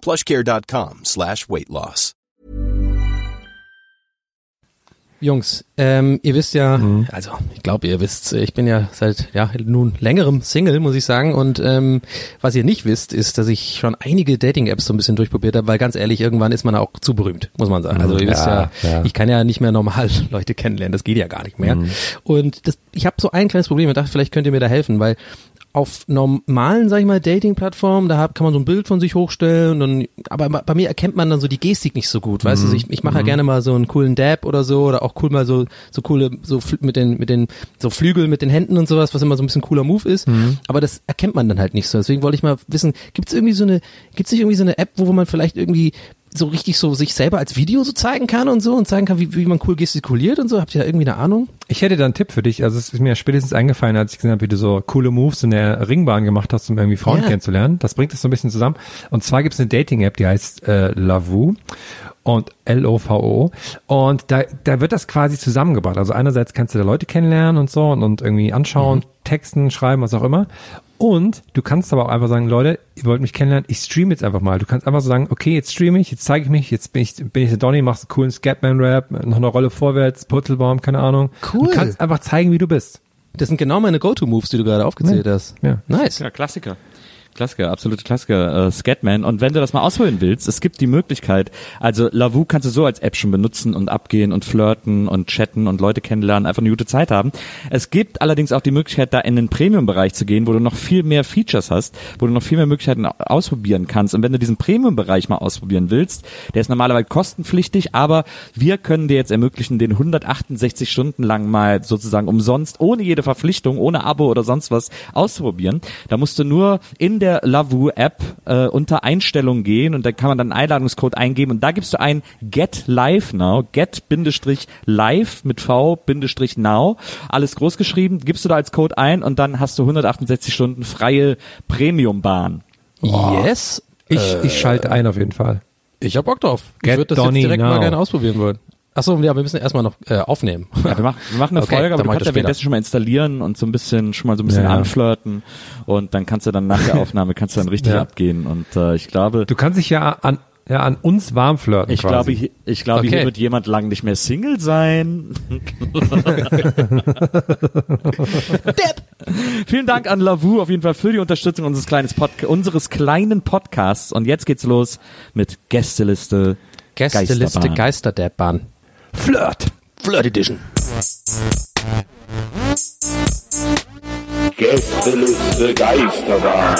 plushcare.com slash weight loss. Jungs, ähm, ihr wisst ja, also ich glaube, ihr wisst, ich bin ja seit ja nun längerem Single, muss ich sagen. Und ähm, was ihr nicht wisst, ist, dass ich schon einige Dating-Apps so ein bisschen durchprobiert habe, weil ganz ehrlich, irgendwann ist man auch zu berühmt, muss man sagen. Also ihr wisst ja, ja. ich kann ja nicht mehr normal Leute kennenlernen, das geht ja gar nicht mehr. Und das, ich habe so ein kleines Problem, ich dachte, vielleicht könnt ihr mir da helfen, weil auf normalen, sag ich mal, Dating-Plattformen, da kann man so ein Bild von sich hochstellen, und dann, aber bei mir erkennt man dann so die Gestik nicht so gut, weißt du, ich, ich mache ja gerne mal so einen coolen Dab oder so, oder auch cool mal so, so coole, so mit den, mit den, so Flügel mit den Händen und sowas, was immer so ein bisschen cooler Move ist, aber das erkennt man dann halt nicht so, deswegen wollte ich mal wissen, gibt's irgendwie so eine, gibt's nicht irgendwie so eine App, wo man vielleicht irgendwie so richtig so sich selber als Video so zeigen kann und so und zeigen kann, wie, wie man cool gestikuliert und so, habt ihr da irgendwie eine Ahnung? Ich hätte da einen Tipp für dich. Also es ist mir spätestens eingefallen, als ich gesehen habe, wie du so coole Moves in der Ringbahn gemacht hast, um irgendwie Frauen Ja. kennenzulernen. Das bringt es so ein bisschen zusammen. Und zwar gibt es eine Dating-App, die heißt äh, Lavu und L-O-V-O. Und da, da wird das quasi zusammengebracht. Also einerseits kannst du da Leute kennenlernen und so und, und irgendwie anschauen, texten, schreiben, was auch immer. Und du kannst aber auch einfach sagen, Leute, ihr wollt mich kennenlernen, ich streame jetzt einfach mal. Du kannst einfach so sagen, okay, jetzt streame ich, jetzt zeige ich mich, jetzt bin ich, bin ich der Donny, machst einen coolen Scatman-Rap, noch eine Rolle vorwärts, Purzelbaum, keine Ahnung. Cool. Du kannst einfach zeigen, wie du bist. Das sind genau meine Go-To-Moves, die du gerade aufgezählt Ja. hast. Ja. Nice. Ja, Klassiker. Klassiker, absolute Klassiker, äh, Scatman. Und wenn du das mal ausholen willst, es gibt die Möglichkeit, also Lavu kannst du so als App schon benutzen und abgehen und flirten und chatten und Leute kennenlernen, einfach eine gute Zeit haben. Es gibt allerdings auch die Möglichkeit, da in den Premium-Bereich zu gehen, wo du noch viel mehr Features hast, wo du noch viel mehr Möglichkeiten ausprobieren kannst. Und wenn du diesen Premium-Bereich mal ausprobieren willst, der ist normalerweise kostenpflichtig, aber wir können dir jetzt ermöglichen, den 168 Stunden lang mal sozusagen umsonst, ohne jede Verpflichtung, ohne Abo oder sonst was auszuprobieren. Da musst du nur in der Lavu-App äh, unter Einstellungen gehen und da kann man dann einen Einladungscode eingeben und da gibst du ein Get Live Now, Get-Live mit V-Now, alles groß geschrieben, gibst du da als Code ein und dann hast du 168 Stunden freie Premium-Bahn. Yes. Ich, ich schalte ein auf jeden Fall. Ich hab Bock drauf. ich würde das Donny jetzt direkt now. mal gerne ausprobieren wollen. Achso, ja, wir müssen erstmal noch äh, aufnehmen. Ja, wir, machen, wir machen eine Okay, Folge, aber du kannst das ja währenddessen schon mal installieren und so ein bisschen, schon mal so ein bisschen Ja. anflirten und dann kannst du dann nach der Aufnahme kannst du dann richtig Ja. abgehen und äh, ich glaube, Du kannst dich ja an, ja, an uns warm flirten. ich quasi. glaube, hier- ich glaube, Okay. hier wird jemand lang nicht mehr Single sein. Vielen Dank an Lavu auf jeden Fall für die Unterstützung unseres, kleines Podca unseres kleinen Podcasts. Und jetzt geht's los mit Gästeliste. Gästeliste Geisterbahn. Geisterdebbahn. Flirt. Flirt Edition. Gästeliste Geisterbahn.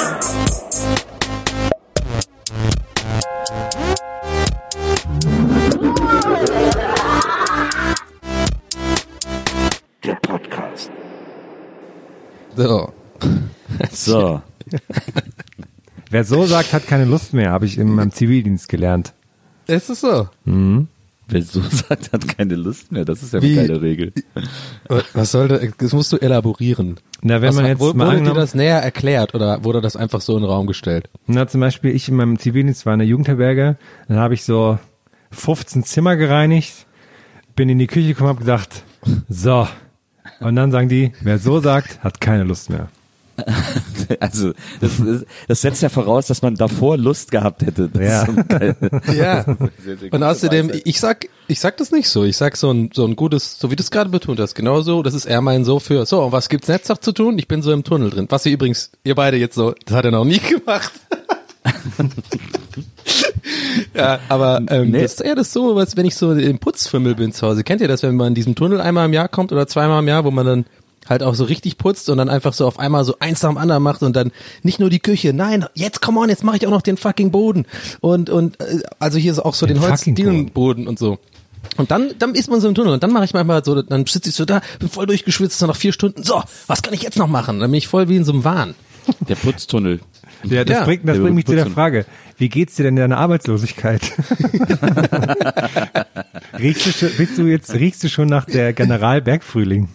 Der Podcast. So. So. Wer so sagt, hat keine Lust mehr, habe ich in meinem Zivildienst gelernt. Ist es so? Wer so sagt, hat keine Lust mehr. Das ist ja Wie? eine geile Regel. Was soll das? Das musst du elaborieren. Na, wenn Was, man jetzt wurde, mal wurde dir das näher erklärt oder wurde das einfach so in den Raum gestellt? na, zum Beispiel ich in meinem Zivildienst war in der Jugendherberge, dann habe ich so 15 Zimmer gereinigt, bin in die Küche gekommen, habe gedacht, so. Und dann sagen die, wer so sagt, hat keine Lust mehr. Also, das, ist- das setzt ja voraus, dass man davor Lust gehabt hätte. Das Ja. ist so. Ja. Sehr, sehr Und außerdem, ich sag, ich sag das nicht so. Ich sag so ein, so ein gutes, so wie du es gerade betont hast, genau so. Das ist eher mein so für, so, und was gibt's jetzt noch zu tun? Ich bin so im Tunnel drin. Was ihr übrigens, ihr beide jetzt so, das hat er noch nie gemacht. Ja, aber ähm, Nee. das ist eher das so, als wenn ich so im Putzfimmel bin zu Hause. Kennt ihr das, wenn man in diesem Tunnel einmal im Jahr kommt oder zweimal im Jahr, wo man dann halt auch so richtig putzt und dann einfach so auf einmal so eins nach dem anderen macht und dann nicht nur die Küche, nein, jetzt come on, jetzt mache ich auch noch den fucking Boden und und äh, also hier ist auch so den, Den Holzdielenboden und so. Und dann, dann ist man so im Tunnel und dann mache ich manchmal so, dann sitze ich so da, bin voll durchgeschwitzt, dann noch vier Stunden, so, was kann ich jetzt noch machen? Dann bin ich voll wie in so einem Wahn. Der Putztunnel. Ja, das Ja. bringt, das Der bringt mich zu der. Frage. Wie geht's dir denn in deiner Arbeitslosigkeit? riechst, du schon, bist du jetzt, riechst du schon nach der Generalbergfrühling?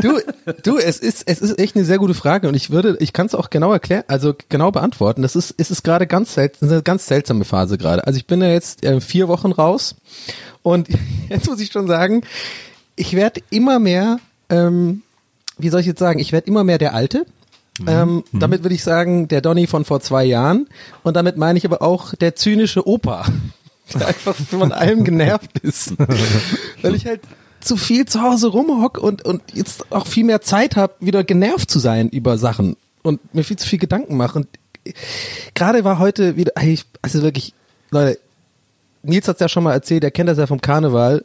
Du, du, es ist, es ist echt eine sehr gute Frage und ich würde, ich kann es auch genau erklären, also genau beantworten. Das ist, es ist gerade ganz seltsam, eine ganz seltsame Phase gerade. Also ich bin ja jetzt äh, vier Wochen raus und jetzt muss ich schon sagen, ich werde immer mehr, ähm, wie soll ich jetzt sagen, ich werde immer mehr der Alte. Ähm, damit würde ich sagen, der Donny von vor zwei Jahren. Und damit meine ich aber auch der zynische Opa, der einfach von allem genervt ist. Weil ich halt zu viel zu Hause rumhock und, und jetzt auch viel mehr Zeit habe, wieder genervt zu sein über Sachen und mir viel zu viel Gedanken mache. Und gerade war heute wieder, also wirklich, Leute, Nils hat's ja schon mal erzählt, er kennt das ja vom Karneval.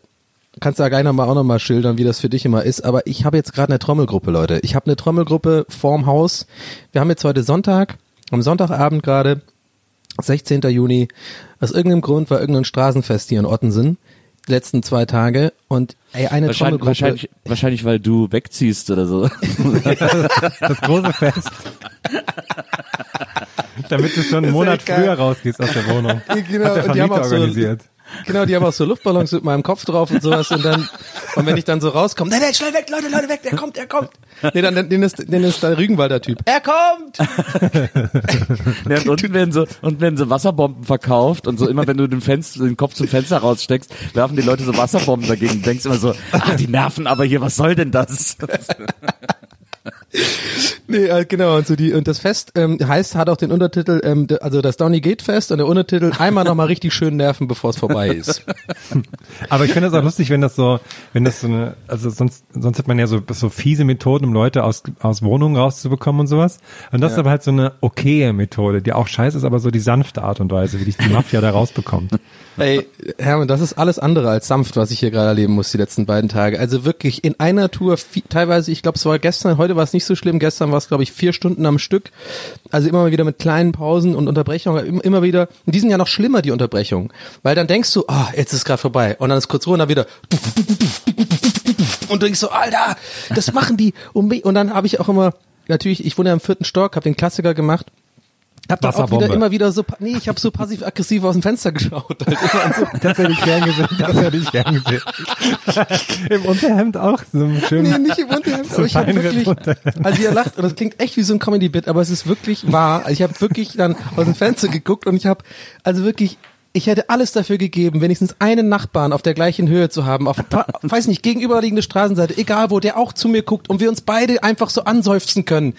Kannst du ja gleich noch mal auch noch mal schildern, wie das für dich immer ist. Aber ich habe jetzt gerade eine Trommelgruppe, Leute. Ich habe eine Trommelgruppe vorm Haus. Wir haben jetzt heute Sonntag, am Sonntagabend gerade, 16. Juni. Aus irgendeinem Grund war irgendein Straßenfest hier in Ottensen. Die letzten zwei Tage. Und ey, eine Wahrscheinlich, Trommelgruppe. wahrscheinlich, wahrscheinlich, weil du wegziehst oder so. Das große Fest. Damit du schon einen Monat früher rausgehst aus der Wohnung. Genau, Hat der und die haben Vermieter auch so- organisiert. Genau, die haben auch so Luftballons mit meinem Kopf drauf und sowas und dann, und wenn ich dann so rauskomme, nein, nein, schnell weg, Leute, Leute, weg, der kommt, der kommt. Nee, dann, den ist, den ist der Rügenwalder Typ. Er kommt! Ja, und unten werden so, und werden so Wasserbomben verkauft und so immer wenn du den Fenster, den Kopf zum Fenster raussteckst, werfen die Leute so Wasserbomben dagegen. Du denkst immer so, ach, die nerven aber hier, was soll denn das? Nee, äh, genau, und so die, und das Fest, ähm, heißt, hat auch den Untertitel, ähm, also das Donny Gate Fest und der Untertitel, einmal nochmal richtig schön nerven, bevor es vorbei ist. Aber ich finde das auch lustig, wenn das so, wenn das so eine, also sonst, sonst hat man ja so, so fiese Methoden, um Leute aus, aus Wohnungen rauszubekommen und sowas. Und das ist aber halt so eine okaye Methode, die auch scheiße ist, aber so die sanfte Art und Weise, wie dich die Mafia da rausbekommt. Ey, Hermann, das ist alles andere als sanft, was ich hier gerade erleben muss die letzten beiden Tage. Also wirklich in einer Tour, teilweise, ich glaube, es war gestern, heute war es nicht so schlimm, gestern war es, glaube ich, vier Stunden am Stück. Also immer mal wieder mit kleinen Pausen und Unterbrechungen, im- immer wieder, in diesem Jahr noch schlimmer, die Unterbrechung. Weil dann denkst du, ah, jetzt ist gerade vorbei. Und dann ist kurz dann wieder und denkst so, Alter, das machen die um mich. Und dann habe ich auch immer, natürlich, ich wohne ja im vierten Stock, habe den Klassiker gemacht. Hab dann auch wieder immer wieder so, nee, ich habe so passiv-aggressiv aus dem Fenster geschaut. Halt so. Das hätte ich gern gesehen, das hätte ich gern gesehen. Im Unterhemd auch, so schönen, Nee, nicht im Unterhemd, So aber ich habe wirklich, also ihr lacht und das klingt echt wie so ein Comedy-Bit, aber es ist wirklich wahr. Also ich habe wirklich dann aus dem Fenster geguckt und ich habe, also wirklich, ich hätte alles dafür gegeben, wenigstens einen Nachbarn auf der gleichen Höhe zu haben, auf, weiß nicht, gegenüberliegende Straßenseite, egal wo, der auch zu mir guckt und wir uns beide einfach so anseufzen können.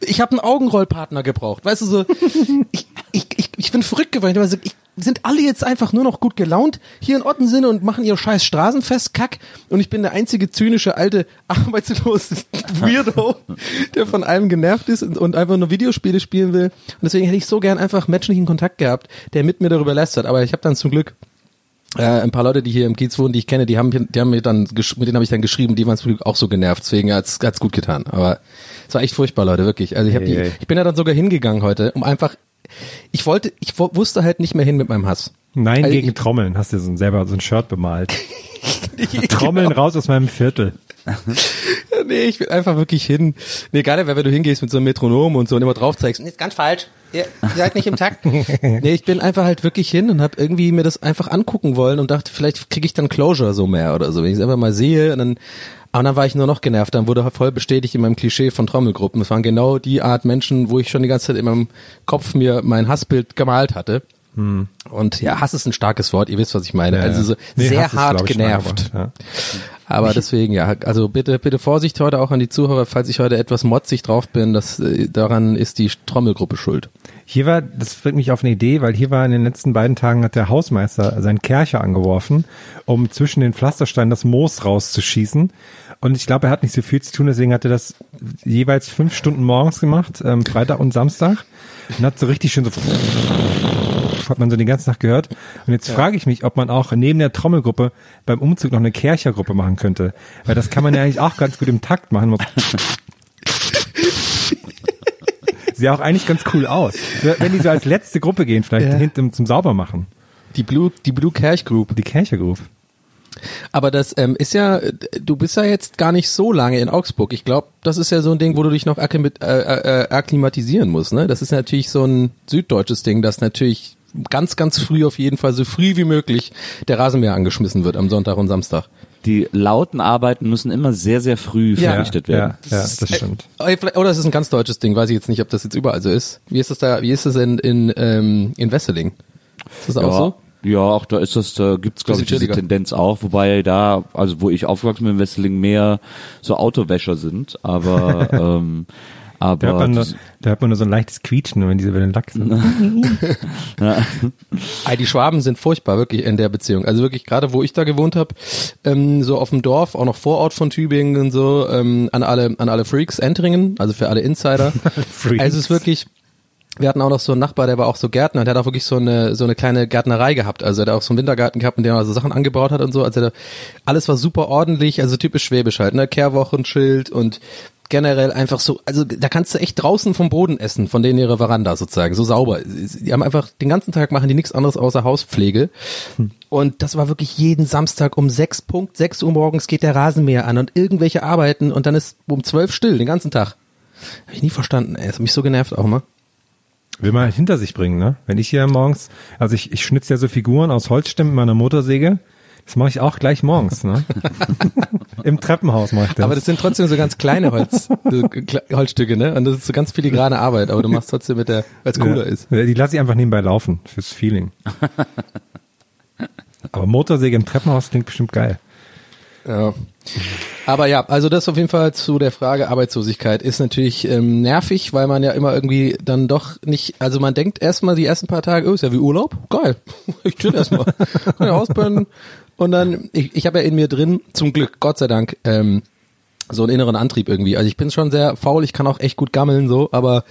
Ich habe einen Augenrollpartner gebraucht, weißt du so, ich, ich, ich, ich bin verrückt geworden, ich, ich sind alle jetzt einfach nur noch gut gelaunt hier in Ottensinne und machen ihr scheiß Straßenfest, Kack. Und ich bin der einzige zynische, alte, arbeitslose Weirdo, der von allem genervt ist und, und einfach nur Videospiele spielen will. Und deswegen hätte ich so gern einfach menschlichen Kontakt gehabt, der mit mir darüber lästert. Aber ich habe dann zum Glück äh, ein paar Leute, die hier im Kiez wohnen, die ich kenne, die haben, die haben mir dann, mit denen habe ich dann geschrieben, die waren zum Glück auch so genervt, deswegen hat's, hat's gut getan. Aber es war echt furchtbar, Leute, wirklich. Also ich habe die, Ei, ei. ich bin ja dann sogar hingegangen heute, um einfach, ich wollte, ich wusste halt nicht mehr hin mit meinem Hass. Nein Also gegen ich- Trommeln, hast du so ein, selber so ein Shirt bemalt. Trommeln raus aus meinem Viertel. nee, ich will einfach wirklich hin. Nee, egal, wenn du hingehst mit so einem Metronom und so und immer drauf zeigst, nee, ist ganz falsch. Ihr, ihr seid nicht im Takt. nee, ich bin einfach halt wirklich hin und habe irgendwie mir das einfach angucken wollen und dachte, vielleicht kriege ich dann Closure so mehr oder so, wenn ich es einfach mal sehe und dann aber dann war ich nur noch genervt, dann wurde voll bestätigt in meinem Klischee von Trommelgruppen. Es waren genau die Art Menschen, wo ich schon die ganze Zeit in meinem Kopf mir mein Hassbild gemalt hatte. Und ja, Hass ist ein starkes Wort, ihr wisst, was ich meine. Ja, also so Nee, sehr Hass ist, hart ich, genervt. mal, Aber deswegen, ja, also bitte, bitte Vorsicht heute auch an die Zuhörer, falls ich heute etwas motzig drauf bin, das, äh, daran ist die Trommelgruppe schuld. Hier war, das bringt mich auf eine Idee, weil hier war in den letzten beiden Tagen hat der Hausmeister seinen Kercher angeworfen, um zwischen den Pflastersteinen das Moos rauszuschießen. Und ich glaube, er hat nicht so viel zu tun, deswegen hat er das jeweils fünf Stunden morgens gemacht, ähm, Freitag und Samstag. Und hat so richtig schön so hat man so die ganze Nacht gehört. Und jetzt frage ich mich, ob man auch neben der Trommelgruppe beim Umzug noch eine Kerchergruppe machen könnte. Weil das kann man ja eigentlich auch ganz gut im Takt machen. Sieht auch eigentlich ganz cool aus. Wenn die so als letzte Gruppe gehen, vielleicht Ja. hinten zum Saubermachen. Die Blue, die Blue Kerch Group. Die Kerchergruppe. Aber das ähm, ist ja, du bist ja jetzt gar nicht so lange in Augsburg. Ich glaube, das ist ja so ein Ding, wo du dich noch akklimat äh, äh, akklimatisieren musst. Ne? Das ist natürlich so ein süddeutsches Ding, das natürlich ganz, ganz früh auf jeden Fall so früh wie möglich der Rasenmäher angeschmissen wird am Sonntag und Samstag. Die lauten Arbeiten müssen immer sehr, sehr früh Ja. verrichtet werden. Ja, ja, das stimmt. Äh, Oder es ist ein ganz deutsches Ding, weiß ich jetzt nicht, ob das jetzt überall so ist. Wie ist das da, wie ist das in, in, ähm, in Wesseling? Ist das auch ja. so? Ja, auch da ist das, da gibt's glaube ich diese. Tendenz auch, wobei da, also wo ich aufgewachsen bin in Wesseling, mehr so Autowäscher sind, aber ähm, Da hört, aber man nur, da hört man nur so ein leichtes Quietschen, wenn diese über den Lack sind. Ah, die Schwaben sind furchtbar, wirklich in der Beziehung. Also wirklich, gerade wo ich da gewohnt habe, ähm, so auf dem Dorf, auch noch Vorort von Tübingen und so, ähm, an alle, an alle Freaks, Enteringen, also für alle Insider. Freaks. Also es ist wirklich, wir hatten auch noch so einen Nachbar, der war auch so Gärtner, der hat auch wirklich so eine, so eine kleine Gärtnerei gehabt. Also er hat auch so einen Wintergarten gehabt, in dem er so Sachen angebaut hat und so. Also der, alles war super ordentlich, also typisch schwäbisch halt, ne? Kehrwochenschild und generell einfach so, also da kannst du echt draußen vom Boden essen, von denen ihre Veranda sozusagen, so sauber. Die haben einfach den ganzen Tag machen die nichts anderes außer Hauspflege. Und das war wirklich jeden Samstag um sechs Punkt, sechs Uhr morgens geht der Rasenmäher an und irgendwelche Arbeiten und dann ist um zwölf still, den ganzen Tag. Hab ich nie verstanden, ey. Das hat mich so genervt auch mal. Will man hinter sich bringen, ne? Wenn ich hier morgens, also ich, ich schnitze ja so Figuren aus Holzstämmen mit meiner Motorsäge. Das mache ich auch gleich morgens, ne? Im Treppenhaus mache ich das. Aber das sind trotzdem so ganz kleine Holz, Holzstücke, ne? Und das ist so ganz filigrane Arbeit, aber du machst trotzdem mit der, weil es cooler ja. ist. Die lasse ich einfach nebenbei laufen, fürs Feeling. Aber Motorsäge im Treppenhaus klingt bestimmt geil. Ja. Aber ja, also das auf jeden Fall zu der Frage Arbeitslosigkeit ist natürlich ähm, nervig, weil man ja immer irgendwie dann doch nicht, also man denkt erstmal die ersten paar Tage, oh, ist ja wie Urlaub, geil, ich chill erstmal, kann ja ausbrennen und dann, ich, ich habe ja in mir drin, zum Glück, Gott sei Dank, ähm, so einen inneren Antrieb irgendwie. Also ich bin schon sehr faul, ich kann auch echt gut gammeln so, aber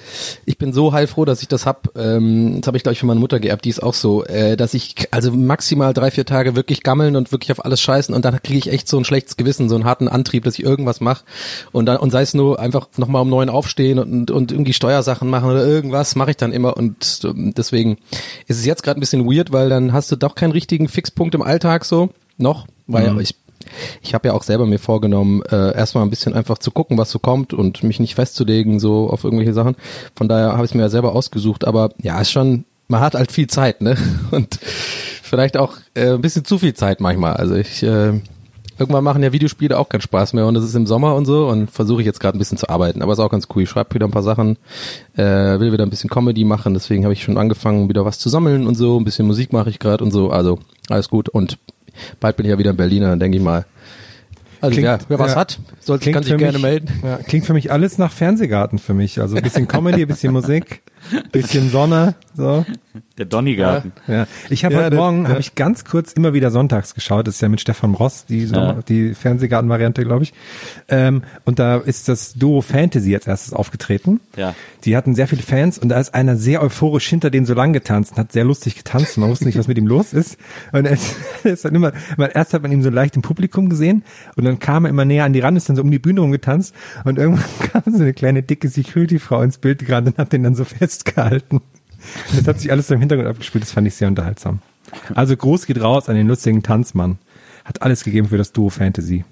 ich bin so heilfroh, dass ich das hab. Ähm, das habe ich glaube ich von meiner Mutter geerbt, die ist auch so, äh, dass ich also maximal drei vier Tage wirklich gammeln und wirklich auf alles scheißen und dann kriege ich echt so ein schlechtes Gewissen, so einen harten Antrieb, dass ich irgendwas mache und dann und sei es nur einfach nochmal um neun aufstehen und und irgendwie Steuersachen machen oder irgendwas mache ich dann immer und ähm, deswegen ist es jetzt gerade ein bisschen weird, weil dann hast du doch keinen richtigen Fixpunkt im Alltag so noch, weil ich ich habe ja auch selber mir vorgenommen, äh, erstmal ein bisschen einfach zu gucken, was so kommt und mich nicht festzulegen so auf irgendwelche Sachen. Von daher habe ich es mir ja selber ausgesucht, aber ja, ist schon, man hat halt viel Zeit, ne? Und vielleicht auch äh, ein bisschen zu viel Zeit manchmal. Also ich äh, irgendwann machen ja Videospiele auch keinen Spaß mehr und das ist im Sommer und so und versuche ich jetzt gerade ein bisschen zu arbeiten, aber ist auch ganz cool. Ich schreibe wieder ein paar Sachen, äh, will wieder ein bisschen Comedy machen, deswegen habe ich schon angefangen, wieder was zu sammeln und so, ein bisschen Musik mache ich gerade und so, also alles gut und bald bin ich ja wieder in Berlin, dann denke ich mal. Also Klingt- ja, wer was ja. hat, soll, Klingt kann sich gerne mich, melden. Ja, klingt für mich alles nach Fernsehgarten für mich. Also ein bisschen Comedy, ein bisschen Musik, bisschen Sonne, so. Der Donnygarten. Ja, ich habe Ja, heute Morgen ja. habe ich ganz kurz immer wieder sonntags geschaut. Das ist ja mit Stefan Ross die Sommer, die Fernsehgarten-Variante, glaube ich. Ähm, und da ist das Duo Fantasy als erstes aufgetreten. Ja. Die hatten sehr viele Fans und da ist einer sehr euphorisch hinter denen so lang getanzt und hat sehr lustig getanzt. Man wusste nicht, was mit ihm los ist. Und er ist, dann immer, man, erst hat man ihn so leicht im Publikum gesehen und dann kam er immer näher an die ran, ist dann so um die Bühne rumgetanzt und irgendwann kam so eine kleine dicke Security-Frau ins Bild gerade und hat den dann so festgehalten. Das hat sich alles so im Hintergrund abgespielt, das fand ich sehr unterhaltsam. Also groß geht raus an den lustigen Tanzmann. Hat alles gegeben für das Duo Fantasy.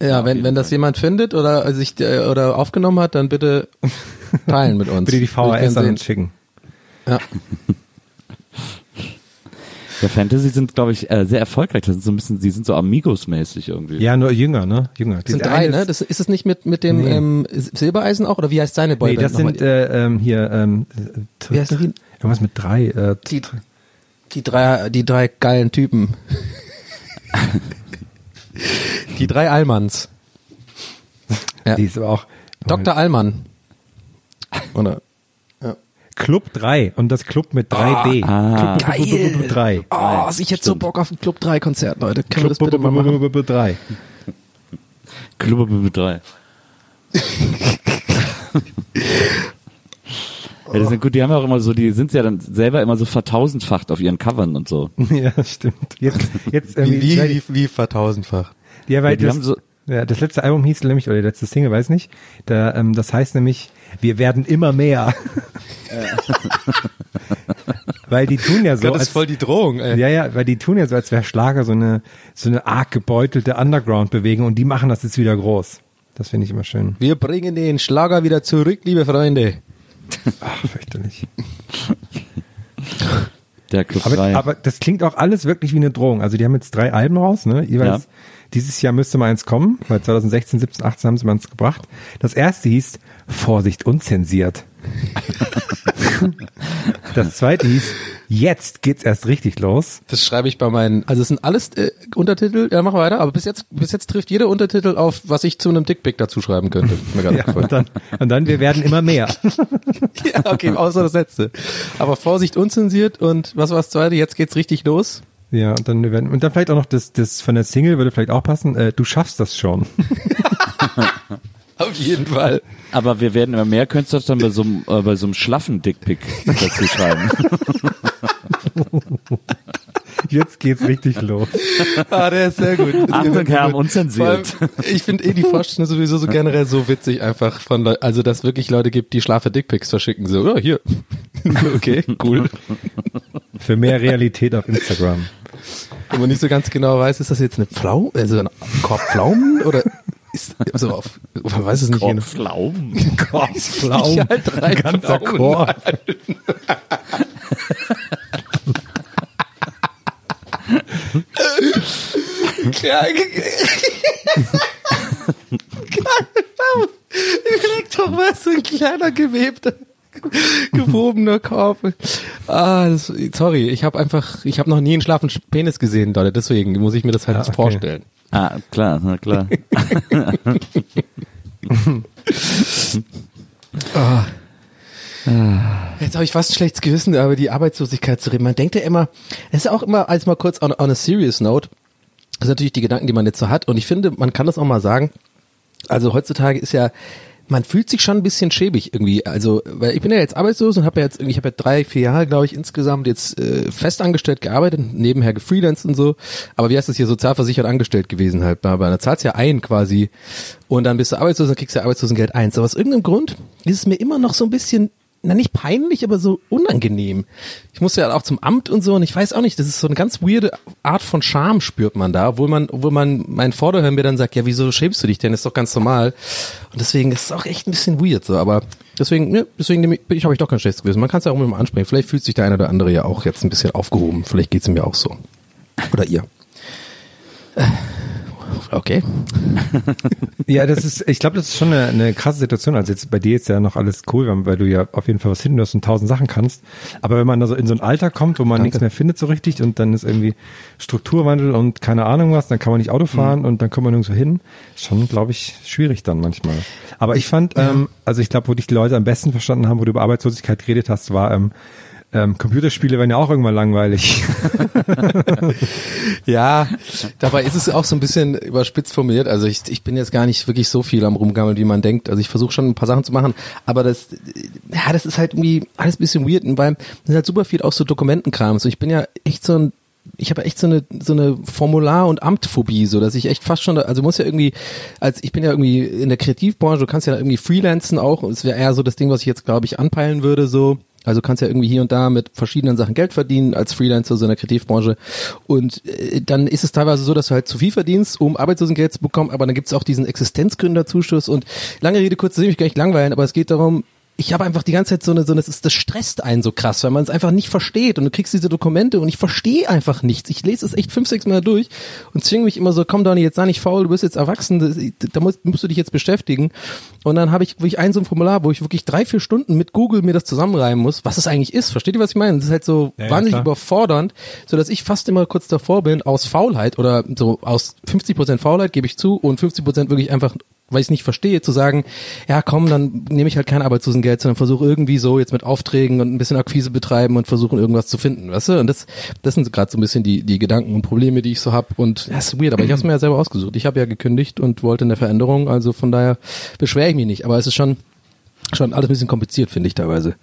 Ja, wenn, wenn das jemand findet oder sich äh, oder aufgenommen hat, dann bitte teilen mit uns. Bitte die VHS an uns schicken. Ja. Der Fantasy sind, glaube ich, äh, sehr erfolgreich. Das sind so ein bisschen, die sind so Amigos-mäßig irgendwie. Ja, nur jünger, ne? Jünger. Das sind drei, ne? ist- Das, ist es nicht mit, mit dem Nee. ähm, Silbereisen auch? Oder wie heißt seine Nee, Boyband das nochmal? sind äh, ähm, hier ähm, äh, Wie heißen die? irgendwas mit drei. Äh, die, die drei, die drei geilen Typen. die drei Allmanns. Ja. Die ist aber auch Dr. Allmann. Oder? Club 3 und das Club mit 3D. Ah. Club, Club, Club, Club, 3. Oh, ich hätte so Bock auf ein Club 3 Konzert, Leute. Können wir das Club, bitte mal machen? 3. Club 3. Ja, das sind gut, die haben ja auch immer so, die sind ja dann selber immer so vertausendfacht auf ihren Covern und so. ja, stimmt. Jetzt, jetzt Wie, irgendwie, wie, wie, wie vertausendfach. Ja, weil Ja, die das, haben so- ja, das letzte Album hieß nämlich, oder die letzte Single, weiß nicht, da, ähm, das heißt nämlich, wir werden immer mehr. weil die tun ja so, das als, ist voll die Drohung, ey. ja, ja, weil die tun ja so, als wäre Schlager so eine, so eine arg gebeutelte Underground-Bewegung und die machen das jetzt wieder groß. Das finde ich immer schön. Wir bringen den Schlager wieder zurück, liebe Freunde. Ach, fürchterlich. Der Club Aber, 3. aber das klingt auch alles wirklich wie eine Drohung. Also die haben jetzt drei Alben raus, ne? Jeweils Ja. dieses Jahr müsste mal eins kommen, weil 2016, 17, 18 haben sie mal eins gebracht. Das erste hieß Vorsicht unzensiert. das zweite hieß Jetzt geht's erst richtig los. Das schreibe ich bei meinen, also es sind alles äh, Untertitel, ja mach weiter, aber bis jetzt, bis jetzt trifft jeder Untertitel auf, was ich zu einem Dickpick dazu schreiben könnte. Ja, und, dann, und dann, wir werden immer mehr. ja, okay, außer das letzte. Aber Vorsicht unzensiert und was war das zweite? Jetzt geht's richtig los. Ja, und dann wir werden, und dann vielleicht auch noch das, das von der Single würde vielleicht auch passen. Äh, du schaffst das schon. Auf jeden Fall. Aber wir werden immer mehr, könntest du das dann bei so einem, äh, bei so einem schlaffen Dickpick dazu schreiben. Jetzt geht's richtig los. Ah, der ist sehr gut. Achtung, Herr, unzensiert. allem, ich finde eh die Vorstellung sowieso so generell so witzig einfach von Leu also dass wirklich Leute gibt, die schlafe Dickpics verschicken so, ja, hier. okay, cool. Für mehr Realität auf Instagram. Wo man nicht so ganz genau weiß, ist das jetzt eine Pflaume, also ein Korb Pflaumen oder ist so auf, man weiß es nicht genau. Pflaumen. Korpflaum. Ich halt drei Ganzer Pflaumen. Korb. Ja, Überleg doch mal, so ein kleiner gewebter, gewobener Korb. Ah, das, sorry, ich habe einfach, ich habe noch nie einen schlafen Penis gesehen, Leute, deswegen muss ich mir das halt jetzt okay. vorstellen. Ah, klar, na klar. Jetzt habe ich fast ein schlechtes Gewissen, aber die Arbeitslosigkeit zu reden. Man denkt ja immer, es ist auch immer, als mal kurz on, on a serious note, das sind natürlich die Gedanken, die man jetzt so hat. Und ich finde, man kann das auch mal sagen. Also heutzutage ist ja, man fühlt sich schon ein bisschen schäbig irgendwie. Also, weil ich bin ja jetzt arbeitslos und habe ja jetzt, irgendwie- ich habe ja drei, vier Jahre, glaube ich, insgesamt jetzt äh, festangestellt gearbeitet, nebenher gefreelanced und so. Aber wie heißt das hier, sozialversichert angestellt gewesen halt. Aber da zahlst du ja ein quasi und dann bist du arbeitslos und kriegst du Arbeitslosengeld eins. Aber aus irgendeinem Grund ist es mir immer noch so ein bisschen na nicht peinlich, aber so unangenehm. Ich musste ja auch zum Amt und so und ich weiß auch nicht, das ist so eine ganz weirde Art von Scham spürt man da, obwohl man, obwohl man mein Vorderhören mir dann sagt, ja, wieso schämst du dich denn? ist doch ganz normal. Und deswegen ist es auch echt ein bisschen weird so, aber deswegen, ne, deswegen nehme ich, habe ich doch kein schlechtes Gewissen. Man kann es ja auch immer ansprechen. Vielleicht fühlt sich der eine oder andere ja auch jetzt ein bisschen aufgehoben. Vielleicht geht's ihm ja auch so. Oder ihr. Äh, Okay. Ja, das ist, ich glaube, das ist schon eine, eine krasse Situation. Also jetzt bei dir ist ja noch alles cool, weil- du ja auf jeden Fall was hinten hast und tausend Sachen kannst. Aber wenn man da so in so ein Alter kommt, wo man nichts mehr findet so richtig und dann ist irgendwie Strukturwandel und keine Ahnung was, dann kann man nicht Auto fahren und dann kommt man nirgendwo hin. Schon, glaube ich, schwierig dann manchmal. Aber ich fand, ähm, also ich glaube, wo dich die Leute am besten verstanden haben, wo du über Arbeitslosigkeit geredet hast, war, ähm, ähm, Computerspiele werden ja auch irgendwann langweilig. Ja, dabei ist es auch so ein bisschen überspitzt formuliert. Also ich, ich bin jetzt gar nicht wirklich so viel am Rumgammeln, wie man denkt. Also ich versuche schon ein paar Sachen zu machen, aber das, ja, das ist halt irgendwie alles ein bisschen weird, weil es ist halt super viel auch so Dokumentenkram. So ich bin ja echt so ein ich habe echt so eine so eine Formular- und Amtphobie, so dass ich echt fast schon, also muss ja irgendwie, als ich bin ja irgendwie in der Kreativbranche, du kannst ja irgendwie freelancen auch. Es wäre eher so das Ding, was ich jetzt glaube ich anpeilen würde, so also kannst ja irgendwie hier und da mit verschiedenen Sachen Geld verdienen als Freelancer so in der Kreativbranche. Und äh, dann ist es teilweise so, dass du halt zu viel verdienst, um Arbeitslosengeld zu bekommen, aber dann gibt's auch diesen Existenzgründerzuschuss und lange Rede, kurz, will mich gar nicht langweilen, aber es geht darum, ich habe einfach die ganze Zeit so eine, so eine, das, ist, das stresst einen so krass, weil man es einfach nicht versteht und du kriegst diese Dokumente und ich verstehe einfach nichts. Ich lese es echt fünf, sechs Mal durch und zwinge mich immer so, komm Donny, jetzt sei nicht faul, du bist jetzt erwachsen, da musst, musst du dich jetzt beschäftigen. Und dann habe ich wirklich ein so ein Formular, wo ich wirklich drei, vier Stunden mit Google mir das zusammenreimen muss, was es eigentlich ist. Versteht ihr, was ich meine? Das ist halt so Ja, ja, wahnsinnig klar. überfordernd, so dass ich fast immer kurz davor bin, aus Faulheit oder so aus 50 Prozent Faulheit gebe ich zu und 50 Prozent wirklich einfach weil ich es nicht verstehe, zu sagen, ja komm, dann nehme ich halt kein Arbeitslosengeld, sondern versuche irgendwie so jetzt mit Aufträgen und ein bisschen Akquise betreiben und versuchen irgendwas zu finden, weißt du? Und das, das sind gerade so ein bisschen die, die Gedanken und Probleme, die ich so hab. Und das ist weird, aber ich habe es mir ja selber ausgesucht. Ich habe ja gekündigt und wollte eine Veränderung, also von daher beschwere ich mich nicht. Aber es ist schon, schon alles ein bisschen kompliziert, finde ich teilweise.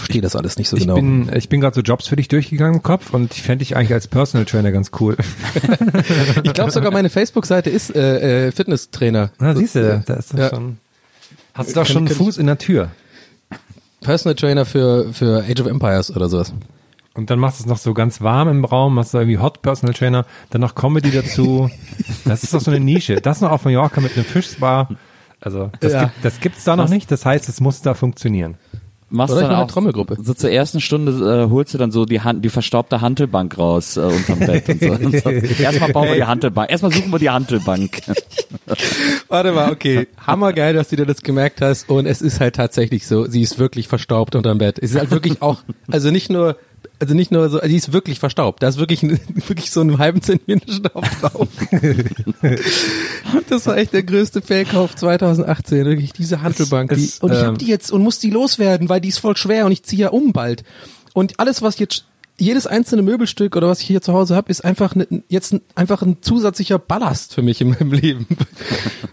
Verstehe das alles nicht so Ich genau. bin, ich bin gerade so Jobs für dich durchgegangen im Kopf und ich fände dich eigentlich als Personal Trainer ganz cool. ich glaube sogar meine Facebook-Seite ist äh, äh, Fitnesstrainer. Na, siehst du, da ist das Ja. schon. Hast du doch schon einen Fuß in der Tür. Personal Trainer für, für Age of Empires oder sowas. Und dann machst du es noch so ganz warm im Raum, machst du irgendwie Hot Personal Trainer, dann noch Comedy dazu. Das ist doch so eine Nische. Das noch auf Mallorca mit einem Fischspa. Also, das, Ja. gibt, das gibt's da noch nicht. Das heißt, es muss da funktionieren. Machst Oder dann auch Trommelgruppe. So zur ersten Stunde äh, holst du dann so die Hand, die verstaubte Hantelbank raus äh, unterm Bett und so. Und so. Erstmal bauen wir die Hantelbank. Erstmal suchen wir die Hantelbank. Warte mal, okay. Hammergeil, dass du dir das gemerkt hast. Und es ist halt tatsächlich so, sie ist wirklich verstaubt unterm Bett. Es ist halt wirklich auch, also nicht nur, also nicht nur so, die ist wirklich verstaubt. Da ist wirklich, ein- wirklich so einen halben Zentimeter Staub drauf. Das war echt der größte Fehlkauf 2018. Wirklich diese Handelbank. Die, es, und ich ähm, habe die jetzt und muss die loswerden, weil die ist voll schwer und ich ziehe ja um bald. Und alles, was jetzt jedes einzelne Möbelstück oder was ich hier zu Hause habe, ist einfach ne, jetzt ein, einfach ein zusätzlicher Ballast für mich in meinem Leben.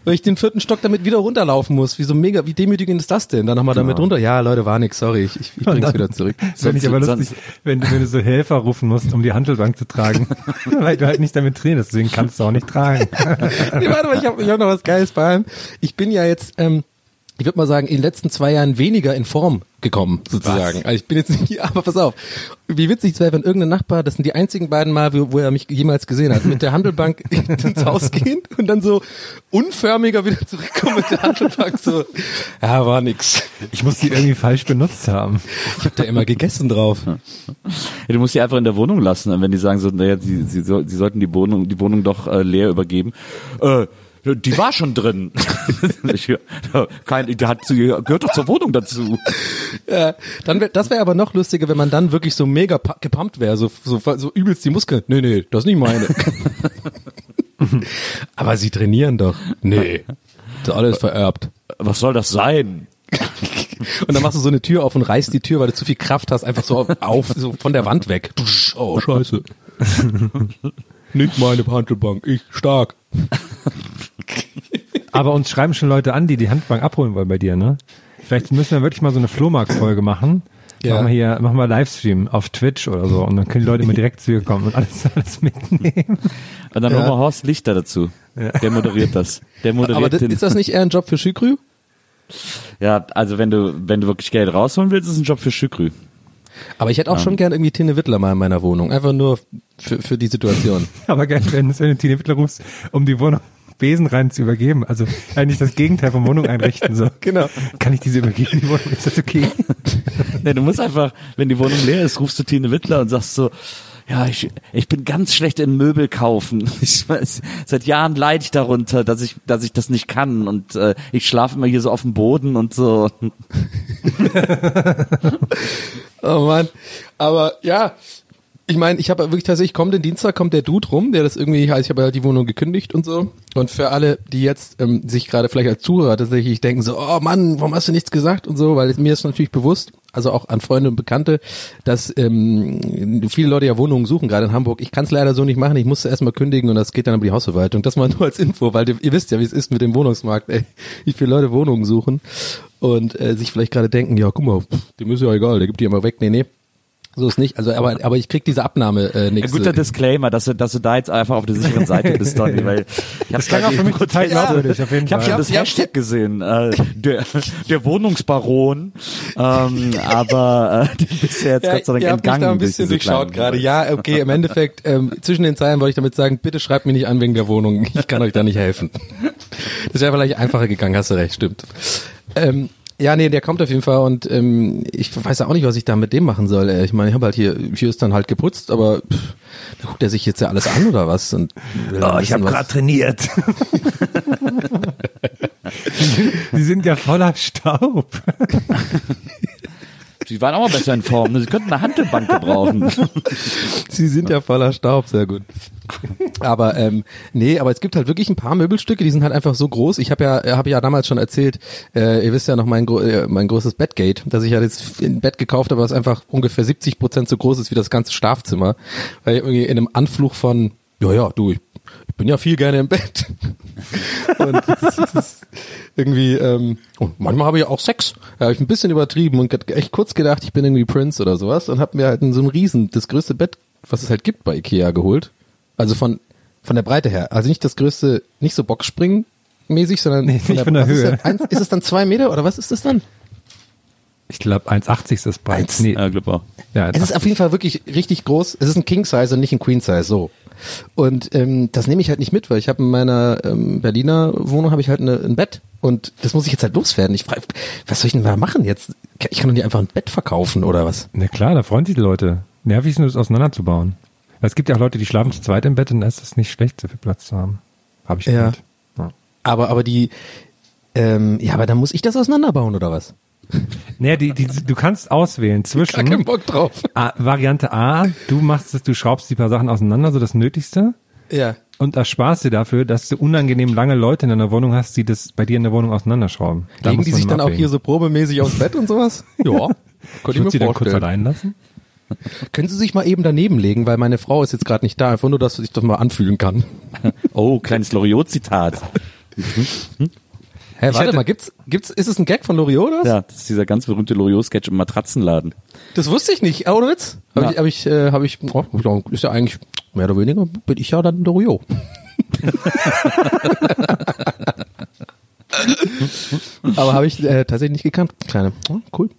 Weil ich den vierten Stock damit wieder runterlaufen muss. Wie so mega, wie demütigend ist das denn? Dann nochmal damit runter. Ja, Leute, war nix, sorry, ich, ich, ich bring's wieder zurück. Das fände ich aber lustig, wenn, du- wenn du so Helfer rufen musst, um die Handelbank zu tragen. Weil du halt nicht damit trainierst, deswegen kannst du auch nicht tragen. nee, warte mal, ich habe ich hab noch was Geiles bei allem. Ich bin ja jetzt, ähm, ich würde mal sagen, in den letzten zwei Jahren weniger in Form gekommen, sozusagen. Also ich bin jetzt nicht, aber pass auf. Wie witzig es wäre, wenn irgendein Nachbar, das sind die einzigen beiden Mal, wo, wo er mich jemals gesehen hat, mit der Handelbank ins Haus gehen und dann so unförmiger wieder zurückkommen mit der Handelbank so, ja, war nix. Ich muss die irgendwie falsch benutzt haben. Ich habe da immer gegessen drauf. Ja, du musst die einfach in der Wohnung lassen, wenn die sagen so, naja, sie, sie, sie sollten die Wohnung, die Wohnung doch äh, leer übergeben. Äh, die war schon drin. Kein, die hat, gehört doch zur Wohnung dazu. Ja, dann wär, das wäre aber noch lustiger, wenn man dann wirklich so mega gepumpt wäre, so, so, so übelst die Muskeln. Nee, nee, das ist nicht meine. aber sie trainieren doch. Nee, das ist alles vererbt. Was soll das sein? Und dann machst du so eine Tür auf und reißt die Tür, weil du zu viel Kraft hast, einfach so auf, so von der Wand weg. Oh, scheiße. Nicht meine Handelbank, ich stark. Aber uns schreiben schon Leute an, die die Handbank abholen wollen bei dir, ne? Vielleicht müssen wir wirklich mal so eine Flohmarkt-Folge machen. Ja. Machen wir hier, machen wir Livestream auf Twitch oder so und dann können die Leute immer direkt zu dir kommen und alles, alles mitnehmen. Und dann Ja. holen wir Horst Lichter dazu. Der moderiert das. Der moderiert Aber das, den. ist das nicht eher ein Job für Schükrü? ja, also wenn du, wenn du wirklich Geld rausholen willst, ist es ein Job für Schükrü. Aber ich hätte auch schon gern irgendwie Tine Wittler mal in meiner Wohnung. Einfach nur für, für die Situation. Aber geil, wenn, wenn du Tine Wittler rufst, um die Wohnung Besen rein zu übergeben. Also eigentlich das Gegenteil von Wohnung einrichten. So. Genau. Kann ich diese übergeben, die Wohnung? Ist das okay? Nee, du musst einfach, wenn die Wohnung leer ist, rufst du Tine Wittler und sagst so, ja, ich, ich bin ganz schlecht in Möbel kaufen. Ich weiß, seit Jahren leide ich darunter, dass ich, dass ich das nicht kann und äh, ich schlafe immer hier so auf dem Boden und so. Oh Mann. Aber ja, ich meine, ich habe wirklich tatsächlich, kommt den Dienstag, kommt der Dude rum, der das irgendwie, also ich habe ja die Wohnung gekündigt und so. Und für alle, die jetzt ähm, sich gerade vielleicht als Zuhörer tatsächlich denken so, oh Mann, warum hast du nichts gesagt und so, weil mir ist natürlich bewusst, also auch an Freunde und Bekannte, dass ähm, viele Leute ja Wohnungen suchen, gerade in Hamburg. Ich kann es leider so nicht machen, ich musste erstmal kündigen und das geht dann über die Hausverwaltung. Das mal nur als Info, weil ihr wisst ja, wie es ist mit dem Wohnungsmarkt, ey, wie viele Leute Wohnungen suchen und äh, sich vielleicht gerade denken, ja, guck mal, pff, dem ist ja egal, der gibt die immer weg. Nee, nee. So ist nicht. Also, aber, aber ich krieg diese Abnahme äh, Ein nichts. guter Disclaimer, dass du, dass du da jetzt einfach auf der sicheren Seite bist, Donny, weil ich habe Das auch für mich total glaubwürdig, auf jeden Ich habe Fall. schon das Ja, Hashtag gesehen, äh, der, der Wohnungsbaron, ähm, aber äh, dem bist du jetzt Gott sei Dank ihr habt mich entgangen. da ein bisschen durchschaut gerade. Ja, okay, im Endeffekt, ähm, zwischen den Zeilen wollte ich damit sagen, bitte schreibt mich nicht an wegen der Wohnung. Ich kann euch da nicht helfen. Das wäre vielleicht einfacher gegangen, hast du recht, stimmt. Ähm, ja, nee, der kommt auf jeden Fall und ähm, ich weiß auch nicht, was ich da mit dem machen soll. Äh, Ich meine, ich habe halt hier, hier ist dann halt geputzt, aber pff, da guckt er sich jetzt ja alles an oder was? Und Oh, ich habe gerade trainiert. die, sind, die sind ja voller Staub. Sie waren auch mal besser in Form. ne? Sie könnten eine Handelbank gebrauchen. Sie sind ja voller Staub, sehr gut. Aber ähm, nee, aber es gibt halt wirklich ein paar Möbelstücke, die sind halt einfach so groß. Ich habe ja, äh, habe ja damals schon erzählt, äh, ihr wisst ja noch mein gro äh, mein großes Bettgate, dass ich ja jetzt ein Bett gekauft habe, was einfach ungefähr 70 Prozent so groß ist wie das ganze Schlafzimmer, weil ich irgendwie in einem Anflug von ja ja du ich, bin ja viel gerne im Bett. Und das ist, irgendwie, ähm, und manchmal habe ich auch Sex. Da habe ich ein bisschen übertrieben und echt kurz gedacht, ich bin irgendwie Prince oder sowas und habe mir halt so ein Riesen, das größte Bett, was es halt gibt bei Ikea geholt. Also von, von der Breite her. Also nicht das größte, nicht so Boxspringen mäßig, sondern Nee, von der was Höhe. Ist, das? Eins- ist es dann zwei Meter oder was ist das dann? Ich glaube 1,80 ist das breit. Eins- Nee, Ja, glaub auch. ja, Es ist auf jeden Fall wirklich richtig groß. Es ist ein King Size und nicht ein Queen Size, so. Und ähm, das nehme ich halt nicht mit, weil ich habe in meiner ähm, Berliner Wohnung habe ich halt eine, ein Bett und das muss ich jetzt halt loswerden. Ich frage, was soll ich denn da machen jetzt? Ich kann doch nicht einfach ein Bett verkaufen oder was? Na klar, da freuen sich die Leute. Nervig ist nur, das auseinanderzubauen. Es gibt ja auch Leute, die schlafen zu zweit im Bett und da ist es nicht schlecht, so viel Platz zu haben. Habe ich Ja. gehört. Ja. Aber aber die ähm, ja, aber dann muss ich das auseinanderbauen oder was? Naja, die, die, du kannst auswählen zwischen Bock drauf. A, Variante A, du machst es, du schraubst die paar Sachen auseinander, so das Nötigste, Ja. und ersparst dir dafür, dass du unangenehm lange Leute in deiner Wohnung hast, die das bei dir in der Wohnung auseinanderschrauben. Da Legen die sich dann auch abwägen. hier so probemäßig aufs Bett und sowas? Ja. Könnte ich mir du dann kurz vorstellen. allein lassen? Können Sie sich mal eben daneben legen, weil meine Frau ist jetzt gerade nicht da, einfach nur, dass sie sich das mal anfühlen kann. Oh, kleines Loriot-Zitat. Hä, warte hätte- mal, gibt's, gibt's, ist es ein Gag von Loriot oder was? Ja, das ist dieser ganz berühmte Loriot-Sketch im Matratzenladen. Das wusste ich nicht, ohne Witz. Hab Ja. ich, hab ich, äh, hab ich, oh, ist ja eigentlich, mehr oder weniger, bin ich ja dann Loriot. aber habe ich äh, tatsächlich nicht gekannt. Kleine, oh, cool.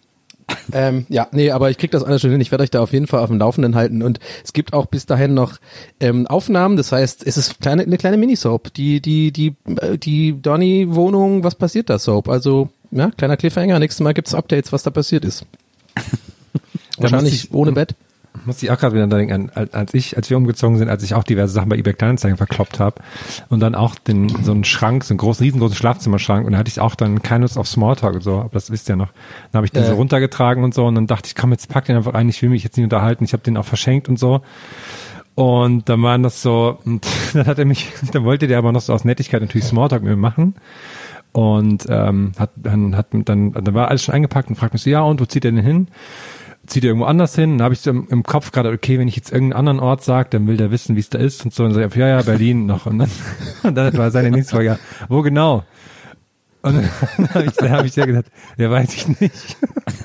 Ähm, ja, nee, aber ich krieg das alles schon hin. Ich werde euch da auf jeden Fall auf dem Laufenden halten. Und es gibt auch bis dahin noch ähm, Aufnahmen. Das heißt, es ist kleine, eine kleine Minisoap. Die, die, die, äh, die Donny-Wohnung, was passiert da, Soap? Also, ja, kleiner Cliffhanger. Nächstes Mal gibt's Updates, was da passiert ist. Wahrscheinlich ich- ohne Bett. Muss ich auch gerade wieder denken, als- als ich, als wir umgezogen sind, als ich auch diverse Sachen bei eBay Kleinanzeigen verkloppt habe und dann auch den, so einen Schrank, so einen großen, riesengroßen Schlafzimmerschrank und da hatte ich auch dann keine Lust auf Smalltalk und so, aber das wisst ihr noch. Dann habe ich den Äh. so runtergetragen und so und dann dachte ich, komm, jetzt pack den einfach ein, ich will mich jetzt nicht unterhalten, ich habe den auch verschenkt und so. Und dann waren das so, und dann hat er mich, dann wollte der aber noch so aus Nettigkeit natürlich Smalltalk mit mir machen. Und ähm, hat dann hat dann dann war alles schon eingepackt und fragt mich so, ja und wo zieht er denn hin? Zieht irgendwo anders hin? Dann habe ich so im, im Kopf gerade, okay, wenn ich jetzt irgendeinen anderen Ort sage, dann will der wissen, wie es da ist und so. Und dann sag ich, ja, ja, Berlin noch. Und dann, und dann war seine nächste Frage, ja, wo genau? Und dann habe ich, dann hab ich sehr gesagt, ja, weiß ich nicht.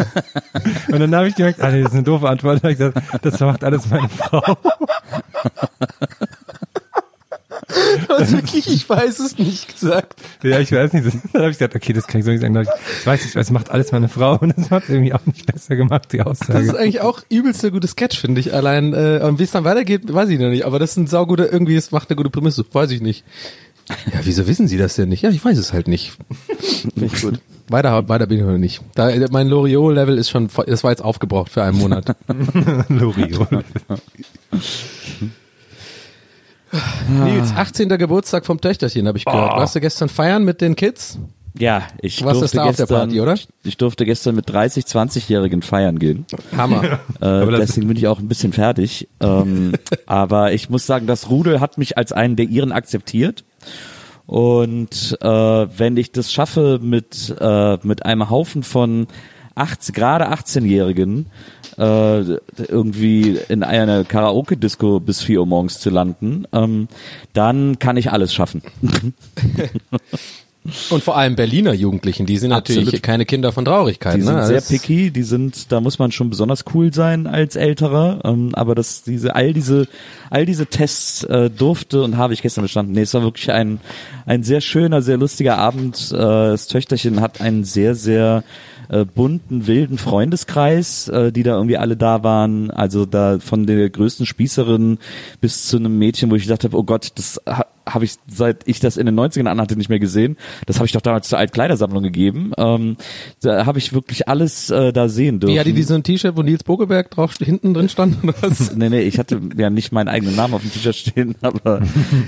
Und dann habe ich direkt, ah, das ist eine doofe Antwort. Dann hab ich gesagt, das macht alles meine Frau. Also wirklich, ich weiß es nicht gesagt. Ja, ich weiß nicht. Dann habe ich gesagt, okay, das kann ich so nicht sagen. Ich, ich weiß nicht, das macht alles meine Frau und das hat irgendwie auch nicht besser gemacht, die Das ist Aussage. eigentlich auch übelst eine gute Sketch, finde ich. Allein, äh, und wie es dann weitergeht, weiß ich noch nicht. Aber das ist ein saugute, irgendwie, es macht eine gute Prämisse. Weiß ich nicht. Ja, wieso wissen Sie das denn nicht? Ja, ich weiß es halt nicht. Finde ich gut. Weiter, weiter bin ich noch nicht. Da, äh, mein Loriot-Level ist schon, das war jetzt aufgebraucht für einen Monat. Lorio. Nils, 18. Geburtstag vom Töchterchen, habe ich gehört. Warst du gestern feiern mit den Kids? Ja, ich Du warst durfte das da auf der gestern, Party, oder? ich durfte gestern mit 30, 20-Jährigen feiern gehen. Hammer. Äh, das- deswegen bin ich auch ein bisschen fertig. Ähm, aber ich muss sagen, das Rudel hat mich als einen der ihren akzeptiert. Und äh, wenn ich das schaffe, mit, äh, mit einem Haufen von 18, gerade 18-Jährigen äh, irgendwie in einer Karaoke-Disco bis 4 Uhr morgens zu landen, ähm, dann kann ich alles schaffen. Und vor allem Berliner Jugendlichen, die sind natürlich Absolut. keine Kinder von Traurigkeit. Die ne? sind Also sehr picky, die sind, da muss man schon besonders cool sein als Älterer. Ähm, aber das, diese, all diese, all diese Tests äh, durfte und habe ich gestern bestanden. Nee, es war wirklich ein, ein sehr schöner, sehr lustiger Abend. Äh, das Töchterchen hat einen sehr, sehr äh, bunten, wilden Freundeskreis, äh, die da irgendwie alle da waren. Also da von der größten Spießerin bis zu einem Mädchen, wo ich gedacht habe, oh Gott, das ha habe ich, seit ich das in den 90ern anhatte, nicht mehr gesehen. Das habe ich doch damals zur Altkleidersammlung gegeben. Ähm, da habe ich wirklich alles äh, da sehen dürfen. Wie hatte die so ein T-Shirt, wo Nils Bogelberg drauf hinten drin stand? Oder was? Nee, nee, ich hatte ja nicht meinen eigenen Namen auf dem T-Shirt stehen, aber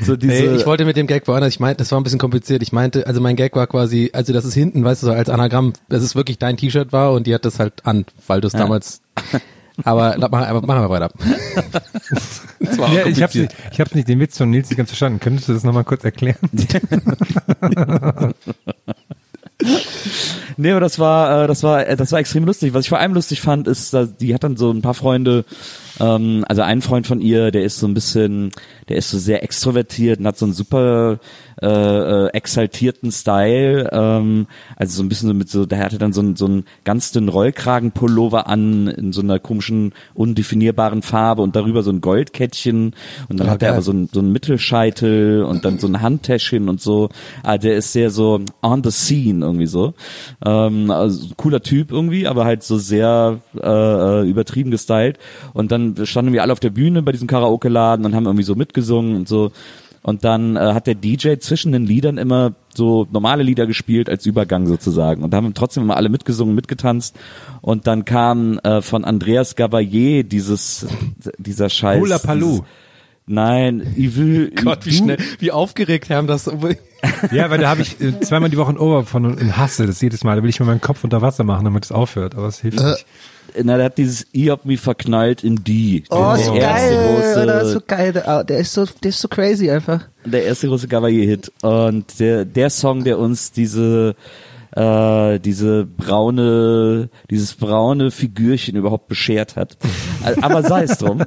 so diese... Nee, ich wollte mit dem Gag woanders. Ich meinte, das war ein bisschen kompliziert. Ich meinte, also mein Gag war quasi, also das ist hinten, weißt du, so als Anagramm, dass es wirklich dein T-Shirt war und die hat das halt an, weil du es damals. Aber la- mach, aber machen wir weiter. Ja, ich habe kompliziert. ich hab's nicht den Witz von Nils nicht ganz verstanden. Könntest du das nochmal kurz erklären? Nee, aber das war, äh, das war, äh, das war extrem lustig. Was ich vor allem lustig fand, ist, dass die hat dann so ein paar Freunde Ähm, also ein Freund von ihr, der ist so ein bisschen, der ist so sehr extrovertiert und hat so einen super äh, äh, exaltierten Style. Ähm, also so ein bisschen so mit so, der hatte dann so einen, so einen ganz dünnen Rollkragenpullover an in so einer komischen, undefinierbaren Farbe und darüber so ein Goldkettchen und dann Ja, hat er geil. aber so ein, so ein Mittelscheitel und dann so ein Handtäschchen und so. Ah, der ist sehr so on the scene irgendwie so. Ähm, also cooler Typ irgendwie, aber halt so sehr äh, äh, übertrieben gestylt. Und dann standen wir alle auf der Bühne bei diesem Karaoke-Laden und haben irgendwie so mitgesungen und so. Und dann äh, hat der DJ zwischen den Liedern immer so normale Lieder gespielt als Übergang sozusagen. Und da haben trotzdem immer alle mitgesungen, mitgetanzt. Und dann kam äh, von Andreas Gabalier dieses, dieser Scheiß. Hula Paloo. dieses- Nein, Evil. Gott, wie du- schnell, wie aufgeregt haben das. Ja, weil da habe ich äh, zweimal die Woche ein Ober von und hasse das jedes Mal. Da will ich mir meinen Kopf unter Wasser machen, damit es aufhört. Aber es hilft nicht. Na, der hat dieses I hab mich verknallt in die. Oh, Der so erste geil, das ist große- so geil. Der, der ist so, der ist so crazy einfach. der erste große Gavalier-Hit. Und der, der Song, der uns diese, äh, diese braune, dieses braune Figürchen überhaupt beschert hat. Äh, Aber sei es drum.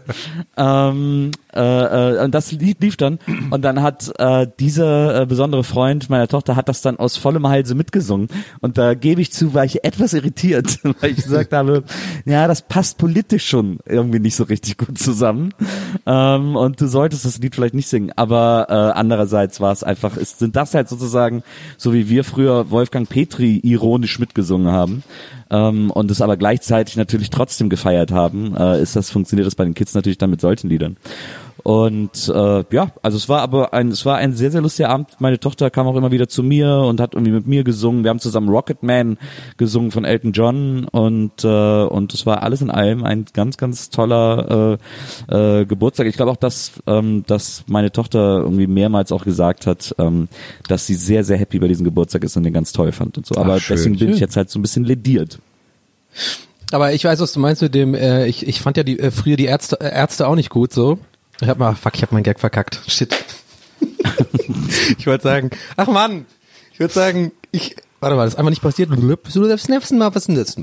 ähm, äh, äh, und das lief dann. Und dann hat äh, dieser äh, besondere Freund meiner Tochter hat das dann aus vollem Halse mitgesungen. Und da gebe ich zu, war ich etwas irritiert, weil ich gesagt habe, ja, das passt politisch schon irgendwie nicht so richtig gut zusammen. Ähm, und du solltest das Lied vielleicht nicht singen. Aber äh, andererseits war es einfach, ist, sind das halt sozusagen, so wie wir früher Wolfgang Petri ironisch mitgesungen haben. Ähm, und es aber gleichzeitig natürlich trotzdem gefeiert haben, äh, ist das, funktioniert das bei den Kids natürlich dann mit solchen Liedern. Und äh, ja, also es war aber ein, es war ein sehr, sehr lustiger Abend. Meine Tochter kam auch immer wieder zu mir und hat irgendwie mit mir gesungen. Wir haben zusammen Rocket Man gesungen von Elton John und äh, und es war alles in allem ein ganz, ganz toller äh, äh, Geburtstag. Ich glaube auch, dass, ähm, dass meine Tochter irgendwie mehrmals auch gesagt hat, ähm, dass sie sehr, sehr happy bei diesem Geburtstag ist und den ganz toll fand und so. Aber Ach, schön. deswegen bin ich Schön. jetzt halt so ein bisschen lediert. Aber ich weiß, was du meinst mit dem, äh, ich, ich fand ja die äh, früher die Ärzte, äh, Ärzte auch nicht gut so. Ich hab mal, fuck, ich hab meinen Gag verkackt. Shit. ich wollte sagen, ach Mann, ich würde sagen, ich, warte mal, das ist einfach nicht passiert. Du darfst nächsten Mal, was ist denn das?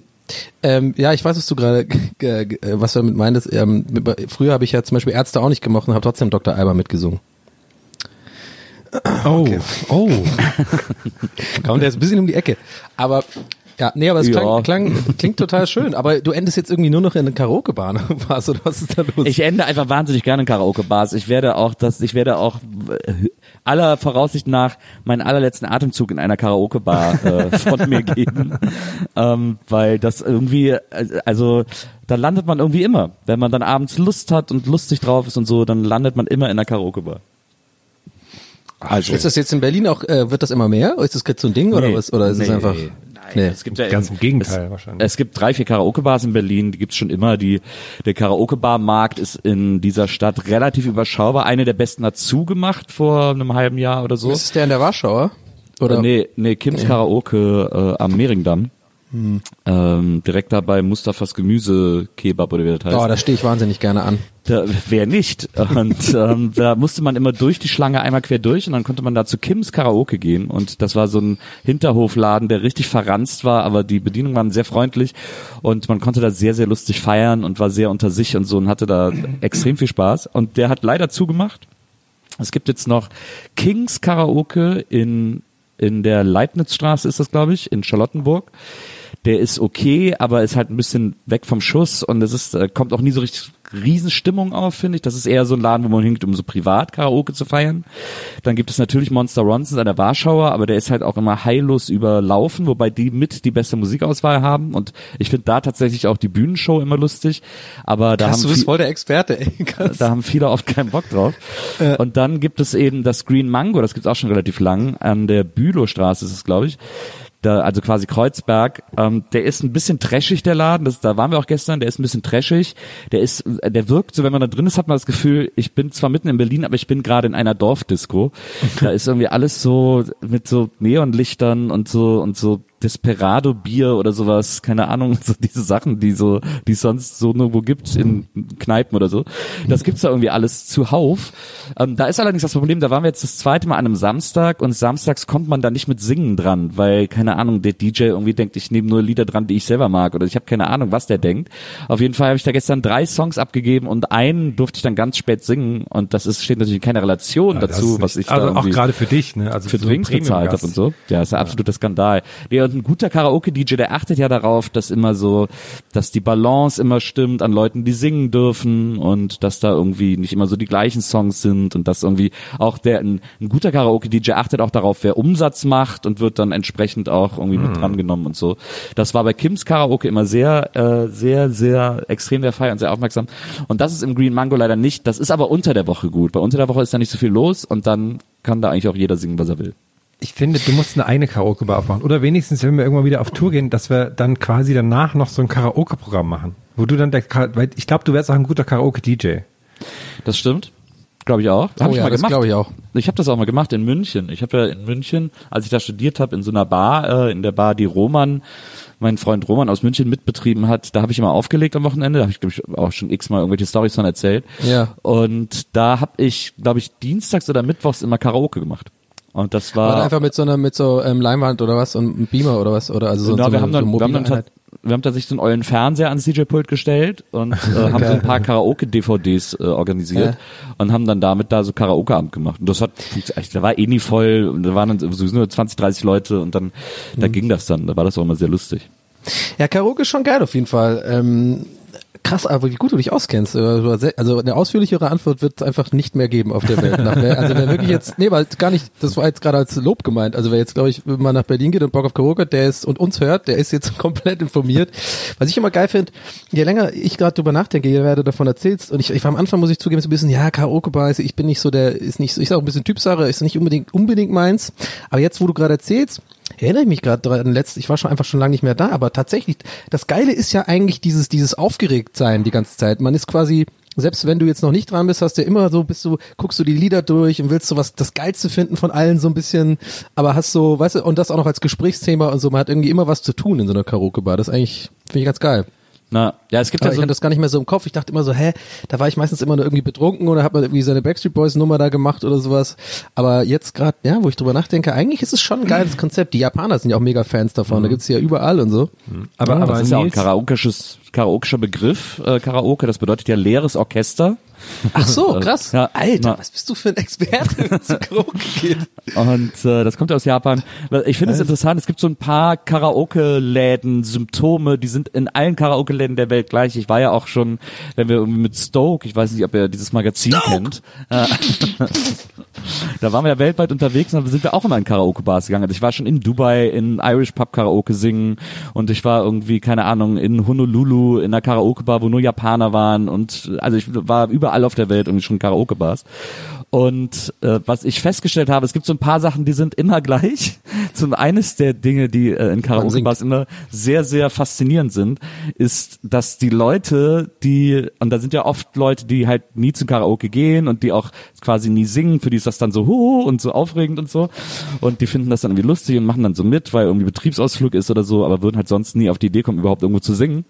Ähm, ja, ich weiß, was du gerade, äh, was du damit meintest. Ähm, früher habe ich ja zum Beispiel Ärzte auch nicht gemocht und habe trotzdem Dr. Alba mitgesungen. Oh, oh. Kommt jetzt ein bisschen um die Ecke. Aber ja, nee, aber es Ja. klang, klang, klingt total schön. Aber du endest jetzt irgendwie nur noch in eine Karaoke-Bahn. Was oder was ist da los? Ich ende einfach wahnsinnig gerne in Karaoke-Bars. Ich werde auch das, ich werde auch äh, aller Voraussicht nach meinen allerletzten Atemzug in einer Karaoke-Bar äh, von mir geben, ähm, weil das irgendwie, äh, also da landet man irgendwie immer, wenn man dann abends Lust hat und lustig drauf ist und so, dann landet man immer in einer Karaoke-Bar. Also ist das jetzt in Berlin auch, äh, wird das immer mehr? Ist das jetzt so ein Ding oder Nee, was? Oder ist es nee, einfach? Nein, Nee. es gibt ja Ganz im Gegenteil es, wahrscheinlich. Es gibt drei, vier Karaoke-Bars in Berlin, die gibt's schon immer. Die, der Karaoke-Bar-Markt ist in dieser Stadt relativ überschaubar. Eine der besten hat zugemacht vor einem halben Jahr oder so. Ist es der in der Warschauer? Oder? Äh, nee, nee, Kims Karaoke äh, am Mehringdamm. Hm. Ähm, direkt da bei Mustafas Gemüse-Kebab oder wie das heißt. Oh, da stehe ich wahnsinnig gerne an. Da, wer nicht? Und ähm, da musste man immer durch die Schlange einmal quer durch und dann konnte man da zu Kims Karaoke gehen und das war so ein Hinterhofladen, der richtig verranzt war, aber die Bedienung waren sehr freundlich und man konnte da sehr, sehr lustig feiern und war sehr unter sich und so und hatte da extrem viel Spaß und der hat leider zugemacht. Es gibt jetzt noch Kings Karaoke in, in der Leibnizstraße ist das, glaube ich, in Charlottenburg. Der ist okay, aber ist halt ein bisschen weg vom Schuss und es ist, äh, kommt auch nie so richtig Riesenstimmung auf, finde ich. Das ist eher so ein Laden, wo man hingeht, um so privat Karaoke zu feiern. Dann gibt es natürlich Monster Ronsons an der Warschauer, aber der ist halt auch immer heillos überlaufen, wobei die mit die beste Musikauswahl haben und ich finde da tatsächlich auch die Bühnenshow immer lustig. Aber da Krass, haben du bist voll der Experte, ey. Krass. da haben viele oft keinen Bock drauf. Und dann gibt es eben das Green Mango, das gibt's auch schon relativ lang, an der Bülowstraße ist es, glaube ich. Da, also quasi Kreuzberg. Ähm, der ist ein bisschen trashig, der Laden. Das, da waren wir auch gestern. Der ist ein bisschen trashig. Der ist, äh, der wirkt so, wenn man da drin ist, hat man das Gefühl, ich bin zwar mitten in Berlin, aber ich bin gerade in einer Dorfdisco. Da ist irgendwie alles so mit so Neonlichtern und so und so Desperado Bier oder sowas, keine Ahnung, so diese Sachen, die so, die es sonst so nirgendwo gibt in Kneipen oder so. Das gibt's da irgendwie alles zuhauf. Ähm, da ist allerdings das Problem, da waren wir jetzt das zweite Mal an einem Samstag und samstags kommt man da nicht mit Singen dran, weil, keine Ahnung, der DJ irgendwie denkt, ich nehme nur Lieder dran, die ich selber mag oder ich habe keine Ahnung, was der denkt. Auf jeden Fall habe ich da gestern drei Songs abgegeben und einen durfte ich dann ganz spät singen und das ist, steht natürlich in keiner Relation Ja, dazu, ist was nicht- ich da also auch irgendwie gerade für dich, ne? Also für so Drinks bezahlt habe und so. Ja, ist ein absoluter Skandal. Nee, ein guter Karaoke-DJ, der achtet ja darauf, dass immer so, dass die Balance immer stimmt an Leuten, die singen dürfen und dass da irgendwie nicht immer so die gleichen Songs sind und dass irgendwie auch der, ein, ein guter Karaoke-DJ achtet auch darauf, wer Umsatz macht und wird dann entsprechend auch irgendwie mit drangenommen und so. Das war bei Kims Karaoke immer sehr, äh, sehr, sehr extrem der Fall und sehr aufmerksam. Und das ist im Green Mango leider nicht. Das ist aber unter der Woche gut. Bei unter der Woche ist da nicht so viel los und dann kann da eigentlich auch jeder singen, was er will. Ich finde, du musst eine eigene Karaoke-Bar aufmachen. Oder wenigstens, wenn wir irgendwann wieder auf Tour gehen, dass wir dann quasi danach noch so ein Karaoke-Programm machen. Wo du dann der, Ka- weil ich glaube, du wärst auch ein guter Karaoke-DJ. Das stimmt. Glaube ich auch. Hab Oh ich ja, mal das gemacht. glaube ich auch. Ich habe das auch mal gemacht in München. Ich habe ja in München, als ich da studiert habe, in so einer Bar, äh, in der Bar, die Roman, mein Freund Roman aus München mitbetrieben hat, da habe ich immer aufgelegt am Wochenende. Da habe ich, glaube ich, auch schon x-mal irgendwelche Storys von erzählt. Ja. Und da habe ich, glaube ich, dienstags oder mittwochs immer Karaoke gemacht. Und das war... Da einfach mit so einer mit so ähm, Leinwand oder was und einem Beamer oder was oder also so, Genau, so wir, eine, haben dann, so wir, haben dann tat- wir haben tatsächlich so einen ollen Fernseher ans DJ-Pult gestellt und äh, haben so ein paar Karaoke-DVDs äh, organisiert Ja. und haben dann damit da so Karaoke-Abend gemacht. Und das hat. Da war eh nie voll da waren dann sowieso nur 20, 30 Leute und dann, Mhm. da ging das dann. Da war das auch immer sehr lustig. Ja, Karaoke ist schon geil auf jeden Fall. Ähm, krass, aber wie gut du dich auskennst. Also eine ausführlichere Antwort wird es einfach nicht mehr geben auf der Welt. Nach, also wer wirklich jetzt, nee, weil gar nicht, das war jetzt gerade als Lob gemeint. Also wer jetzt, glaube ich, mal nach Berlin geht und Bock auf Karaoke, hat, der ist und uns hört, der ist jetzt komplett informiert. Was ich immer geil finde, je länger ich gerade drüber nachdenke, je mehr du davon erzählst, und ich, ich war am Anfang, muss ich zugeben, so ein bisschen, ja, Karaoke-Bar, also ich bin nicht so der, ist nicht so, ich sag auch ein bisschen Typsache, ist nicht unbedingt, unbedingt meins. Aber jetzt, wo du gerade erzählst, erinnere ich mich gerade dran, letzt, ich war schon einfach schon lange nicht mehr da, aber tatsächlich, das Geile ist ja eigentlich dieses, dieses Aufgeregtsein die ganze Zeit. Man ist quasi, selbst wenn du jetzt noch nicht dran bist, hast du ja immer so, bist du, guckst du die Lieder durch und willst so was, das Geilste finden von allen so ein bisschen, aber hast so, weißt du, und das auch noch als Gesprächsthema und so, man hat irgendwie immer was zu tun in so einer Karaoke-Bar. Das ist eigentlich, finde ich ganz geil. Na, ja, es gibt Aber ja ich so, hatte das gar nicht mehr so im Kopf. Ich dachte immer so, hä, da war ich meistens immer nur irgendwie betrunken oder hat man irgendwie seine Backstreet Boys Nummer da gemacht oder sowas. Aber jetzt gerade, ja, wo ich drüber nachdenke, eigentlich ist es schon ein geiles Konzept. Die Japaner sind ja auch mega Fans davon. Da gibt's die ja überall und so. Aber, aber das ist ja auch ein karaokisches, karaokischer Begriff, äh, Karaoke, das bedeutet ja leeres Orchester. Ach so, krass. Ja, Alter, na. was bist du für ein Experte, zu Karaoke? Und äh, das kommt ja aus Japan. Ich finde es interessant, es gibt so ein paar Karaoke-Läden, Symptome, die sind in allen Karaoke-Läden der Welt gleich. Ich war ja auch schon, wenn wir irgendwie mit Stoke, ich weiß nicht, ob ihr dieses Magazin kennt, äh, da waren wir ja weltweit unterwegs und da sind wir auch immer in Karaoke-Bars gegangen. Also ich war schon in Dubai in Irish Pub Karaoke singen und ich war irgendwie, keine Ahnung, in Honolulu in einer Karaoke-Bar, wo nur Japaner waren und also ich war überall auf der Welt irgendwie schon in Karaoke-Bars. Und äh, was ich festgestellt habe, es gibt so ein paar Sachen, die sind immer gleich. Zum eines der Dinge, die äh, in Karaoke-Bars immer sehr, sehr faszinierend sind, ist, dass die Leute, die, und da sind ja oft Leute, die halt nie zu Karaoke gehen und die auch quasi nie singen, für die ist das dann so hu und so aufregend und so. Und die finden das dann irgendwie lustig und machen dann so mit, weil irgendwie Betriebsausflug ist oder so, aber würden halt sonst nie auf die Idee kommen, überhaupt irgendwo zu singen.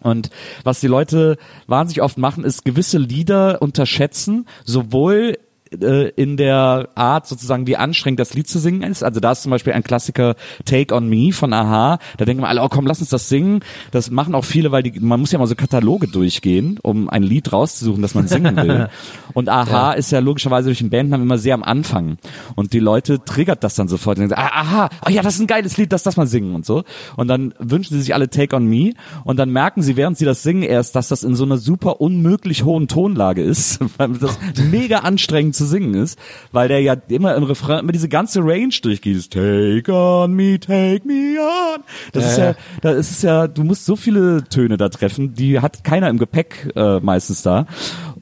Und was die Leute wahnsinnig oft machen, ist gewisse Lieder unterschätzen, sowohl äh, in der Art sozusagen, wie anstrengend das Lied zu singen ist. Also da ist zum Beispiel ein Klassiker Take on Me von Aha. Da denken wir alle, oh komm, lass uns das singen. Das machen auch viele, weil die, man muss ja mal so Kataloge durchgehen, um ein Lied rauszusuchen, das man singen will. Und Aha ist ja logischerweise durch den Bandnamen immer sehr am Anfang. Und die Leute triggert das dann sofort. Und denken, ah, aha, oh ja, das ist ein geiles Lied, das das mal singen und so. Und dann wünschen sie sich alle Take on Me. Und dann merken sie, während sie das singen erst, dass das in so einer super unmöglich hohen Tonlage ist, weil das mega anstrengend zu singen ist, weil der ja immer im Refrain immer diese ganze Range durchgeht. Take on me, take me on. Das ist ja, da ist es ja, du musst so viele Töne da treffen, die hat keiner im Gepäck äh, meistens da.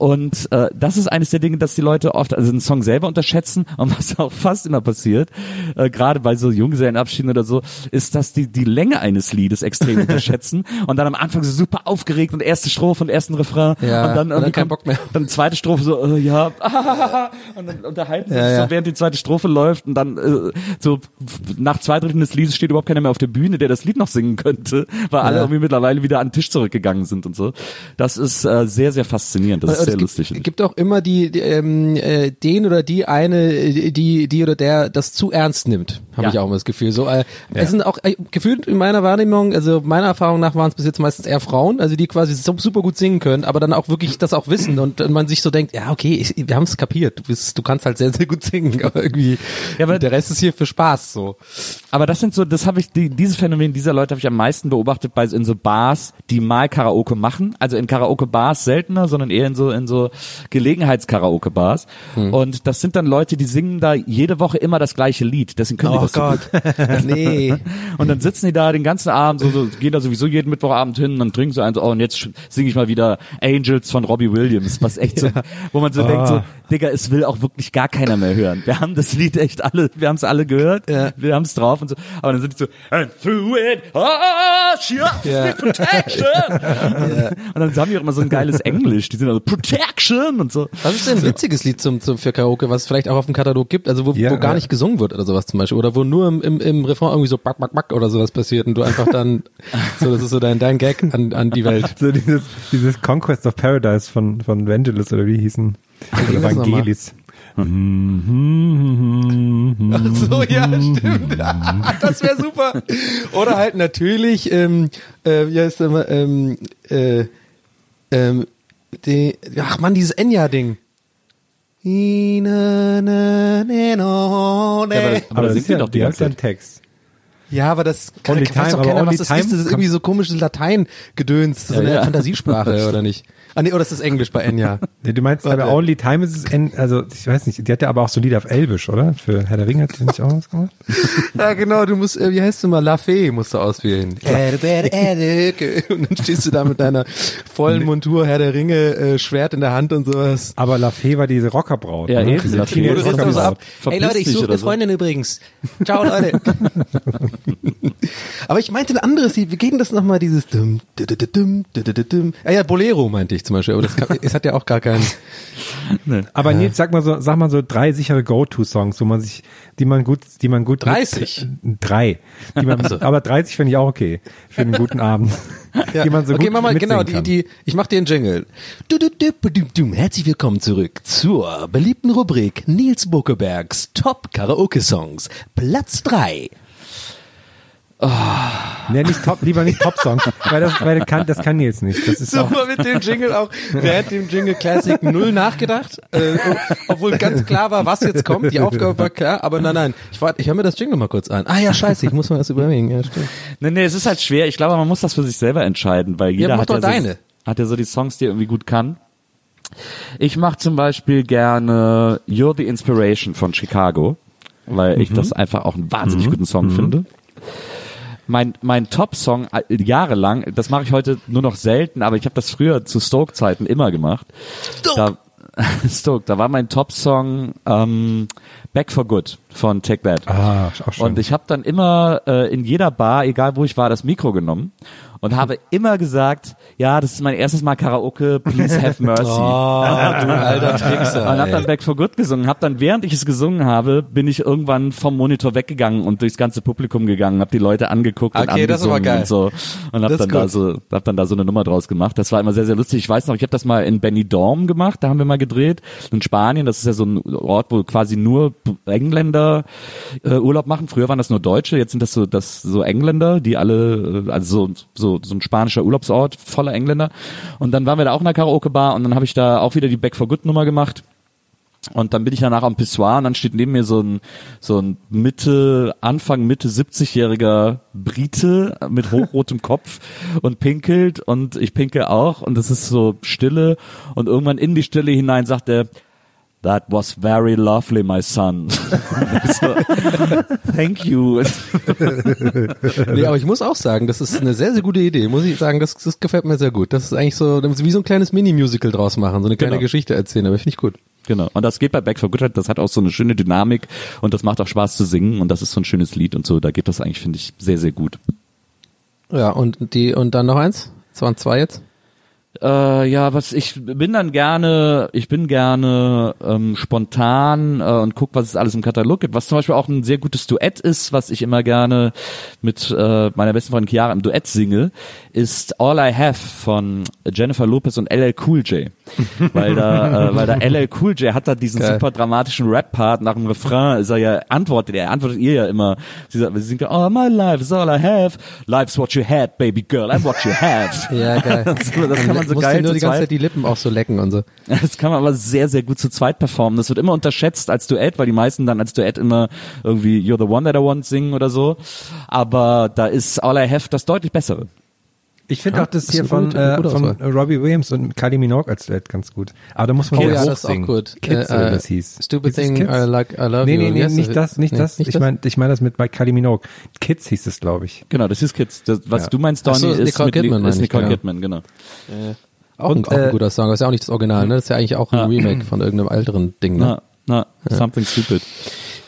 Und äh, das ist eines der Dinge, dass die Leute oft also den Song selber unterschätzen und was auch fast immer passiert, äh, gerade bei so Junggesellenabschieden oder so, ist, dass die die Länge eines Liedes extrem unterschätzen und dann am Anfang so super aufgeregt und erste Strophe und ersten Refrain Ja, und dann und dann kein Bock mehr. Dann zweite Strophe so, äh, ja, und dann unterhalten sie Ja, sich ja. so, während die zweite Strophe läuft und dann äh, so nach zwei Dritteln des Liedes steht überhaupt keiner mehr auf der Bühne, der das Lied noch singen könnte, weil alle irgendwie mittlerweile wieder an den Tisch zurückgegangen sind und so. Das ist äh, sehr, sehr faszinierend. Das ist sehr es lustig. Gibt, gibt auch immer die, die ähm, äh, den oder die eine, die die oder der das zu ernst nimmt, habe Ja. ich auch immer das Gefühl. So, äh, es sind auch äh, gefühlt in meiner Wahrnehmung, also meiner Erfahrung nach waren es bis jetzt meistens eher Frauen, also die quasi so, super gut singen können, aber dann auch wirklich das auch wissen und, und man sich so denkt, ja okay, ich, wir haben es kapiert, du bist, du kannst halt sehr sehr gut singen, aber irgendwie, Ja, aber- der Rest ist hier für Spaß so. Aber das sind so, das habe ich, die, dieses Phänomen dieser Leute habe ich am meisten beobachtet bei in so Bars, die mal Karaoke machen. Also in Karaoke-Bars seltener, sondern eher in so in so Gelegenheits-Karaoke-Bars. Hm. Und das sind dann Leute, die singen da jede Woche immer das gleiche Lied. Deswegen können die Oh das so gut. Gott, nee. Und dann sitzen die da den ganzen Abend, so, so gehen da sowieso jeden Mittwochabend hin und dann trinken sie eins, oh, und jetzt singe ich mal wieder Angels von Robbie Williams, was echt so, wo man so denkt, so, Digga, es will auch wirklich gar keiner mehr hören. Wir haben das Lied echt alle, wir haben es alle gehört, Ja. wir haben es drauf und so, aber dann sind die so, and through it, oh, she Ja. me protection. Und dann haben die auch immer so ein geiles Englisch, die sind also Protection und so. Was ist denn ein witziges Lied zum, zum für Karaoke, was es vielleicht auch auf dem Katalog gibt, also wo, Ja, wo gar ja. nicht gesungen wird oder sowas zum Beispiel, oder wo nur im, im, im Refrain irgendwie so back, back, back oder sowas passiert und du einfach dann, so, das ist so dein, dein Gag an, an die Welt. So dieses, dieses Conquest of Paradise von, von Vangelis oder wie hießen? Ging Oder das nochmal? Vangelis. Ach so, ja, stimmt. das wäre super. Oder halt natürlich, ähm, äh, wie heißt der ähm, äh, ähm, die, ach man, dieses Enya-Ding. Ja, aber, aber singt ja, doch die ganze Zeit. Text. Ja, aber das kann, Only weiß Time, doch keiner, was Only das Time ist. Das ist irgendwie so komisches Latein-Gedöns. Das ist Ja, eine ja. Fantasiesprache, oder nicht? Ah, nee, oder ist das Englisch bei Enya? Nee, du meinst, Warte. aber Only Time ist es, en, also ich weiß nicht, die hat ja aber auch so Lieder auf Elbisch, oder? Für Herr der Ringe hat die nicht auch was gemacht? ja, genau, du musst, äh, wie heißt du mal, La Fee musst du auswählen. Und dann stehst du da mit deiner vollen Montur, Herr der Ringe, äh, Schwert in der Hand und sowas. Aber La Fee war diese Rockerbraut. Ja, ne? eben, Diese La Fee. So ab. Rockerbraut. Hey Leute, ich suche eine so. Freundin übrigens. Ciao Leute. Aber ich meinte ein anderes Lied. Wie ging das nochmal, dieses dum, dum, dum. Ah ja, Bolero meinte ich zum Beispiel. Aber das kann, es hat ja auch gar keinen. Aber Nils, sag mal so, sag mal so drei sichere Go-To-Songs, wo man sich, die man gut, die man gut 30? Mit, drei. Die man, aber 30 finde ich auch okay für einen guten Abend. Die man so okay, gut mach mal, genau, die, die, ich mach dir einen Jingle. Du, du, du, du, du. Herzlich willkommen zurück zur beliebten Rubrik Nils Buckebergs Top Karaoke Songs. Platz drei. Nee, nicht Top, lieber nicht Top-Songs, weil das, weil das kann, das kann Nils nicht. Das ist auch, Super mit dem Jingle auch. Wer hat dem Jingle Classic null nachgedacht? Äh, obwohl ganz klar war, was jetzt kommt. Die Aufgabe war klar, aber nein, nein. Ich warte, ich höre mir das Jingle mal kurz an. Ah ja, scheiße, ich muss mal das überlegen. Ja, stimmt. Nee, nee, es ist halt schwer. Ich glaube, man muss das für sich selber entscheiden, weil jeder mach hat, ja deine. So, hat ja so die Songs, die er irgendwie gut kann. Ich mache zum Beispiel gerne You're the Inspiration von Chicago, weil ich das einfach auch einen wahnsinnig guten Song finde. Mein, mein Top-Song äh, jahrelang, das mache ich heute nur noch selten, aber ich habe das früher zu Stoke-Zeiten immer gemacht. Da, Stoke, da war mein Top-Song ähm, Back for Good von Take That. ah, ist auch schön. Und ich habe dann immer äh, in jeder Bar, egal wo ich war, das Mikro genommen und habe immer gesagt, ja, das ist mein erstes Mal Karaoke, please have mercy. Oh, du alter Trickser. Und hab dann. Back for Good gesungen. Hab dann, während ich es gesungen habe, bin ich irgendwann vom Monitor weggegangen und durchs ganze Publikum gegangen, hab die Leute angeguckt und Okay, das aber angesungen geil. und so und hab Das ist dann da so, hab dann da so eine Nummer draus gemacht. Das war immer sehr, sehr lustig. Ich weiß noch, ich habe das mal in Benidorm gemacht, da haben wir mal gedreht in Spanien. Das ist ja so ein Ort, wo quasi nur Engländer äh, Urlaub machen. Früher waren das nur Deutsche, jetzt sind das so, das so Engländer, die alle, äh, also so, so, so ein spanischer Urlaubsort voller Engländer. Und dann waren wir da auch in der Karaoke-Bar und dann habe ich da auch wieder die Back for Good Nummer gemacht. Und dann bin ich danach am Pissoir und dann steht neben mir so ein, so ein Mitte, Anfang, Mitte 70-jähriger Brite mit hochrotem Kopf und pinkelt und ich pinkel auch und es ist so Stille und irgendwann in die Stille hinein sagt er, That was very lovely, my son. so, thank you. Nee, aber ich muss auch sagen, das ist eine sehr, sehr gute Idee. Muss ich sagen, das, das gefällt mir sehr gut. Das ist eigentlich so, wie so ein kleines Mini-Musical draus machen, so eine kleine Genau. Geschichte erzählen, aber finde ich gut. Genau. Und das geht bei Back for Goodheit, das hat auch so eine schöne Dynamik und das macht auch Spaß zu singen und das ist so ein schönes Lied und so. Da geht das eigentlich, finde ich, sehr, sehr gut. Ja, und die, und dann noch eins? Das waren zwei jetzt? Äh, ja, was ich bin dann gerne, ich bin gerne ähm, spontan äh, und guck, was es alles im Katalog gibt. Was zum Beispiel auch ein sehr gutes Duett ist, was ich immer gerne mit äh, meiner besten Freundin Chiara im Duett singe, ist All I Have von Jennifer Lopez und LL Cool J. weil da, äh, weil da LL Cool J hat da diesen Geil. super dramatischen Rap-Part nach dem Refrain, ist er ja antwortet, er antwortet ihr ja immer. Sie, sagt- sie singt ja, All my life is all I have. Life's what you had, baby girl, and what you have. Ja, geil. Das kann man so geil nur die ganze Zeit die Lippen auch so lecken und so. Das kann man aber sehr, sehr gut zu zweit performen. Das wird immer unterschätzt als Duett, weil die meisten dann als Duett immer irgendwie You're the one that I want singen oder so. Aber da ist All I Have das deutlich bessere. Ich finde Ja, auch das hier von, gute- eine äh, von. Robbie Williams und Kylie Minogue als Duett ganz gut. Aber da muss man Oh ja, das ist auch gut. Kids, Äh, äh, das hieß. Stupid Hieß Thing? I like, I love Nee, you. nee, nee, Yes, nicht das, nicht nee, das. nicht ich meine, ich meine das mit bei Kylie Minogue. Kids hieß es, glaube ich. Genau, das ist Kids. Das, was Ja. du meinst, Donny, so, ist, Nicole mit, Kidman, ist Nicole genau. Kidman, genau. Auch, Und, ein, auch ein äh, guter Song. Das ist ja auch nicht das Original, ne? Das ist ja eigentlich auch ein Remake von irgendeinem älteren Ding, ne? Na, na, something stupid.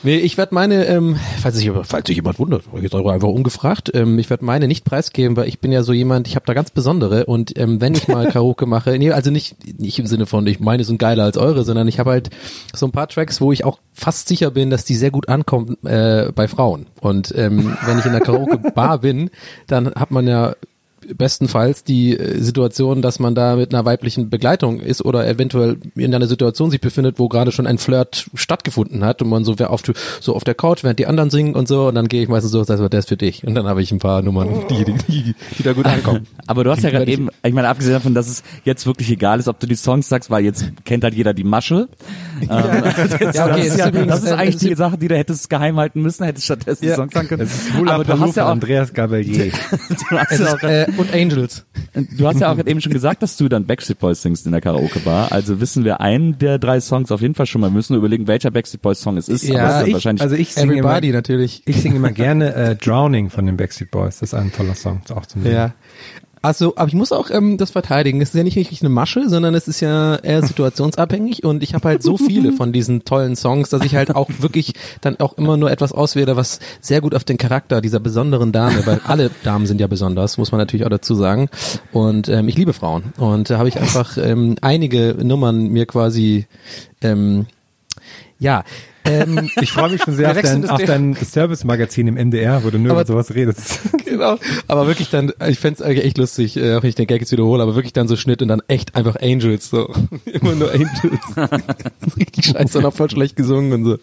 Nee, ich werde meine, ähm, falls sich, falls sich jemand wundert, jetzt einfach ungefragt, ähm, ich werde meine nicht preisgeben, weil ich bin ja so jemand, ich habe da ganz besondere und ähm, wenn ich mal Karaoke mache, nee, also nicht, nicht im Sinne von, ich meine sind geiler als eure, sondern ich habe halt so ein paar Tracks, wo ich auch fast sicher bin, dass die sehr gut ankommen äh, bei Frauen. Und ähm, wenn ich in der Karaoke-Bar bin, dann hat man ja bestenfalls die äh, Situation, dass man da mit einer weiblichen Begleitung ist oder eventuell in einer Situation sich befindet, wo gerade schon ein Flirt stattgefunden hat und man so auf, so auf der Couch, während die anderen singen und so und dann gehe ich meistens so, das der ist für dich und dann habe ich ein paar Nummern, die, die, die, die da gut ankommen. Aber du hast ja gerade eben, ich meine, abgesehen davon, dass es jetzt wirklich egal ist, ob du die Songs sagst, weil jetzt kennt halt jeder die Masche. Ähm, Ja, okay, das, ist ja, übrigens, das ist eigentlich die Sache, die du hättest geheim halten müssen, hättest stattdessen Ja. die Songs sagen können. Das ist Aber du hast ja auch, Andreas Gabalier. du hast Es ja auch äh, und Angels. Du hast ja auch eben schon gesagt, dass du dann Backstreet Boys singst in der Karaoke-Bar. Also wissen wir einen der drei Songs auf jeden Fall schon mal. Wir müssen nur überlegen, welcher Backstreet Boys Song es ist. Ja, aber es ist also, dann ich, wahrscheinlich also ich singe immer, natürlich. ich singe immer gerne äh, Drowning von den Backstreet Boys. Das ist ein toller Song. Auch zum. Ja. Also, aber ich muss auch ähm, das verteidigen. Es ist ja nicht wirklich eine Masche, sondern es ist ja eher situationsabhängig und ich habe halt so viele von diesen tollen Songs, dass ich halt auch wirklich dann auch immer nur etwas auswähle, was sehr gut auf den Charakter dieser besonderen Dame, weil alle Damen sind ja besonders, muss man natürlich auch dazu sagen. Und ähm, ich liebe Frauen und da habe ich einfach ähm, einige Nummern mir quasi ähm, ja, ähm, Ich freue mich schon sehr auf dein, auf dein Service-Magazin im MDR, wo du nur Aber- über sowas redest. genau. Aber wirklich dann, ich fänd's eigentlich echt lustig, äh, auch wenn ich den Gag jetzt wiederhole, aber wirklich dann so Schnitt und dann echt einfach Angels, so. Immer nur Angels. Richtig scheiße und auch voll schlecht gesungen und so.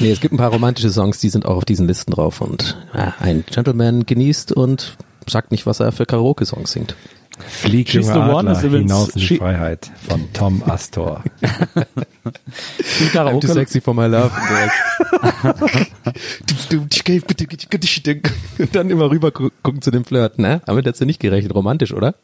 nee, es gibt ein paar romantische Songs, die sind auch auf diesen Listen drauf und ja, ein Gentleman genießt und sagt nicht, was er für Karaoke-Songs singt. Flieg, She's the Adler, hinaus in die Freiheit von Tom Astor. im too sexy for my love. und dann immer rüber gu- gucken zu dem Flirt, ne? Damit hättest du nicht gerechnet. Romantisch, oder?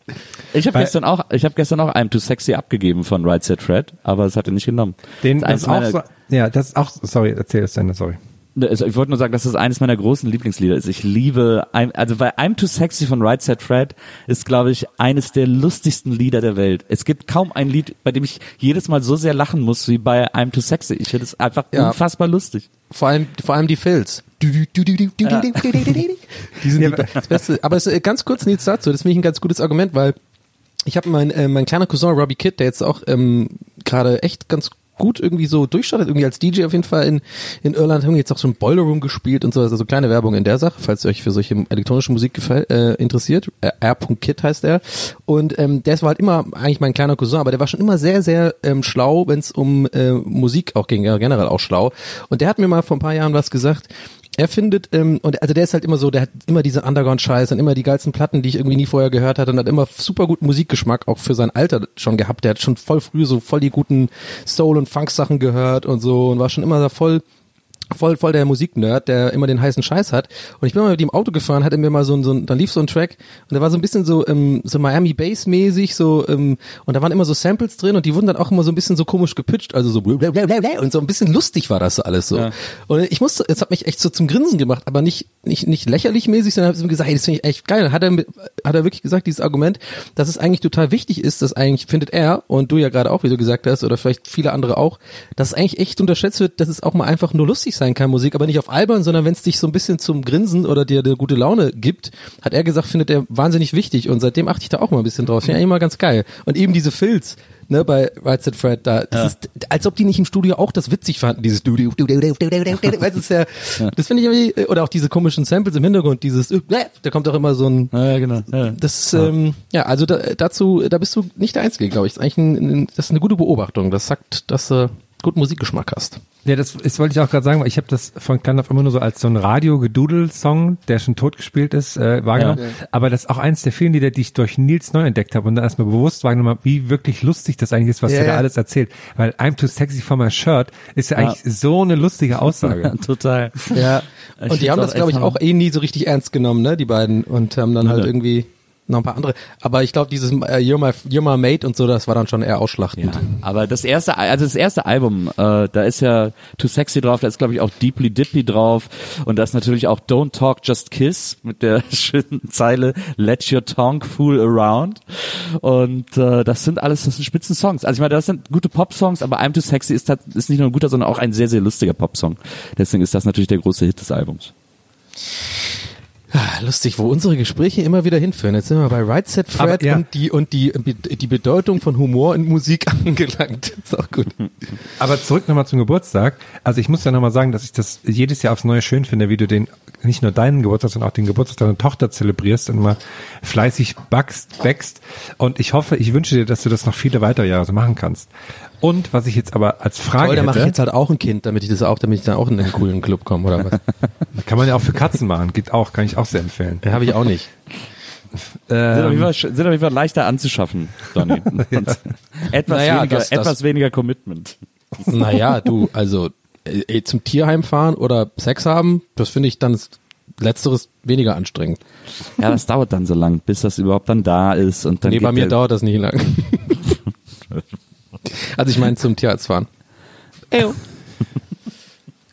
Ich habe gestern auch, ich habe gestern auch I'm Too Sexy abgegeben von Right Said Fred, aber es hat er nicht genommen. Den, Das das auch so, ja, das ist auch, sorry, erzähl es Ende, sorry. Also ich wollte nur sagen, dass das eines meiner großen Lieblingslieder ist. Ich liebe, also bei I'm Too Sexy von Right Said Fred ist, glaube ich, eines der lustigsten Lieder der Welt. Es gibt kaum ein Lied, bei dem ich jedes Mal so sehr lachen muss wie bei I'm Too Sexy. Ich finde es einfach Ja. unfassbar lustig. Vor allem, vor allem die Filz. Die sind die, das Beste. Aber es, äh, ganz kurz Nils dazu, das finde ich ein ganz gutes Argument, weil ich habe mein, äh, mein kleiner Cousin Robbie Kidd, der jetzt auch ähm, gerade echt ganz gut irgendwie so durchstartet, irgendwie als DJ auf jeden Fall in, in Irland, haben jetzt auch so ein Boiler Room gespielt und so, also kleine Werbung in der Sache, falls ihr euch für solche elektronische Musik gefällt, äh, interessiert. Äh, R.Kid heißt er. Und ähm, der war halt immer eigentlich mein kleiner Cousin, aber der war schon immer sehr, sehr ähm, schlau, wenn es um äh, Musik auch ging, ja, generell auch schlau. Und der hat mir mal vor ein paar Jahren was gesagt, er findet, ähm, und also der ist halt immer so, der hat immer diese Underground-Scheiß und immer die geilsten Platten, die ich irgendwie nie vorher gehört hatte und hat immer super guten Musikgeschmack, auch für sein Alter schon gehabt. Der hat schon voll früh so voll die guten Soul- und Funk-Sachen gehört und so und war schon immer da voll voll voll der Musiknerd, der immer den heißen Scheiß hat. Und ich bin mal mit ihm Auto gefahren, hatte mir mal so ein, so ein dann lief so ein Track und der war so ein bisschen so ähm, so Miami Bass mäßig so ähm, und da waren immer so Samples drin und die wurden dann auch immer so ein bisschen so komisch gepitcht, also so und so ein bisschen lustig war das so alles so. Ja. Und ich musste, es hat mich echt so zum Grinsen gemacht, aber nicht nicht nicht lächerlich mäßig, sondern habe ihm gesagt, hey, das finde ich echt geil. Dann hat er hat er wirklich gesagt, dieses Argument, dass es eigentlich total wichtig ist, dass eigentlich findet er und du ja gerade auch, wie du gesagt hast, oder vielleicht viele andere auch, dass es eigentlich echt unterschätzt wird, dass es auch mal einfach nur lustig lustig sein kann, Musik, aber nicht auf albern, sondern wenn es dich so ein bisschen zum Grinsen oder dir eine gute Laune gibt, hat er gesagt, findet er wahnsinnig wichtig und seitdem achte ich da auch mal ein bisschen drauf. Finde immer ganz geil. Und eben diese Filz, ne, bei Right Said Fred da. Das ja. ist, als ob die nicht im Studio auch das witzig fanden, dieses Studio. Weißt ist ja, das finde ich irgendwie, oder auch diese komischen Samples im Hintergrund, dieses, da kommt auch immer so ein, ja, genau. Ja. das, ähm, ja, also da, dazu, da bist du nicht der Einzige, glaube ich. Das ist eigentlich ein, ein, das ist eine gute Beobachtung. Das sagt, dass, äh, guten Musikgeschmack hast. Ja, das, das wollte ich auch gerade sagen, weil ich habe das von klein auf immer nur so als so ein Radio-Gedudel-Song, der schon tot gespielt ist, äh, wahrgenommen. Aber das ist auch eins der vielen Lieder, die ich durch Nils neu entdeckt habe und dann erstmal bewusst wahrgenommen habe, wie wirklich lustig das eigentlich ist, was Ja, er da ja. alles erzählt. Weil I'm too sexy for my shirt ist ja, Ja. eigentlich so eine lustige Aussage. Total. Ja. Und die haben das, glaube ich, auch eh nie so richtig ernst genommen, ne, die beiden, und haben dann halt Ja. irgendwie noch ein paar andere. Aber ich glaube, dieses äh, You're, my, You're my Mate und so, das war dann schon eher ausschlachtend. Ja, aber das erste, also das erste Album, äh, da ist ja Too Sexy drauf, da ist glaube ich auch Deeply Dippy drauf und da ist natürlich auch Don't Talk Just Kiss mit der schönen Zeile Let Your Tongue Fool Around und äh, das sind alles, das sind spitzen Songs. Also ich meine, das sind gute Pop-Songs, aber I'm Too Sexy ist, ist nicht nur ein guter, sondern auch ein sehr, sehr lustiger Popsong. Deswegen ist das natürlich der große Hit des Albums. Ah, Lustig, wo unsere Gespräche immer wieder hinführen. Jetzt sind wir bei Right Set Fred Aber, ja. und die und die die Bedeutung von Humor in Musik angelangt. Ist auch gut. Aber zurück nochmal zum Geburtstag. Also ich muss ja nochmal sagen, dass ich das jedes Jahr aufs Neue schön finde, wie du den, nicht nur deinen Geburtstag, sondern auch den Geburtstag deiner Tochter zelebrierst und mal fleißig backst, wächst. Und ich hoffe, ich wünsche dir, dass du das noch viele weitere Jahre so machen kannst. Und was ich jetzt aber als Frage Toll, dann mache ich jetzt halt auch ein Kind, damit ich das auch, damit ich dann auch in einen coolen Club komme oder was. kann man ja auch für Katzen machen, geht auch, kann ich auch sehr empfehlen. Habe ich auch nicht. Sind, auf jeden Ähm, Fall, sind auf jeden Fall leichter anzuschaffen, Donny. Etwas, Naja, weniger, das- das- etwas weniger Commitment. Naja, du, also äh, zum Tierheim fahren oder Sex haben, das finde ich dann letzteres weniger anstrengend. Ja, das dauert dann so lang, bis das überhaupt dann da ist und dann nee, bei mir dauert das nicht lang. also ich meine zum Tierarzt fahren.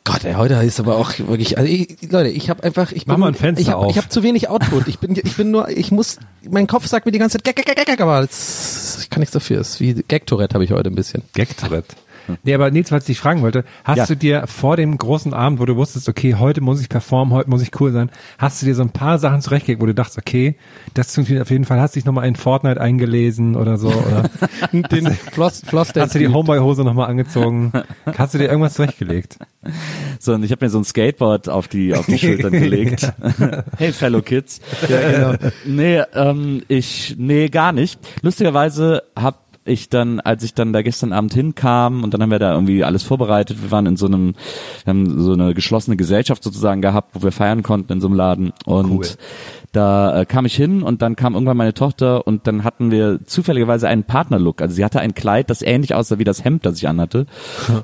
Gott, ey, heute ist aber auch wirklich, also ich, Leute, ich habe einfach, ich Mach bin, mal ein Fenster ich habe auf. ich hab zu wenig Output. Ich bin, ich bin nur, ich muss, mein Kopf sagt mir die ganze Zeit, gag, gag, gag, gag, aber das, ich kann nichts dafür. Das ist wie Gag-Tourette habe ich heute ein bisschen. Gag-Tourette. Nee, aber Nils, was ich dich fragen wollte, hast Ja. du dir vor dem großen Abend, wo du wusstest, okay, heute muss ich performen, heute muss ich cool sein, hast du dir so ein paar Sachen zurechtgelegt, wo du dachtest, okay, das funktioniert auf jeden Fall, hast dich nochmal in Fortnite eingelesen oder so, oder Den Floss, Floss hast du die Homeboy-Hose nochmal angezogen, hast du dir irgendwas zurechtgelegt? so, und ich habe mir so ein Skateboard auf die auf die Schultern gelegt. hey fellow kids. Ja, genau. Nee, ähm, ich nee gar nicht. Lustigerweise hab ich dann, als ich dann da gestern Abend hinkam und dann haben wir da irgendwie alles vorbereitet. Wir waren in so einem, wir haben so eine geschlossene Gesellschaft sozusagen gehabt, wo wir feiern konnten in so einem Laden. Und Cool. da äh, kam ich hin und dann kam irgendwann meine Tochter und dann hatten wir zufälligerweise einen Partnerlook. Also sie hatte ein Kleid, das ähnlich aussah wie das Hemd, das ich anhatte.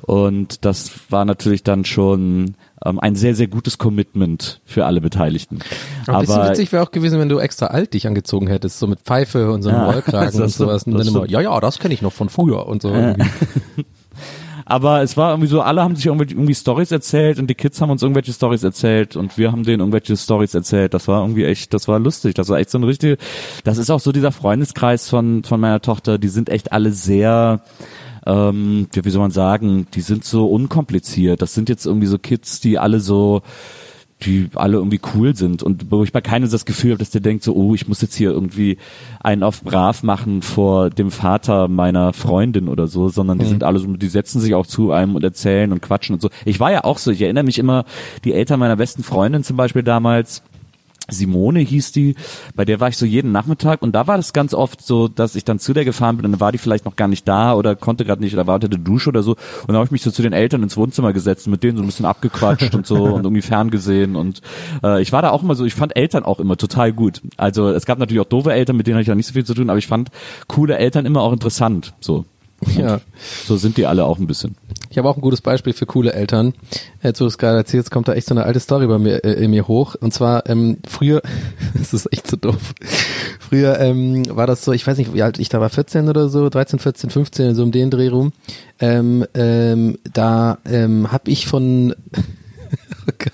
Und das war natürlich dann schon ähm, ein sehr, sehr gutes Commitment für alle Beteiligten. Ein bisschen witzig wäre auch gewesen, wenn du extra alt dich angezogen hättest, so mit Pfeife und so einem Ja, Rollkragen und sowas. Und dann immer, ja, ja, das kenne ich noch von früher und so. Aber es war irgendwie so, alle haben sich irgendwie, irgendwie Stories erzählt und die Kids haben uns irgendwelche Stories erzählt und wir haben denen irgendwelche Stories erzählt. Das war irgendwie echt, das war lustig. Das war echt so ein richtige, das ist auch so dieser Freundeskreis von, von meiner Tochter, die sind echt alle sehr, ähm, ja, wie soll man sagen, die sind so unkompliziert. Das sind jetzt irgendwie so Kids, die alle so, die alle irgendwie cool sind und wo ich bei keinem das Gefühl habe, dass der denkt so, oh, ich muss jetzt hier irgendwie einen auf brav machen vor dem Vater meiner Freundin oder so, sondern die sind alle so, die setzen sich auch zu einem und erzählen und quatschen und so. Ich war ja auch so, ich erinnere mich immer, die Eltern meiner besten Freundin zum Beispiel damals, Simone hieß die, bei der war ich so jeden Nachmittag und da war das ganz oft so, dass ich dann zu der gefahren bin und dann war die vielleicht noch gar nicht da oder konnte gerade nicht oder war unter der Dusche oder so und dann habe ich mich so zu den Eltern ins Wohnzimmer gesetzt und mit denen so ein bisschen abgequatscht und so und irgendwie ferngesehen und äh, ich war da auch immer so, ich fand Eltern auch immer total gut. Also es gab natürlich auch doofe Eltern, mit denen hatte ich auch nicht so viel zu tun, aber ich fand coole Eltern immer auch interessant, so. Ja. So sind die alle auch ein bisschen. Ich habe auch ein gutes Beispiel für coole Eltern. Jetzt, wo du es gerade erzählst, kommt da echt so eine alte Story bei mir, äh, in mir hoch. Und zwar, ähm, früher, das ist echt so doof. Früher ähm, war das so, ich weiß nicht, wie alt ich da war, 14 oder so, 13, 14, 15, so um den Dreh rum. Ähm, ähm, da ähm, habe ich von Oh Gott.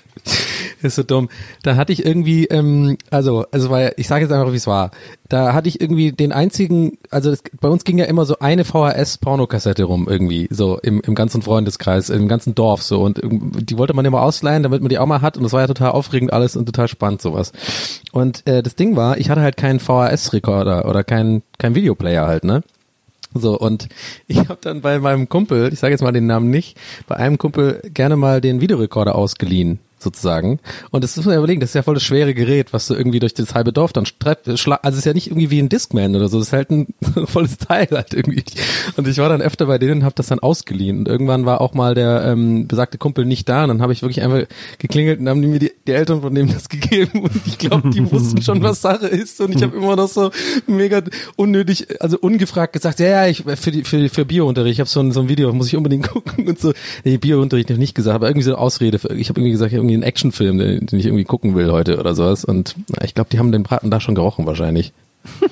Ist so dumm. Da hatte ich irgendwie, ähm, also, also weil ich sage jetzt einfach, wie es war. Da hatte ich irgendwie den einzigen, also das, bei uns ging ja immer so eine VHS-Pornokassette rum irgendwie, so im, im ganzen Freundeskreis, im ganzen Dorf so und die wollte man immer ausleihen, damit man die auch mal hat und das war ja total aufregend alles und total spannend sowas. Und äh, das Ding war, ich hatte halt keinen VHS-Rekorder oder keinen kein Videoplayer halt, ne? So, und ich habe dann bei meinem Kumpel, ich sage jetzt mal den Namen nicht, bei einem Kumpel gerne mal den Videorekorder ausgeliehen, sozusagen. Und das muss man ja überlegen, das ist ja voll das schwere Gerät, was du irgendwie durch das halbe Dorf dann schla- Also es ist ja nicht irgendwie wie ein Discman oder so, das ist halt ein volles Teil halt irgendwie. Und ich war dann öfter bei denen und habe das dann ausgeliehen. Und irgendwann war auch mal der ähm, besagte Kumpel nicht da und dann habe ich wirklich einfach geklingelt und haben die mir die, die Eltern von dem das gegeben und ich glaube, die wussten schon, was Sache ist und ich habe immer noch so mega unnötig, also ungefragt gesagt, ja, ja, ich für die für, für Biounterricht, ich habe so ein so ein Video, muss ich unbedingt gucken und so. Nee, Biounterricht ich nicht gesagt, aber irgendwie so eine Ausrede für, ich habe irgendwie gesagt, ich hab irgendwie einen Actionfilm, den, den ich irgendwie gucken will heute oder sowas und ich glaube, die haben den Braten da schon gerochen wahrscheinlich.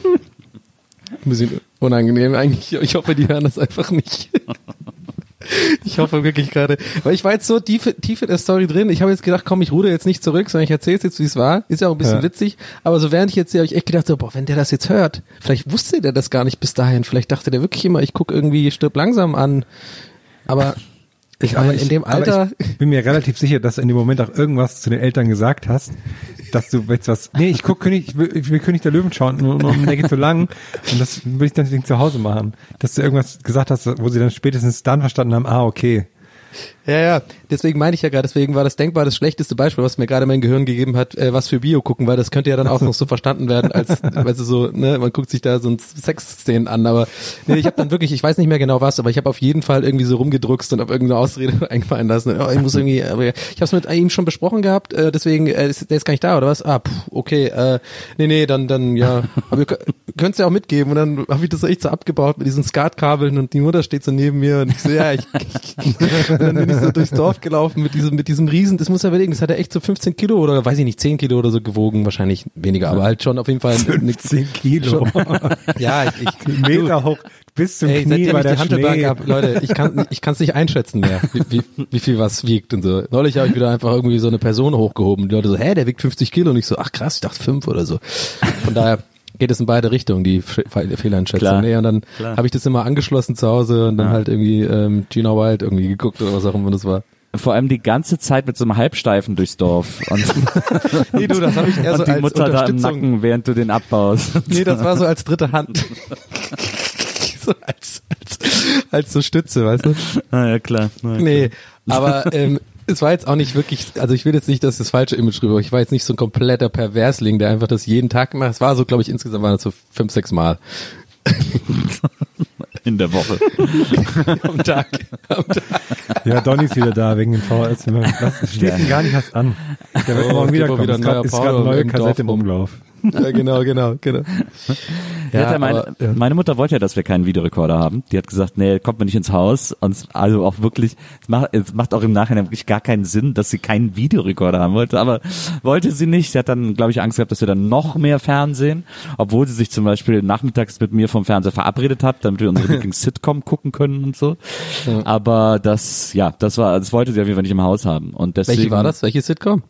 Ein bisschen unangenehm eigentlich. Ich hoffe, die hören das einfach nicht. Ich hoffe wirklich gerade. Weil ich war jetzt so tief, tief in der Story drin. Ich habe jetzt gedacht, komm, ich ruder jetzt nicht zurück, sondern ich erzähle jetzt, wie es war. Ist ja auch ein bisschen Ja. witzig. Aber so während ich jetzt sehe, habe ich echt gedacht, so, boah, wenn der das jetzt hört, vielleicht wusste der das gar nicht bis dahin. Vielleicht dachte der wirklich immer, ich gucke irgendwie stirb langsam an. Aber ich meine, in dem Alter. Ich bin mir relativ sicher, dass du in dem Moment auch irgendwas zu den Eltern gesagt hast, dass du jetzt was, nee, ich guck König, ich will, ich will König der Löwen schauen, nur, nur der geht so lang und das will ich dann zu Hause machen. Dass du irgendwas gesagt hast, wo sie dann spätestens dann verstanden haben, ah, okay. Ja, ja, deswegen meine ich ja gerade, deswegen war das denkbar das schlechteste Beispiel, was mir gerade mein Gehirn gegeben hat, äh, was für Bio gucken, weil das könnte ja dann auch noch so verstanden werden, als, weißt du, so, ne, man guckt sich da so ein Sexszenen an, aber nee, ich habe dann wirklich, ich weiß nicht mehr genau was, aber ich habe auf jeden Fall irgendwie so rumgedruckst und auf irgendeine Ausrede eingefallen lassen. Oh, ich muss irgendwie, aber ich habe es mit ihm schon besprochen gehabt, äh, deswegen, äh, ist, der ist gar nicht da, oder was? Ah, puh, okay, äh, nee, nee, dann, dann, ja, aber ihr könnt es ja auch mitgeben und dann habe ich das so echt so abgebaut mit diesen Skatkabeln und die Mutter steht so neben mir und ich so, ja, ich, ich dann bin ich so durchs Dorf gelaufen mit diesem, mit diesem Riesen, das muss man überlegen, das hat ja echt so 15 Kilo oder weiß ich nicht, 10 Kilo oder so gewogen, wahrscheinlich weniger, aber halt schon auf jeden Fall. eine- 15 Kilo. Ja, ich, ich Meter hoch bis zum Ey, Knie bei ich der Schnee. hab, Leute, ich kann ich kann's nicht einschätzen mehr, wie, wie, wie viel was wiegt und so. Neulich habe ich wieder einfach irgendwie so eine Person hochgehoben. Die Leute so, hä, der wiegt 50 Kilo und ich so, ach krass, ich dachte fünf oder so. Von daher geht es in beide Richtungen, die Fe- Fe- Fehleinschätzung. Klar. Nee, und dann Klar. habe ich das immer angeschlossen zu Hause und dann halt irgendwie ähm, Gina Wild irgendwie geguckt oder was auch immer das war. Vor allem die ganze Zeit mit so einem Halbsteifen durchs Dorf. Und, Nee, du, das habe ich eher und so die als Mutter da im. Nacken, während du den abbaust. Nee, das war so als dritte Hand. so als, als, als so Stütze, weißt du? ah, ja, klar. Na, Nee, aber ähm, es war jetzt auch nicht wirklich, also ich will jetzt nicht, dass das falsche Image rüber, ich war jetzt nicht so ein kompletter Perversling, der einfach das jeden Tag macht. Es war so, glaube ich, insgesamt waren das so fünf, sechs Mal In der Woche. am Tag. Am Tag. Ja, Donny ist wieder da wegen dem VHS. Das steht ihm gar nicht was an. Der wird Oh, morgen gibt wiederkommen. auch wieder Ist gerade eine neue im Kassette Dorf im. Umlauf. Ja, genau, genau, genau. Hat ja meine, aber, ja. meine Mutter wollte ja, dass wir keinen Videorekorder haben. Die hat gesagt, nee, kommt mir nicht ins Haus. Und es, also auch wirklich, es macht, es macht auch im Nachhinein wirklich gar keinen Sinn, dass sie keinen Videorekorder haben wollte. Aber wollte sie nicht. Sie hat dann, glaube ich, Angst gehabt, dass wir dann noch mehr Fernsehen. Obwohl sie sich zum Beispiel nachmittags mit mir vom Fernseher verabredet hat, damit wir unsere Lieblings-Sitcom gucken können und so. Aber das, ja, das war, das wollte sie auf jeden Fall nicht im Haus haben. Und deswegen, Welche war das? Welche Sitcom?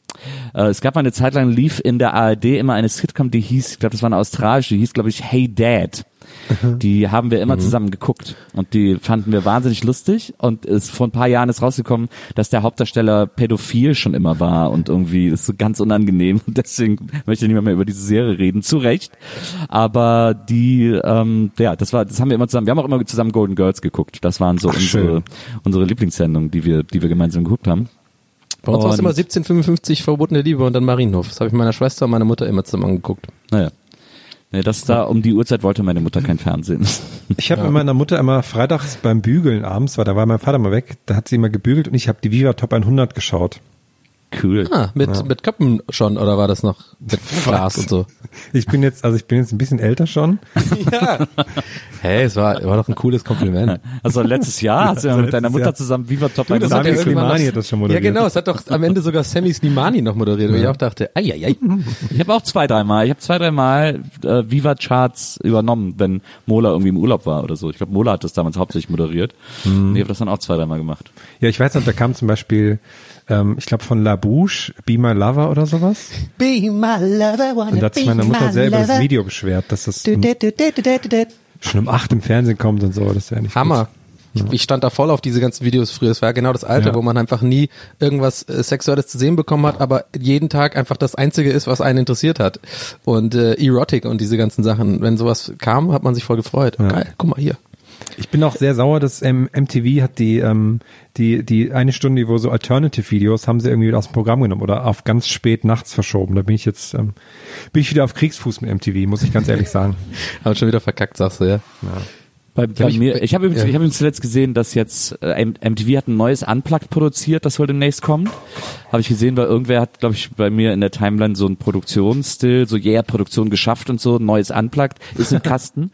äh, es gab mal eine Zeit lang, lief in der ARD immer eine Sitcom, die hieß, ich glaube, das war eine australische, die hieß, glaube ich, Hey Dad. Die haben wir immer zusammen geguckt und die fanden wir wahnsinnig lustig und es vor ein paar Jahren ist rausgekommen, dass der Hauptdarsteller pädophil schon immer war und irgendwie ist so ganz unangenehm und deswegen möchte ich nicht mehr, mehr über diese Serie reden, zu Recht. Aber die, ähm, ja, das war, das haben wir immer zusammen, wir haben auch immer zusammen Golden Girls geguckt. Das waren so Ach, unsere, schön. unsere Lieblingssendungen, die wir, die wir gemeinsam geguckt haben. Bei uns war es immer 1755 verbotene Liebe und dann Marienhof. Das habe ich meiner Schwester und meiner Mutter immer zusammen angeguckt. Naja. Nee, das da um die Uhrzeit wollte meine Mutter kein Fernsehen. Ich habe mit meiner Mutter immer freitags beim Bügeln abends, weil da war mein Vater mal weg, da hat sie immer gebügelt und ich habe die Viva Top 100 geschaut. Cool. Ah, mit, mit Köppen schon, oder war das noch mit Glas und so? Ich bin jetzt, also ich bin jetzt ein bisschen älter schon. ja. Hey, es war, war doch ein cooles Kompliment. Also letztes Jahr hast du ja Also mit deiner Mutter Jahr. zusammen Viva Top das hat 100 ja Sami irgendwann Slimani hat das schon Ja, moderiert. genau, es hat doch am Ende sogar Sammy Slimani noch moderiert, wo ich auch dachte, ei, ei, ei. Ich habe auch zwei, dreimal. Ich habe zwei, dreimal äh, Viva Charts übernommen, wenn Mola irgendwie im Urlaub war oder so. Ich glaube, Mola hat das damals hauptsächlich moderiert. Und ich habe das dann auch zwei, dreimal gemacht. Ja, ich weiß noch, da kam zum Beispiel, ähm, ich glaube von La Bouche, Be My Lover oder sowas. Be my lover, wanna Und da hat sich meine Mutter my selber das lover. Video beschwert, dass das Du, du, du, du, du, du, du. schon um acht im Fernsehen kommt und so. Das wäre nicht Hammer. Ich, ich stand da voll auf diese ganzen Videos früher. Es war genau das Alter, Ja. wo man einfach nie irgendwas äh, Sexuelles zu sehen bekommen hat, aber jeden Tag einfach das Einzige ist, was einen interessiert hat. Und äh, Erotic und diese ganzen Sachen. Wenn sowas kam, hat man sich voll gefreut. Ja. Geil, guck mal hier. Ich bin auch sehr sauer, dass ähm, MTV hat die, ähm, die, die eine Stunde, wo so Alternative-Videos haben sie irgendwie wieder aus dem Programm genommen oder auf ganz spät nachts verschoben. Da bin ich jetzt, ähm, bin ich wieder auf Kriegsfuß mit MTV, muss ich ganz ehrlich sagen. Haben schon wieder verkackt, sagst du, ja. Bei, bei ich- mir, ich habe übrigens, ja. ich habe zuletzt gesehen, dass jetzt äh, MTV hat ein neues Unplugged produziert, das soll demnächst kommen. Habe ich gesehen, weil irgendwer hat, glaube ich, bei mir in der Timeline so einen Produktionsstil, so yeah, Produktion geschafft und so, ein neues Unplugged, ist im Kasten.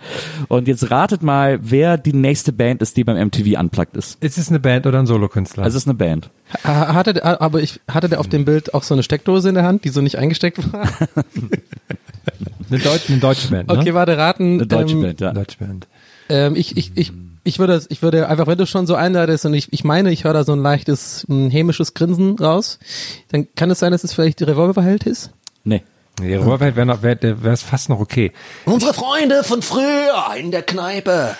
und jetzt ratet mal, wer die nächste Band ist, die beim MTV Unplugged ist. Ist es eine Band oder ein Solokünstler? Also es ist eine Band. Ha- Hatte, der- aber ich hatte der auf dem Bild auch so eine Steckdose in der Hand, die so nicht eingesteckt war. eine, Deutsch, eine deutsche Band, ne? Okay, warte, raten. Eine deutsche ähm, Band, ja. Deutsche Band. Ähm, ich, ich, ich, ich würde, ich würde einfach, wenn du schon so einladest und ich, ich meine, ich höre da so ein leichtes hm, hämisches Grinsen raus, dann kann es sein, dass es vielleicht die Revolverheld ist. Nee. Nee, Revolverheld wäre wär es fast noch okay. Unsere Freunde von früher in der Kneipe.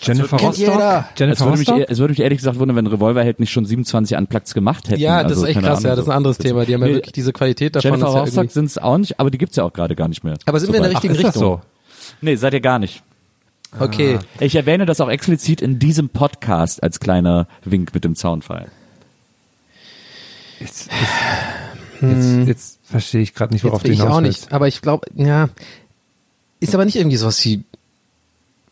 Jennifer Rostock? jeder. Es Jennifer würde, mich, Rostock? es würde mich ehrlich gesagt wundern, wenn Revolverheld nicht schon 27 Unpluggeds gemacht hätten. Ja, das Also, ist echt krass, Ahnung, ja, das ist ein anderes so. Thema. Die haben ja Nee, wirklich diese Qualität davon. Jennifer ja Rostock irgendwie- sind es auch nicht, aber die gibt's ja auch gerade gar nicht mehr. aber sind wir in der richtigen Ist das Richtung? Nee, seid ihr gar nicht. Okay. Ich erwähne das auch explizit in diesem Podcast als kleiner Wink mit dem Zaunfall. Jetzt, jetzt, jetzt, jetzt verstehe ich gerade nicht, worauf du ich hinaus auch willst. nicht. Aber ich glaube, ja, ist aber nicht irgendwie sowas wie,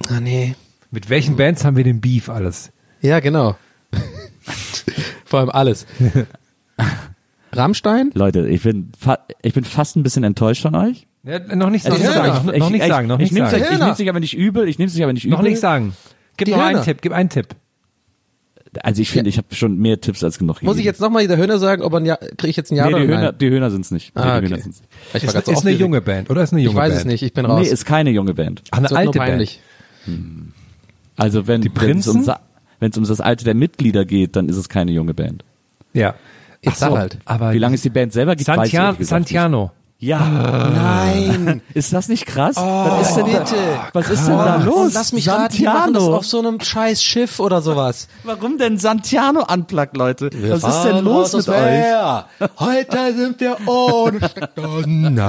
ah nee. Mit welchen Bands haben wir den Beef alles? Ja, genau. Vor allem alles. Rammstein? Leute, ich bin, fa ich bin fast ein bisschen enttäuscht von euch. Ja, noch nicht, noch Es nicht sagen, ich- noch nicht ich- sagen, noch ich nicht euch- Ich nehme es aber nicht übel, ich nehme es aber nicht übel. Noch nicht sagen. Gib Die noch einen. Tipp, gib einen Tipp. Also ich finde, ich habe schon mehr Tipps als genug Muss ich jetzt nochmal der Höhner sagen, ob er ein Ja, kriege ich jetzt ein Ja Nee, oder die Höhner, Nein? die Höhner sind's nicht. Ah, die Höhner okay. sind's nicht. Ich war Ist, so ist eine aufgeregt. junge Band oder ist eine Ich junge weiß Band? es nicht, ich bin raus. Nee, ist keine junge Band. Ach, eine alte nur peinlich. Also wenn Die es Prinzen? um, Sa- wenn es um das Alter der Mitglieder geht, dann ist es keine junge Band. Band. Ja. Jetzt sag halt. Aber Wie lange ist die Band selber gibt, weiß ich Santiano, nicht. Ja. Nein. Ist das nicht krass? was ist denn bitte. Da, was ist denn da los? Und lass mich raten, Santiano. auf so einem scheiß Schiff oder sowas. Warum denn Santiano unplugged, Leute? was ist denn los mit euch? Heute sind wir ohne Steckdosen.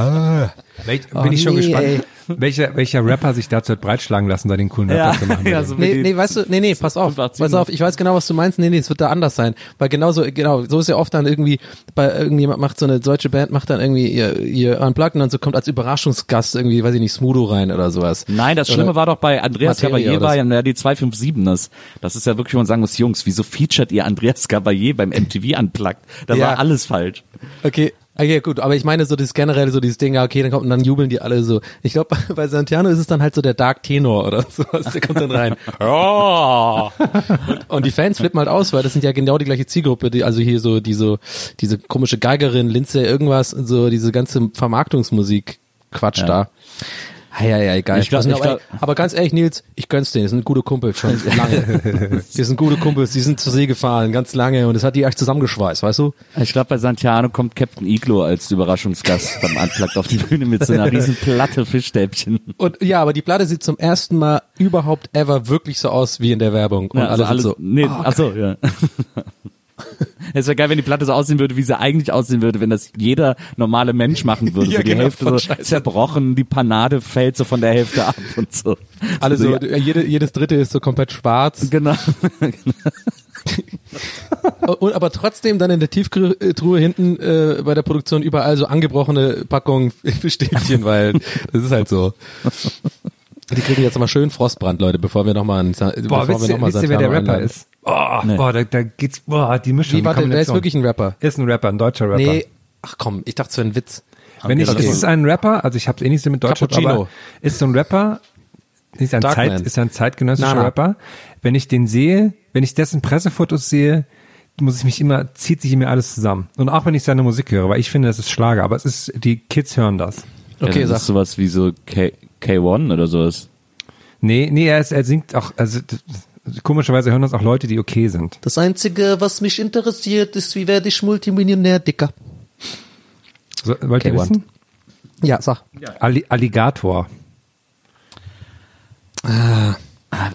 Welch, Oh, bin ich schon nee, gespannt, ey. welcher, welcher Rapper sich dazu hat breitschlagen lassen, da den coolen Ja, Rapper zu machen. ja, so Nee, nee, weißt du, nee, nee, pass auf, 85. pass auf, ich weiß genau, was du meinst, nee, nee, es wird da anders sein, weil genauso, genau, so ist ja oft dann irgendwie, bei irgendjemand macht so eine deutsche Band, macht dann irgendwie ihr, ihr Unplugged und dann so kommt als Überraschungsgast irgendwie, weiß ich nicht, Smudo rein oder sowas. Nein, das Oder- Schlimme war doch bei Andreas Caballé oder war so. ja die 257 das. Das ist ja wirklich, wo man sagen muss, Jungs, wieso featuret ihr Andreas Caballé beim MTV Unplugged? Da Ja. war alles falsch. Okay, okay, gut, aber ich meine so das generelle, so dieses Ding, ja, okay, dann kommt und dann jubeln die alle so. Ich glaube, bei Santiano ist es dann halt so der Dark Tenor oder sowas, der kommt dann rein. Oh. und, und die Fans flippen halt aus, weil das sind ja genau die gleiche Zielgruppe, die, also hier so, die so, diese komische Geigerin, Linze, irgendwas, so diese ganze Vermarktungsmusik Quatsch Ja. da. Ja, ja, ja, geil. Ich glaub- ich aber, glaub- aber ganz ehrlich, Nils, ich gönn's denen. Das sind gute Kumpels schon lange. die sind gute Kumpels, die sind zur See gefahren, ganz lange und das hat die echt zusammengeschweißt, weißt du? Ich glaube, bei Santiano kommt Captain Iglo als Überraschungsgast beim Unplugged auf die Bühne mit so einer riesen Platte Fischstäbchen. Und ja, aber die Platte sieht zum ersten Mal überhaupt ever wirklich so aus wie in der Werbung. Und Ja, also alles, so. nee, ach so, ja. Es wäre geil, wenn die Platte so aussehen würde, wie sie eigentlich aussehen würde, wenn das jeder normale Mensch machen würde. Ja, so die genau, Hälfte so scheiße. zerbrochen, die Panade fällt so von der Hälfte ab und so. Alle so, ja, jede, jedes dritte ist so komplett schwarz. genau. Und aber trotzdem dann in der Tiefkühltruhe hinten äh, bei der Produktion überall so angebrochene Packungen Fischstäbchen, weil das ist halt so. Die kriegen jetzt mal schön Frostbrand, Leute, bevor wir nochmal Boah, wisst ihr, wisst ihr, wer der Rapper ist? Oh, Nee. boah, da, da geht's, boah, die Mischung. Wie, warte, der ist wirklich ein Rapper. Ist ein Rapper, ein deutscher Rapper. Nee, ach komm, ich dachte, es wäre ein Witz. Wenn ich, Okay. es ist ein Rapper, also ich habe eh nichts mit Deutschrap, Cappuccino. aber ist so ein Rapper, ist ein, Darkman. Zeit, ist ein zeitgenössischer Nana. Rapper. Wenn ich den sehe, wenn ich dessen Pressefotos sehe, muss ich mich immer, zieht sich in mir alles zusammen. Und auch wenn ich seine Musik höre, weil ich finde, das ist Schlager, aber es ist, die Kids hören das. Okay, ja, das sag. ist sowas wie so K K1 oder sowas. Nee, nee, er, ist, er singt auch, also komischerweise hören das auch Leute, die okay sind. Das Einzige, was mich interessiert, ist, wie werde ich Multimillionär, Dicker? So, wollt ihr K1. wissen? Ja, sag. Alli Alligator. Ah,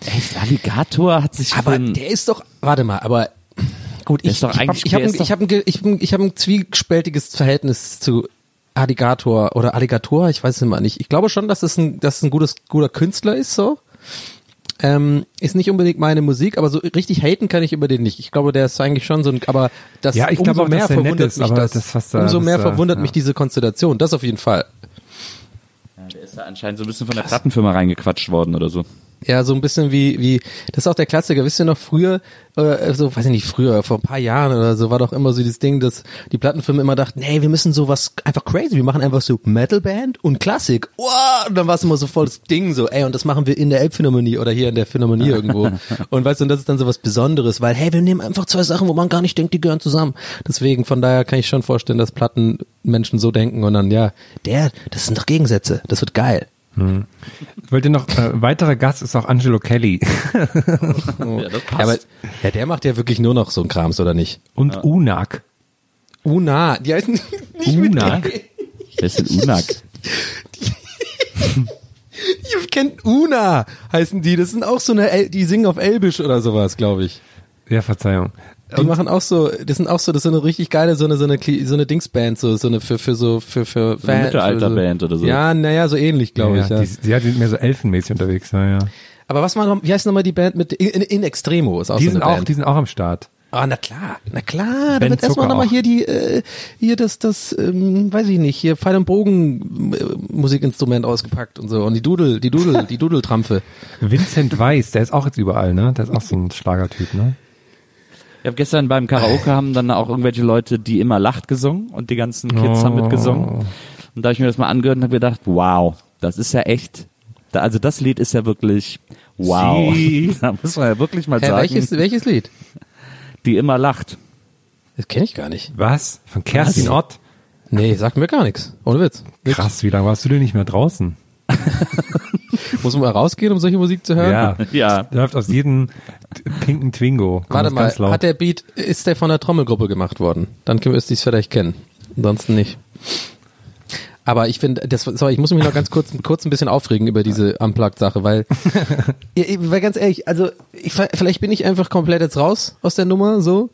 echt? Alligator hat sich Aber der ist doch, warte mal, aber gut, ich, ich habe ich hab, ich hab, ein, ich hab, ein- ich hab ein zwiespältiges Verhältnis zu Alligator oder Alligator, ich weiß es immer nicht. Ich glaube schon, dass es ein, dass es ein gutes, guter Künstler ist, so. Ähm, ist nicht unbedingt meine Musik, aber so richtig haten kann ich über den nicht. Ich glaube, der ist eigentlich schon so ein, aber das Ja, ich umso auch, mehr verwundert ist, mich das. das, was da- umso mehr da- verwundert ja. mich diese Konstellation. Das auf jeden Fall. Der ist ja anscheinend so ein bisschen von der Plattenfirma reingequatscht worden oder so. Ja, so ein bisschen wie, wie, das ist auch der Klassiker. Wisst ihr noch früher, äh, so, weiß ich nicht, früher, vor ein paar Jahren oder so, war doch immer so dieses Ding, dass die Plattenfirmen immer dachten, hey, wir müssen sowas einfach crazy, wir machen einfach so Metalband und Klassik. Wow! Und dann war es immer so voll das Ding, so, ey, und das machen wir in der Elbphilharmonie oder hier in der Philharmonie irgendwo. Und weißt du, und das ist dann so was Besonderes, weil, hey, wir nehmen einfach zwei Sachen, wo man gar nicht denkt, die gehören zusammen. Deswegen, von daher kann ich schon vorstellen, dass Plattenmenschen so denken und dann, ja, der, das sind doch Gegensätze, das wird geil. Wollt ihr noch, äh, weiterer Gast ist auch Angelo Kelly Ja, das passt. Ja, aber, ja, der macht ja wirklich nur noch so ein Krams, oder nicht? und Unak. Una, die heißen nicht mit Una? G. Wer ist denn Unak? Ihr kennt Una, heißen die. Das sind auch so eine, El die singen auf Elbisch oder sowas, glaube ich. Ja, Verzeihung. Die machen auch so, das sind auch so, das ist so eine richtig geile, so eine, so eine, so eine Dingsband, so, so eine, für, für so, für, für So Fan- Mittelalterband für oder so. Ja, naja, so ähnlich, glaube ich, ja. Die, die, ja, die sind mehr so elfenmäßig unterwegs, ja, ja. Aber was war noch, wie heißt nochmal die Band mit, in, in Extremo ist auch Die so sind eine auch, Band. die sind auch am Start. Ah, na klar, na klar, da wird erstmal nochmal auch. hier die, äh, hier das, das, ähm, weiß ich nicht, hier Pfeil und Bogen äh, Musikinstrument ausgepackt und so und die Dudel, die Dudel, die Dudeltrampfe. Vincent Weiss, der ist auch jetzt überall, ne? Der ist auch so ein Schlagertyp, ne? Ich habe gestern beim Karaoke haben dann auch irgendwelche Leute, die immer lacht gesungen und die ganzen Kids haben mitgesungen. Und da habe ich mir das mal angehört und habe gedacht, wow, das ist ja echt, also das Lied ist ja wirklich wow. Sie. Da muss man ja wirklich mal Hä, sagen, welches, welches Lied? die immer lacht. Das kenne ich gar nicht. Was? Von Kerstin Was? Ott? Nee, sagt mir gar nichts. Ohne Witz. Nix. Krass, wie lange warst du denn nicht mehr draußen? Muss man mal rausgehen, um solche Musik zu hören? Ja. Ja. Läuft aus jedem pinken Twingo. Warte mal, ganz laut. hat der Beat, ist der von der Trommelgruppe gemacht worden? Dann müsste ich es vielleicht kennen. Ansonsten nicht. Aber ich finde, das, sorry, ich muss mich noch ganz kurz, kurz ein bisschen aufregen über diese Unplugged-Sache, weil, ja, ich- weil ganz ehrlich, also ich, vielleicht bin ich einfach komplett jetzt raus aus der Nummer, so,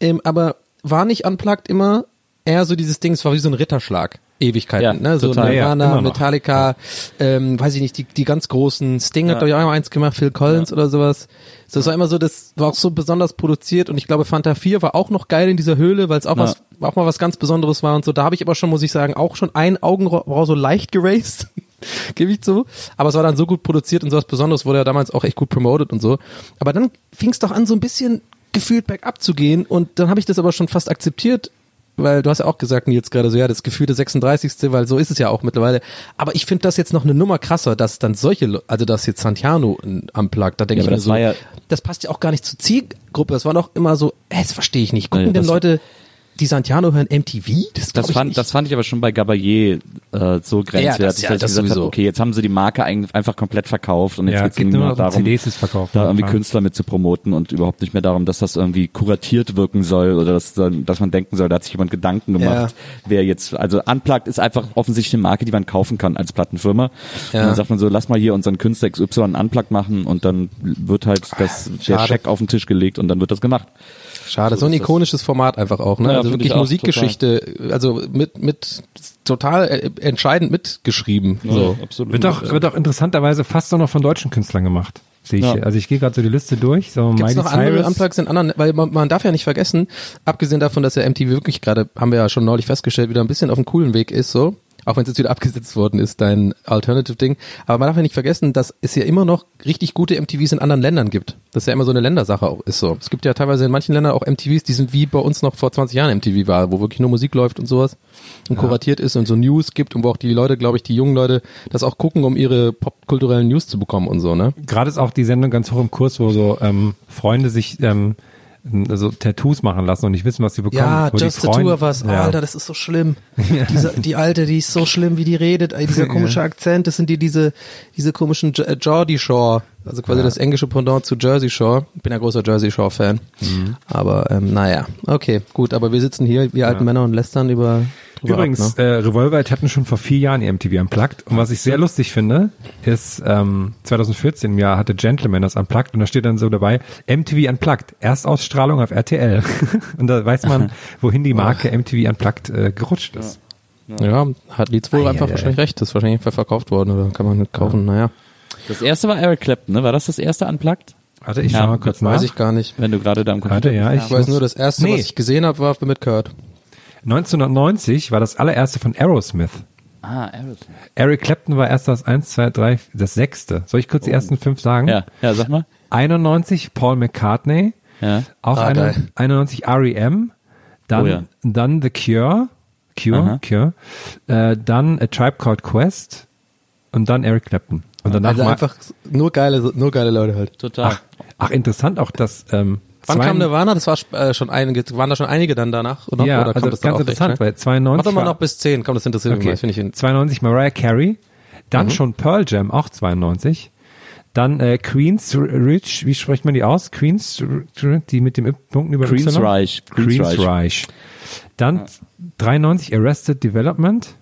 ähm, aber war nicht Unplugged immer eher so dieses Ding, es war wie so ein Ritterschlag. Ewigkeiten, Ja, ne? So total. Ja, Nirvana, immer noch. Metallica, ähm, weiß ich nicht, die, die ganz großen, Sting hat Ja. glaube ich auch mal eins gemacht, Phil Collins oder sowas. So, Das war immer so, das war auch so besonders produziert und ich glaube Fanta 4 war auch noch geil in dieser Höhle, weil es auch Ja. was, auch mal was ganz Besonderes war und so. Da habe ich aber schon, muss ich sagen, auch schon ein Augenbraue so leicht geraced. Gebe ich zu. Aber es war dann so gut produziert und so was Besonderes wurde ja damals auch echt gut promoted und so. Aber dann fing es doch an, so ein bisschen gefühlt bergab zu gehen und dann habe ich das aber schon fast akzeptiert, weil du hast ja auch gesagt, Nils, gerade so, ja, das gefühlte 36. Weil so ist es ja auch mittlerweile. Aber ich finde das jetzt noch eine Nummer krasser, dass dann solche, also dass jetzt Santiano anplagt, da denke Ja, ich mir das so, ja- das passt ja auch gar nicht zur Zielgruppe. Das war doch immer so, hä, das verstehe ich nicht. Gucken Nee, denn Leute, die Santiano hören MTV? Das, Das ich fand, nicht. das fand ich aber schon bei Gabayé äh, so grenzwertig, das- ja, dass ich das gesagt habe, okay, jetzt haben sie die Marke eigentlich einfach komplett verkauft und jetzt Ja, geht's es geht nur nur noch um darum, CDs ist verkauft. da irgendwie Ja. Künstler mit zu promoten und überhaupt nicht mehr darum, dass das irgendwie kuratiert wirken soll oder dass, dass man denken soll, da hat sich jemand Gedanken gemacht, wer jetzt, also Unplugged ist einfach offensichtlich eine Marke, die man kaufen kann als Plattenfirma. Ja. Und dann sagt man so, lass mal hier unseren Künstler XY einen Unplugged machen und dann wird halt das, der Schade. Scheck auf den Tisch gelegt und dann wird das gemacht. Schade, so ein ist das. ikonisches Format einfach auch, ne? Ja, also wirklich Musikgeschichte, also mit, mit total äh, entscheidend mitgeschrieben. so. absolut. Wird auch, wird auch interessanterweise fast auch noch von deutschen Künstlern gemacht. Sehe ich. Ja. Also ich gehe gerade so die Liste durch. So Gibt es Miley noch andere Cyrus. Unplugs in anderen, weil man, man darf ja nicht vergessen, abgesehen davon, dass der MTV wirklich gerade, haben wir ja schon neulich festgestellt, wieder ein bisschen auf einem coolen Weg ist, so. Auch wenn es jetzt wieder abgesetzt worden ist, dein Alternative-Ding. Aber man darf ja nicht vergessen, dass es ja immer noch richtig gute MTVs in anderen Ländern gibt. Das ist ja immer so eine Ländersache auch ist so. Es gibt ja teilweise in manchen Ländern auch MTVs, die sind wie bei uns noch vor 20 Jahren MTV war, wo wirklich nur Musik läuft und sowas und kuratiert ist und so News gibt und wo auch die Leute, glaube ich, die jungen Leute das auch gucken, um ihre popkulturellen News zu bekommen und so, ne? Gerade ist auch die Sendung ganz hoch im Kurs, wo so ähm, Freunde sich ähm, also Tattoos machen lassen und nicht wissen, was sie bekommen. Ja, die Just Two of Us. Ja. Alter, das ist so schlimm. Diese, die alte, die ist so schlimm, wie die redet. Ey, dieser komische Akzent, das sind die diese diese komischen J- äh, Geordie Shore, also quasi das englische Pendant zu Jersey Shore. Ich bin ja großer Jersey Shore Fan. Mhm. Aber ähm, naja, okay, gut. Aber wir sitzen hier, wir alten Männer und lästern über. Drüber Übrigens, ab, ne? äh, Revolverheld hatten schon vor vier Jahren ihr MTV Unplugged. Und was ich sehr lustig finde, ist, ähm, 2014 im Jahr hatte Gentleman das Unplugged und da steht dann so dabei, MTV Unplugged, Erstausstrahlung auf RTL. und da weiß man, wohin die Marke MTV Unplugged äh, gerutscht ist. Ja, hat Leeds wohl Ei, einfach ei, ei. wahrscheinlich recht. Das ist wahrscheinlich einfach verkauft worden oder kann man nicht kaufen. Naja, Das erste war Eric Clapton, ne? War das das erste Unplugged? Warte, ich Ja, schau mal kurz nach. weiß ich gar nicht. Wenn du gerade da am Computer Warte, ja, ich, Ich weiß nur, das erste, Nee. was ich gesehen habe, war mit Kurt. 1990 war das allererste von Aerosmith. Ah, Aerosmith. Eric Clapton war erst das 1, 2, 3, das sechste. Soll ich kurz die ersten fünf sagen? Ja, ja, sag mal. 91 Paul McCartney. Ja. Auch Ah, eine, geil. 91 R.E.M. Dann, Oh ja. dann The Cure. Cure, Aha. Cure. Äh, dann A Tribe Called Quest. Und dann Eric Clapton. Und danach Also einfach nur geile, nur geile Leute halt. Total. ach, ach, interessant auch, dass, ähm, Wann kam Nirvana? Das war äh, schon einige, waren da schon einige dann danach? Oder, ja, oder also kommt das ganz interessant, recht, ne? weil 92 Warte mal noch bis 10, komm, das interessiert mich okay, mal. Finde ich in, 92 Mariah Carey. Dann schon Pearl Jam, auch 92. Dann äh, Queens Rich, wie spricht man die aus? Queens die mit dem Punkten über Queen's Y? Reich. Queen's Reich. Dann 93 Arrested Development.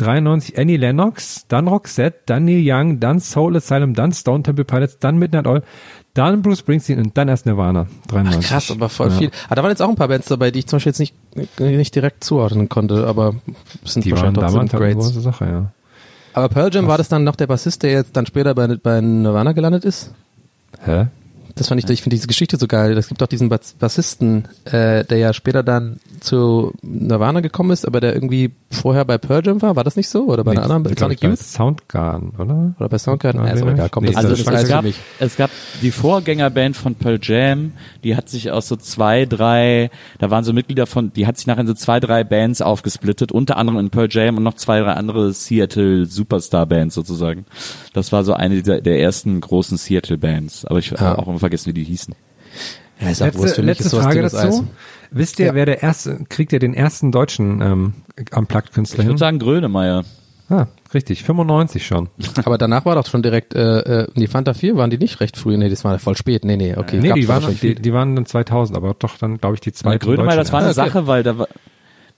93 Annie Lennox, dann Roxette, dann Neil Young, dann Soul Asylum, dann Stone Temple Pilots, dann Midnight Oil, dann Bruce Springsteen und dann erst Nirvana. 93. Krass, aber voll Ja. viel. Ah, da waren jetzt auch ein paar Bands dabei, die ich zum Beispiel jetzt nicht, nicht direkt zuordnen konnte, aber sind Die waren wahrscheinlich trotzdem damals halt eine große Sache, ja. Aber Pearl Jam war das dann noch der Bassist, der jetzt dann später bei, bei Nirvana gelandet ist? Hä? Das fand ich, ich finde diese Geschichte so geil. Es gibt auch diesen Bass- Bassisten, äh, der ja später dann zu Nirvana gekommen ist, aber der irgendwie vorher bei Pearl Jam war. War das nicht so? Oder bei einer anderen, bei Sonic Youth? Soundgarden, oder? Oder bei Soundgarden? Ja, ist aber nee, egal. Komm, nee, das Also das es, gab, es gab die Vorgängerband von Pearl Jam, die hat sich aus so zwei, drei, da waren so Mitglieder von, die hat sich nachher in so zwei, drei Bands aufgesplittet, unter anderem in Pearl Jam und noch zwei, drei andere Seattle Superstar Bands sozusagen. Das war so eine dieser, der ersten großen Seattle Bands, aber ich Ja. habe auch immer vergessen, wie die hießen. Ja, ist Letzte, für mich, letzte ist Frage dazu. Eis. Wisst ihr, Ja. wer der erste, kriegt ihr den ersten deutschen ähm, Unplugged-Künstler Ich hin? würde sagen Grönemeyer. Ah, richtig, 95 schon. Aber danach war doch schon direkt, äh, äh, die Fanta 4 waren die nicht recht früh? Nee, das war voll spät. Nee, nee, okay. nee, die waren, die, die waren dann 2000, aber doch dann, glaube ich, die zweite. Grönemeyer, das war eine Ja, okay. Sache, weil da war,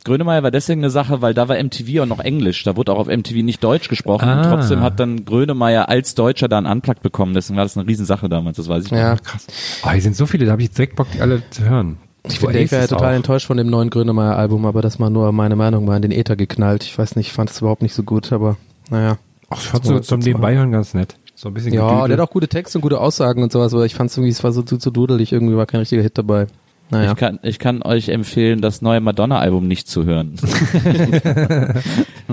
Grönemeyer war deswegen eine Sache, weil da war MTV auch noch Englisch. Da wurde auch auf MTV nicht Deutsch gesprochen. Und Ah. trotzdem hat dann Grönemeyer als Deutscher da einen Unplugged bekommen. Deswegen war das eine Riesensache damals, das weiß ich Ja, noch. Krass. Oh, hier sind so viele, da habe ich jetzt direkt Bock, die alle zu hören. ich bin ich wäre total enttäuscht von dem neuen Grönemeyer-Album, aber das war nur meine Meinung, war in den Äther geknallt. Ich weiß nicht, ich fand es überhaupt nicht so gut, aber naja. Ach, ich fand so zum Nebenbeihören ganz nett. So ein bisschen Ja, Gedüdel. der hat auch gute Texte und gute Aussagen und sowas, aber ich fand es irgendwie, es war so zu, zu dudelig, irgendwie war kein richtiger Hit dabei. Naja. Ich, kann, ich kann euch empfehlen, das neue Madonna-Album nicht zu hören.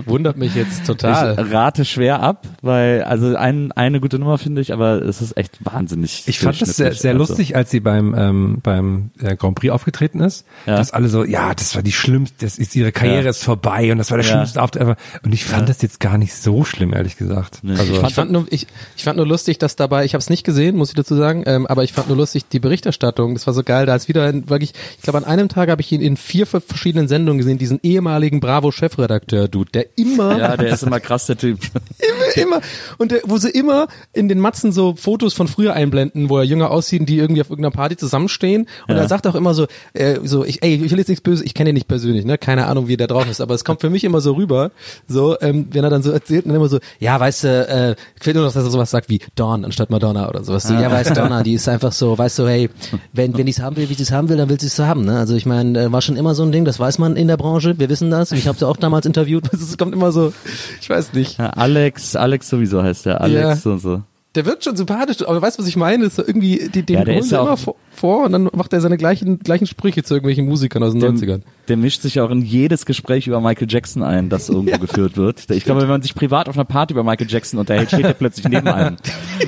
Wundert mich jetzt Ich total. rate schwer ab, weil, also ein, eine gute Nummer finde ich, aber es ist echt wahnsinnig. Ich fand das sehr, sehr Also, lustig, als sie beim ähm, beim äh, Grand Prix aufgetreten ist, Ja. dass alle so, ja, das war die schlimmste, das ist ihre Karriere Ja. ist vorbei und das war der Ja. schlimmste Auftritt ever. Und ich fand das jetzt gar nicht so schlimm, ehrlich gesagt. Nee. Also, Ich Ich fand nur, ich, ich fand nur lustig, dass dabei, ich habe es nicht gesehen, muss ich dazu sagen, ähm, aber ich fand nur lustig die Berichterstattung. Das war so geil, da ist wieder ein, wirklich, ich glaube an einem Tag habe ich ihn in vier verschiedenen Sendungen gesehen, diesen ehemaligen Bravo-Chefredakteur, Dude, der immer Ja, der ist immer krass, der Typ. immer, immer. Und der, wo sie immer in den Matzen so Fotos von früher einblenden, wo er jünger aussieht, die irgendwie auf irgendeiner Party zusammenstehen. Und Ja. er sagt auch immer so, äh, so, ich, ey, ich will jetzt nichts böse, ich kenne ihn nicht persönlich, ne? Keine Ahnung, wie der drauf ist, aber es kommt für mich immer so rüber, so, ähm, wenn er dann so erzählt dann immer so, ja, weißt du, äh, fehlt nur noch, dass er sowas sagt wie Dawn anstatt Madonna oder sowas. So, ja, weißt du, Donna, die ist einfach so, weißt du, hey, wenn, wenn die es haben will, wie sie es haben will, dann will sie es haben, ne? Also ich meine, äh, war schon immer so ein Ding, das weiß man in der Branche, wir wissen das. Ich habe sie auch damals interviewt, es kommt immer so, ich weiß nicht. Ja, Alex, Alex sowieso heißt der, Alex Ja. und so. Der wirkt schon sympathisch, aber weißt du, was ich meine? Ist so irgendwie, die, den Ja, der ist sie ja immer auch- vor, vor und dann macht er seine gleichen, gleichen Sprüche zu irgendwelchen Musikern aus den 90ern. Der mischt sich auch in jedes Gespräch über Michael Jackson ein, das irgendwo geführt wird. Ich glaube, wenn man sich privat auf einer Party über Michael Jackson unterhält, steht er plötzlich neben einem.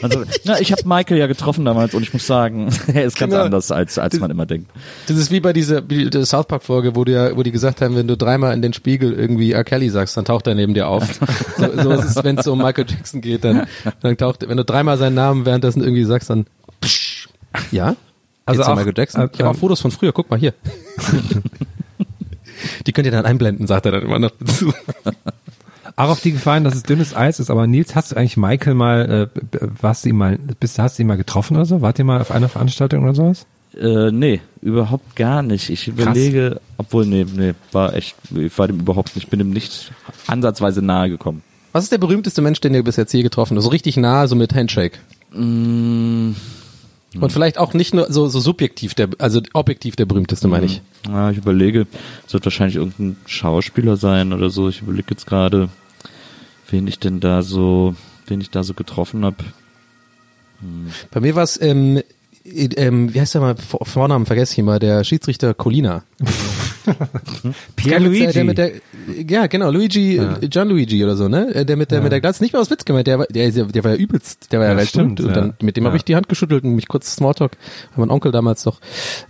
Also, na, ich habe Michael ja getroffen damals und ich muss sagen, er ist ganz Genau. anders, als, als man immer denkt. Das ist wie bei dieser wie der South Park Folge, wo die, ja, wo die gesagt haben, wenn du dreimal in den Spiegel irgendwie R. Kelly sagst, dann taucht er neben dir auf. so, so ist es, wenn es um Michael Jackson geht, dann, dann taucht, wenn du dreimal seinen Namen währenddessen irgendwie sagst, dann psch. ja. Also auch, Michael Jackson. Ich habe äh, auch Fotos von früher. Guck mal hier. die könnt ihr dann einblenden, sagt er dann immer noch dazu. Auch auf die gefallen, dass es dünnes Eis ist, aber Nils, hast du eigentlich Michael mal, äh, warst du ihn mal, bist, hast du ihn mal getroffen oder so? Wart ihr mal auf einer Veranstaltung oder sowas? Äh, nee, überhaupt gar nicht. Ich überlege, obwohl, nee, nee, war echt, ich war dem überhaupt nicht, bin dem nicht ansatzweise nahe gekommen. Was ist der berühmteste Mensch, den ihr bis jetzt hier getroffen habt? So richtig nah, so mit Handshake. Mm, Und vielleicht auch nicht nur so, so subjektiv, der, also objektiv der berühmteste, meine ich. Ja, ich überlege, es wird wahrscheinlich irgendein Schauspieler sein oder so. Ich überlege jetzt gerade, wen ich denn da so, wen ich da so getroffen habe. Bei mir war es, ähm, äh, ähm, wie heißt der mal, Vor- Vornamen vergesse ich immer, der Schiedsrichter Colina. Pierluigi. Der mit der, ja, genau, Luigi, Ja. äh, Gianluigi oder so, ne? Äh, Der mit der, Ja. mit der Glatze, nicht mal aus Witz gemeint, der, war- der, der, war ja übelst, der war ja, Ja, stimmt, Und dann, mit dem Ja. habe ich die Hand geschüttelt und mich kurz Smalltalk, weil mein Onkel damals doch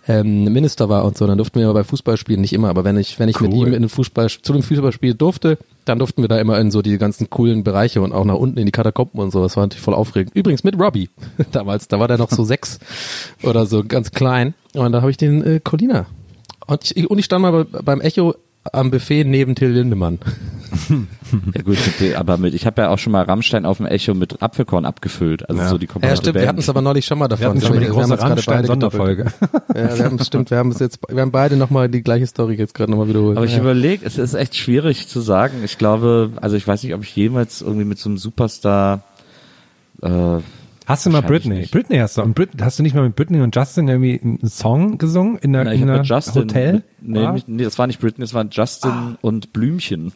ähm, Minister war und so, dann durften wir immer bei Fußballspielen, nicht immer, aber wenn ich, wenn ich mit Cool. ihm in den Fußball, zu dem Fußballspiel durfte, dann durften wir da immer in so die ganzen coolen Bereiche und auch nach unten in die Katakomben und so. Das war natürlich voll aufregend. Übrigens mit Robbie damals, da war der noch so sechs oder so ganz klein. Und da habe ich den äh, Colina. Und ich, und ich stand mal bei, beim Echo am Buffet neben Till Lindemann. Ja gut, aber mit, ich habe ja auch schon mal Rammstein auf dem Echo mit Apfelkorn abgefüllt. Also Ja. so die Ja, stimmt, wir Band. hatten es aber neulich schon mal davon. Wir hatten schon mal die wir große Rammstein-Sonderfolge. gedoppelt. Ja, wir haben, stimmt, wir haben es jetzt, wir haben beide nochmal die gleiche Story jetzt gerade nochmal wiederholt. Aber ich ja. überlege, es ist echt schwierig zu sagen. Ich glaube, also ich weiß nicht, ob ich jemals irgendwie mit so einem Superstar äh, Hast du mal Britney? nicht. Britney hast du. Und Brit hast du nicht mal mit Britney und Justin irgendwie einen Song gesungen in der, Na, ich in mit Justin, Hotel? Nee, Ah. nee, das war nicht Britney, das waren Justin und Blümchen.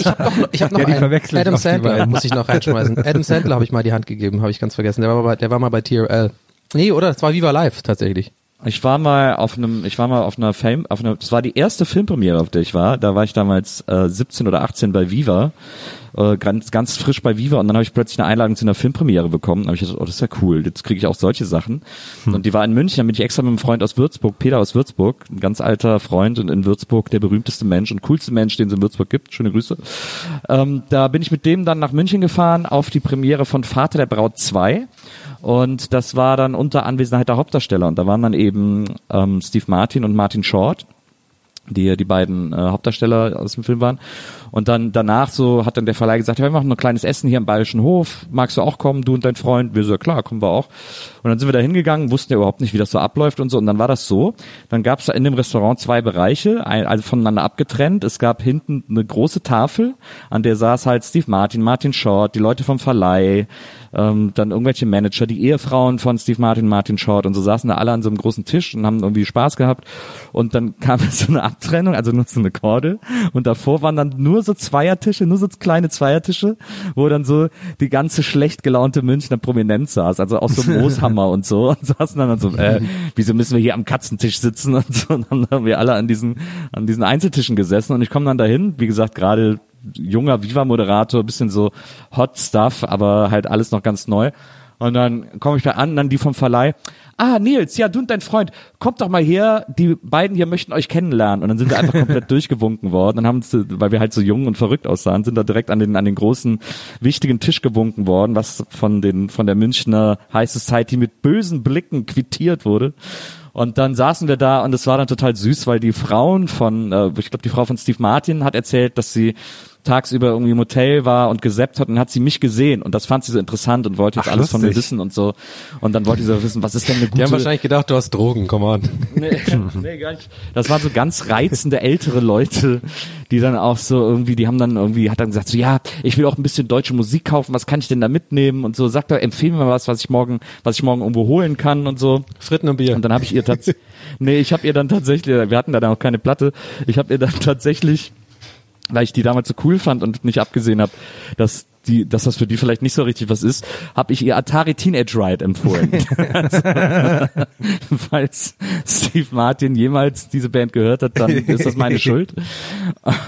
Ich habe noch, ich hab noch Ja, die einen. Adam Sandler muss ich noch reinschmeißen. Adam Sandler habe ich mal die Hand gegeben, habe ich ganz vergessen. Der war, mal bei, der war mal bei TRL. Nee, oder? Das war Viva Live tatsächlich. Ich war mal auf einem, ich war mal auf einer Film, auf einer, das war die erste Filmpremiere, auf der ich war. Da war ich damals äh, 17 oder 18 bei Viva, äh, ganz, ganz frisch bei Viva und dann habe ich plötzlich eine Einladung zu einer Filmpremiere bekommen. Da habe ich gedacht, oh, das ist ja cool, jetzt kriege ich auch solche Sachen. Und die war in München, dann bin ich extra mit einem Freund aus Würzburg, Peter aus Würzburg, ein ganz alter Freund und in Würzburg der berühmteste Mensch und coolste Mensch, den es in Würzburg gibt. Schöne Grüße. Ähm, da bin ich mit dem dann nach München gefahren auf die Premiere von Vater der Braut 2. Und das war dann unter Anwesenheit der Hauptdarsteller. Und da waren dann eben ähm, Steve Martin und Martin Short, die die beiden äh, Hauptdarsteller aus dem Film waren. Und dann danach so hat dann der Verleih gesagt, ja, wir machen ein kleines Essen hier im Bayerischen Hof. Magst du auch kommen, du und dein Freund? Wir so, ja klar, kommen wir auch. Und dann sind wir da hingegangen, wussten ja überhaupt nicht, wie das so abläuft und so. Und dann war das so. Dann gab es da in dem Restaurant zwei Bereiche, ein, also voneinander abgetrennt. Es gab hinten eine große Tafel, an der saß halt Steve Martin, Martin Short, die Leute vom Verleih, ähm, dann irgendwelche Manager, die Ehefrauen von Steve Martin, Martin Short und so saßen da alle an so einem großen Tisch und haben irgendwie Spaß gehabt. Und dann kam so eine Abtrennung, also nur so eine Korde. Und davor waren dann nur so Zweiertische, nur so kleine Zweiertische, wo dann so die ganze schlecht gelaunte Münchner Prominenz saß, also auch so Mooshammer und so. Und saßen dann, und so, äh, wieso müssen wir hier am Katzentisch sitzen und so. Und dann haben wir alle an diesen, an diesen Einzeltischen gesessen und ich komme dann dahin, wie gesagt, gerade junger Viva-Moderator, bisschen so Hot Stuff, aber halt alles noch ganz neu. Und dann komme ich da an, dann die vom Verleih. Ah, Nils, ja, du und dein Freund, kommt doch mal her, die beiden hier möchten euch kennenlernen. Und dann sind wir einfach komplett durchgewunken worden. Dann haben uns, weil wir halt so jung und verrückt aussahen, sind da direkt an den, an den großen, wichtigen Tisch gewunken worden, was von den, von der Münchner High Society mit bösen Blicken quittiert wurde. Und dann saßen wir da und es war dann total süß, weil die Frauen von, äh, ich glaube, die Frau von Steve Martin hat erzählt, dass sie tagsüber irgendwie im Hotel war und gesappt hat und dann hat sie mich gesehen und das fand sie so interessant und wollte jetzt Ach, alles von mir wissen und so. Und dann wollte sie so wissen, was ist denn eine Die gute... haben wahrscheinlich gedacht, du hast Drogen, come on. Nee, nee, gar nicht. Das waren so ganz reizende ältere Leute, die dann auch so irgendwie, die haben dann irgendwie, hat dann gesagt, so ja, ich will auch ein bisschen deutsche Musik kaufen, was kann ich denn da mitnehmen und so, sagt er, empfehle mir mal was, was ich morgen, was ich morgen irgendwo holen kann und so. Fritten und Bier. Und dann habe ich ihr tatsächlich, nee, ich habe ihr dann tatsächlich, wir hatten da noch keine Platte, ich habe ihr dann tatsächlich, weil ich die damals so cool fand und nicht abgesehen habe, dass die, dass das für die vielleicht nicht so richtig was ist, habe ich ihr Atari Teenage Ride empfohlen. Falls Steve Martin jemals diese Band gehört hat, dann ist das meine Schuld.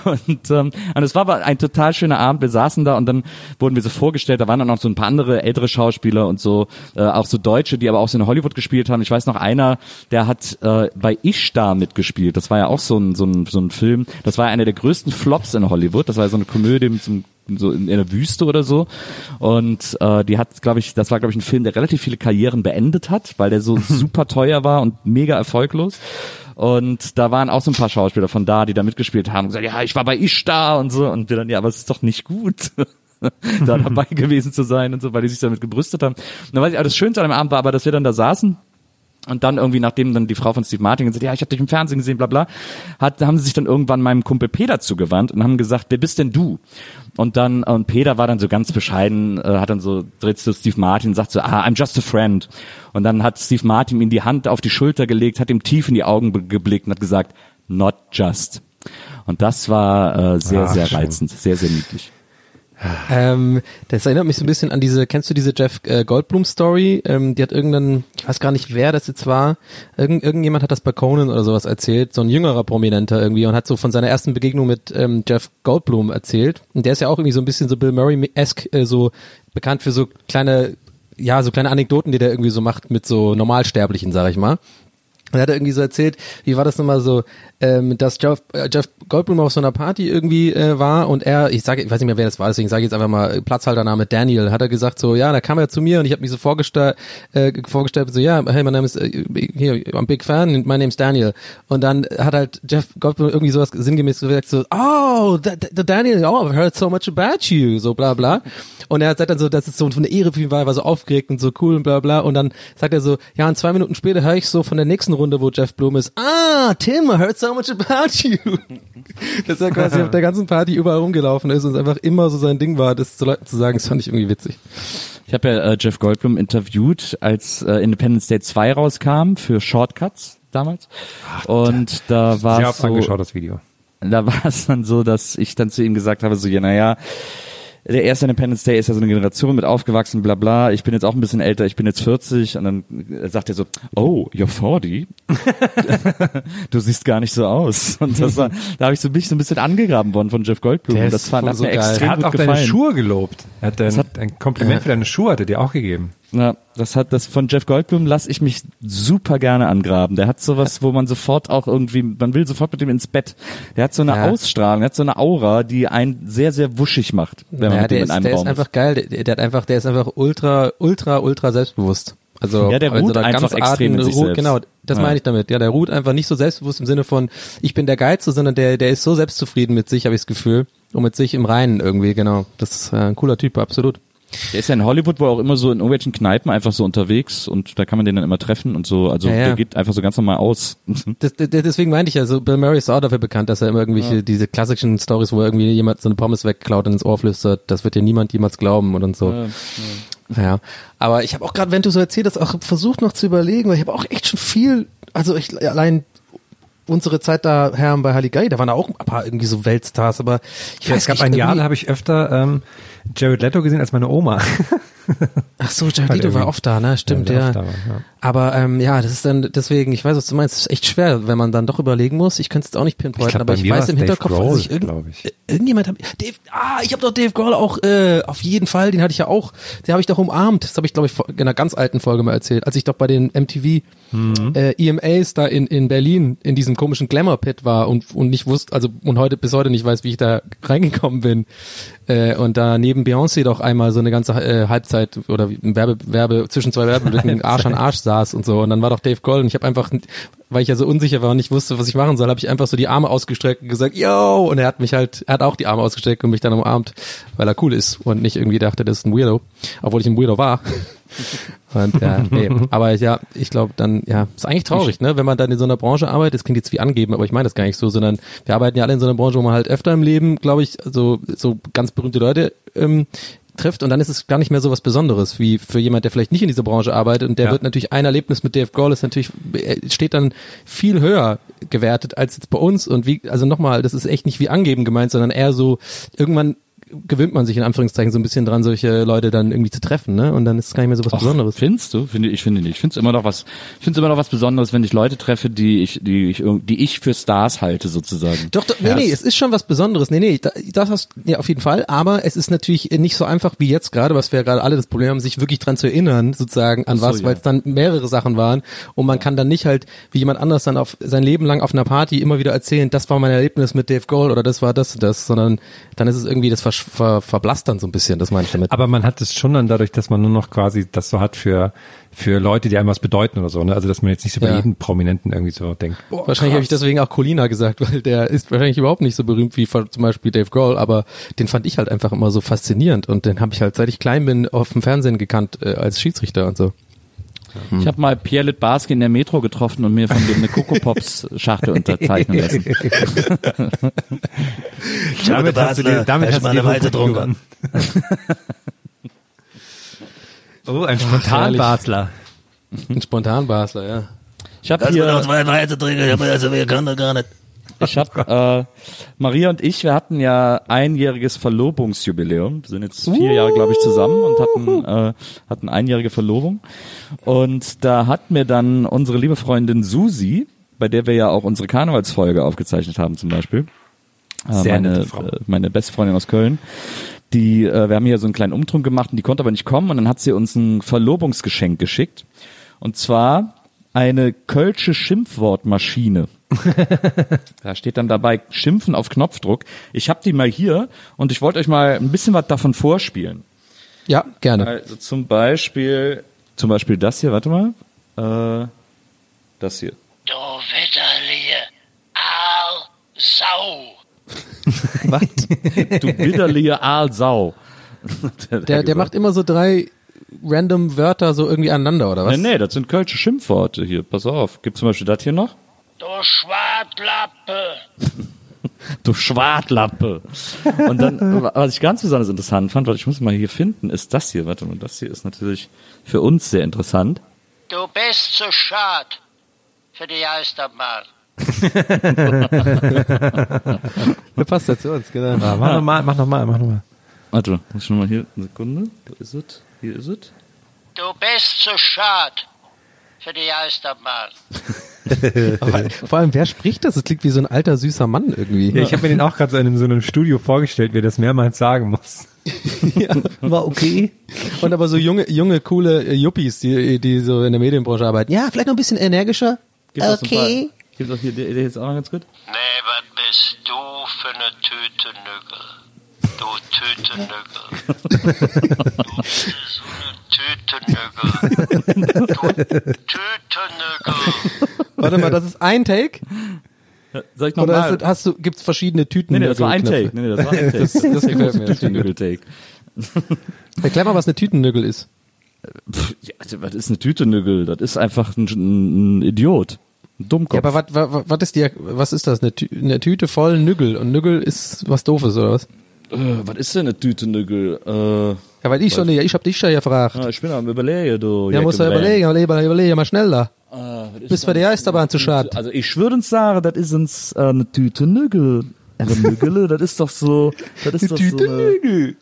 Und, ähm, und es war aber ein total schöner Abend. Wir saßen da und dann wurden wir so vorgestellt. Da waren dann noch so ein paar andere ältere Schauspieler und so, äh, auch so Deutsche, die aber auch so in Hollywood gespielt haben. Ich weiß noch einer, der hat äh, bei Ishtar mitgespielt. Das war ja auch so ein, so ein, so ein Film. Das war ja einer der größten Flops in Hollywood. Das war ja so eine Komödie mit so einem so in, in der Wüste oder so. Und äh, die hat, glaube ich, das war, glaube ich, ein Film, der relativ viele Karrieren beendet hat, weil der so super teuer war und mega erfolglos. Und da waren auch so ein paar Schauspieler von da, die da mitgespielt haben und gesagt, ja, ich war bei Ishtar und so. Und wir dann, ja, aber es ist doch nicht gut. da dabei gewesen zu sein und so, weil die sich damit gebrüstet haben. Und dann weiß ich, das Schönste an dem Abend war aber, dass wir dann da saßen und dann irgendwie, nachdem dann die Frau von Steve Martin gesagt, ja, ich habe dich im Fernsehen gesehen, bla bla, hat, haben sie sich dann irgendwann meinem Kumpel Peter zugewandt und haben gesagt, wer bist denn du? Und dann, und Peter war dann so ganz bescheiden, äh, hat dann so, dreht zu Steve Martin und sagt so, ah, I'm just a friend. Und dann hat Steve Martin ihm die Hand auf die Schulter gelegt, hat ihm tief in die Augen geblickt und hat gesagt, not just. Und das war äh, sehr, Ach, sehr schön. reizend, sehr, sehr niedlich. Ähm, das erinnert mich so ein bisschen an diese, kennst du diese Jeff äh, Goldblum Story? Ähm, die hat irgendeinen, ich weiß gar nicht, wer das jetzt war. Irgend, irgendjemand hat das bei Conan oder sowas erzählt, so ein jüngerer Prominenter irgendwie und hat so von seiner ersten Begegnung mit ähm, Jeff Goldblum erzählt. Und der ist ja auch irgendwie so ein bisschen so Bill Murray-esque, äh, so bekannt für so kleine, ja, so kleine Anekdoten, die der irgendwie so macht mit so Normalsterblichen, sag ich mal. Und er hat irgendwie so erzählt, wie war das nochmal so, ähm, dass Jeff, äh, Jeff Goldblum auf so einer Party irgendwie äh, war und er, ich sage, ich weiß nicht mehr, wer das war, deswegen sage ich jetzt einfach mal äh, Platzhaltername Daniel, hat er gesagt so, ja, da kam er zu mir und ich habe mich so vorgestellt, äh, vorgestellt, so, ja, hey, mein Name ist, äh, hier, I'm big fan, my name's Daniel. Und dann hat halt Jeff Goldblum irgendwie sowas sinngemäß gesagt, so, oh, the, the Daniel, oh, I've heard so much about you, so bla bla. Und er sagt dann so, das ist so eine Ehre für ihn war, er war so aufgeregt und so cool und bla bla. Und dann sagt er so, ja, und zwei Minuten später höre ich so von der nächsten Runde, wo Jeff Blum ist, ah, Tim, I heard so much about you. Dass er quasi auf der ganzen Party überall rumgelaufen ist und es einfach immer so sein Ding war, das zu Leuten zu sagen, das fand ich irgendwie witzig. Ich habe ja äh, Jeff Goldblum interviewt, als äh, Independence Day 2 rauskam für Shortcuts damals. und da war so, angeschaut, das Video. da war es dann so, dass ich dann zu ihm gesagt habe, so, ja, naja, der erste Independence Day ist ja so eine Generation mit aufgewachsen, bla bla. Ich bin jetzt auch ein bisschen älter, ich bin jetzt 40 und dann äh, sagt er so, oh, you're 40? du siehst gar nicht so aus. Und das war, da habe ich so mich so ein bisschen angegraben worden von Jeff Goldblum. Der das voll hat so mir geil. extrem Er hat auch gefallen. deine Schuhe gelobt. Er hat ein, ein Kompliment für deine Schuhe hat er dir auch gegeben. Ja, das hat das von Jeff Goldblum lasse ich mich super gerne angraben. Der hat sowas, wo man sofort auch irgendwie, man will sofort mit ihm ins Bett. Der hat so eine Ja. Ausstrahlung, der hat so eine Aura, die einen sehr, sehr wuschig macht, wenn man Ja, mit ihm in ist, einem der Raum ist einfach geil, der, der hat einfach, der ist einfach ultra, ultra, ultra selbstbewusst. Also, Ja, der also ruht da einfach ganz extrem in sich ruht, selbst. Genau, das Ja. meine ich damit. Ja, der ruht einfach nicht so selbstbewusst im Sinne von, ich bin der Geilste, sondern der, der ist so selbstzufrieden mit sich, habe ich das Gefühl. Und mit sich im Reinen irgendwie, genau. Das ist äh, ein cooler Typ, absolut. Der ist ja in Hollywood wohl auch immer so in irgendwelchen Kneipen einfach so unterwegs und da kann man den dann immer treffen und so. Also Ja, ja. der geht einfach so ganz normal aus. Das, das, deswegen meinte ich ja, so Bill Murray ist auch dafür bekannt, dass er immer irgendwelche, diese klassischen Stories, wo irgendwie jemand so eine Pommes wegklaut und ins Ohr flüstert, das wird dir niemand jemals glauben und, und so. Ja, aber ich habe auch gerade, wenn du so erzählt hast, auch versucht noch zu überlegen, weil ich habe auch echt schon viel, also ich allein unsere Zeit da Herren bei Halligai, da waren da auch ein paar irgendwie so Weltstars, aber ich Ja, weiß es gab nicht, ein Jahr, da habe ich öfter ähm, Jared Leto gesehen als meine Oma. Ach so, Jared Leto war oft da, ne? Stimmt, ja. da war, ja. Aber ähm, ja, das ist dann deswegen, ich weiß, was du meinst, es ist echt schwer, wenn man dann doch überlegen muss. Ich könnte es auch nicht pinpointen, glaub, aber ich weiß im Dave Hinterkopf, Grohl, dass ich, irgend, ich. äh, irgendjemand hat Dave, ah, ich habe doch Dave Grohl auch äh, auf jeden Fall, den hatte ich ja auch, den habe ich doch umarmt. Das habe ich glaube ich in einer ganz alten Folge mal erzählt, als ich doch bei den MTV Mhm. äh, EMAs da in in Berlin in diesem komischen Glamour Pit war und und nicht wusste, also und heute bis heute nicht weiß, wie ich da reingekommen bin. Äh, und da neben Beyoncé doch einmal so eine ganze äh, Halbzeit oder Werbe, Werbe zwischen zwei Werbeblöcken Arsch an Arsch saß und so und dann war doch Dave Grohl und ich habe einfach weil ich ja so unsicher war und nicht wusste, was ich machen soll, habe ich einfach so die Arme ausgestreckt und gesagt, yo, und er hat mich halt, er hat auch die Arme ausgestreckt und mich dann umarmt, weil er cool ist und nicht irgendwie dachte, das ist ein Weirdo, obwohl ich ein Weirdo war. Und ja, nee, aber ja, ich glaube dann, ja, ist eigentlich traurig, ne, wenn man dann in so einer Branche arbeitet, das klingt jetzt wie angeben, aber ich meine das gar nicht so, sondern wir arbeiten ja alle in so einer Branche, wo man halt öfter im Leben, glaube ich, so, so ganz berühmte Leute ähm, trifft und dann ist es gar nicht mehr so was Besonderes, wie für jemand, der vielleicht nicht in dieser Branche arbeitet und der Ja. wird natürlich ein Erlebnis mit Dave Grohl ist natürlich, äh, steht dann viel höher gewertet als jetzt bei uns und wie, also nochmal, das ist echt nicht wie angeben gemeint, sondern eher so, irgendwann gewöhnt man sich in Anführungszeichen so ein bisschen dran, solche Leute dann irgendwie zu treffen, ne? Und dann ist es gar nicht mehr so was Besonderes. Findest du? Finde ich finde nicht. Ich finde es immer noch was. Ich finde immer noch was Besonderes, wenn ich Leute treffe, die ich die ich die ich für Stars halte sozusagen. Doch, doch nee, nee, es ist schon was Besonderes. Nee, nee, da- das hast ja auf jeden Fall, aber es ist natürlich nicht so einfach wie jetzt gerade, was wir gerade alle das Problem haben, sich wirklich dran zu erinnern, sozusagen an so, was, ja. weil es dann mehrere Sachen waren und man kann dann nicht halt wie jemand anders dann auf sein Leben lang auf einer Party immer wieder erzählen, das war mein Erlebnis mit Dave Grohl oder das war das und das, sondern dann ist es irgendwie das ver, ver, verblasst dann so ein bisschen, das meine ich damit. Aber man hat es schon dann dadurch, dass man nur noch quasi das so hat für, für Leute, die einem was bedeuten oder so, ne? Also, dass man jetzt nicht so bei Ja. jedem Prominenten irgendwie so denkt. Boah, Wahrscheinlich habe ich deswegen auch Colina gesagt, weil der ist wahrscheinlich überhaupt nicht so berühmt wie zum Beispiel Dave Grohl, aber den fand ich halt einfach immer so faszinierend und den habe ich halt seit ich klein bin auf dem Fernsehen gekannt äh, als Schiedsrichter und so. Ich habe mal Pierre Litbarski in der Metro getroffen und mir von dem eine Coco Pops Schachtel unterzeichnen lassen. damit hast du dir, damit hast du dir Weite gewonnen. Oh, ein Spontan-Basler. Ein Spontanbasler, ja. Ich habe hier zwei Weite trinken, ich hab also wir können das gar nicht. Ich habe äh, Maria und ich, wir hatten ja einjähriges Verlobungsjubiläum. Wir sind jetzt vier Jahre, glaube ich, zusammen und hatten äh, hatten einjährige Verlobung. Und da hat mir dann unsere liebe Freundin Susi, bei der wir ja auch unsere Karnevalsfolge aufgezeichnet haben, zum Beispiel, äh, Sehr meine, nette Frau. äh, meine beste Freundin aus Köln. Die, äh, wir haben hier so einen kleinen Umtrunk gemacht und die konnte aber nicht kommen und dann hat sie uns ein Verlobungsgeschenk geschickt. Und zwar eine Kölsche Schimpfwortmaschine. Da steht dann dabei Schimpfen auf Knopfdruck. Ich habe die mal hier und ich wollte euch mal ein bisschen was davon vorspielen. Ja, gerne. Also zum Beispiel, zum Beispiel das hier, warte mal. Äh, das hier. Du witterliche Aal Sau. Du bitterliche Aalsau. Der, der macht immer so drei random Wörter so irgendwie aneinander, oder was? Nee, nee, das sind kölsche Schimpfworte hier. Pass auf. Gibt zum Beispiel das hier noch? Du Schwartlappe. Du Schwartlappe. Und dann, was ich ganz besonders interessant fand, weil ich muss mal hier finden, ist das hier. Warte mal, das hier ist natürlich für uns sehr interessant. Du bist zu schad für die Geisterbahn. Der passt ja zu uns, genau. Ah, mach nochmal, mach nochmal, mach nochmal. Warte, muss ich noch mal hier, eine Sekunde. Wo ist es? Hier ist es. Du bist zu schad für die Geisterbahn. Vor allem, wer spricht das? Es klingt wie so ein alter, süßer Mann irgendwie. Ja, ich habe mir den auch gerade so in so einem Studio vorgestellt, wie er das mehrmals sagen muss. War okay. Und aber so junge, junge, coole äh, Yuppies, die, die so in der Medienbranche arbeiten. Ja, vielleicht noch ein bisschen energischer. Gibt Okay. Gibt auch hier, der, der ist auch noch ganz gut. Nee, was bist du für eine Tüte Nügel? Du Tüte Nügel. Du bist so eine Tüte Nügel. Du Tüte Nügel. Warte mal, das ist ein Take? Soll ich Oder nochmal? hast du, hast du, gibt's verschiedene Tüten? Nee, nee, das war ein? Take. Nee, nee, das war ein Take. Das, das gefällt mir. Tütennügel-Take. Erklär mal, was eine Tütennüggel ist. Pff, ja, also, was ist eine Tütennügel? Das ist einfach ein, ein, Idiot. Ein Dummkopf. Ja, aber was, was, was ist die, was ist das? Eine, Tü eine Tüte voll Nüggel. Und Nüggel ist was Doofes, oder was? äh, was ist denn eine Tütennügel? Äh, Ja, weil ich schon, ja, ich hab dich schon gefragt. ah, ich bin am überlegen, du. Ja, musst du überlegen, überlegen, überlegen, mal schneller. Ah, Bis wir die eine Eisterbahn zu Tüte- schad. Also ich würde uns sagen, das ist uns äh, eine Tüte Nügel. Aber Nügele, das ist doch so, das ist doch so eine, Nüggel.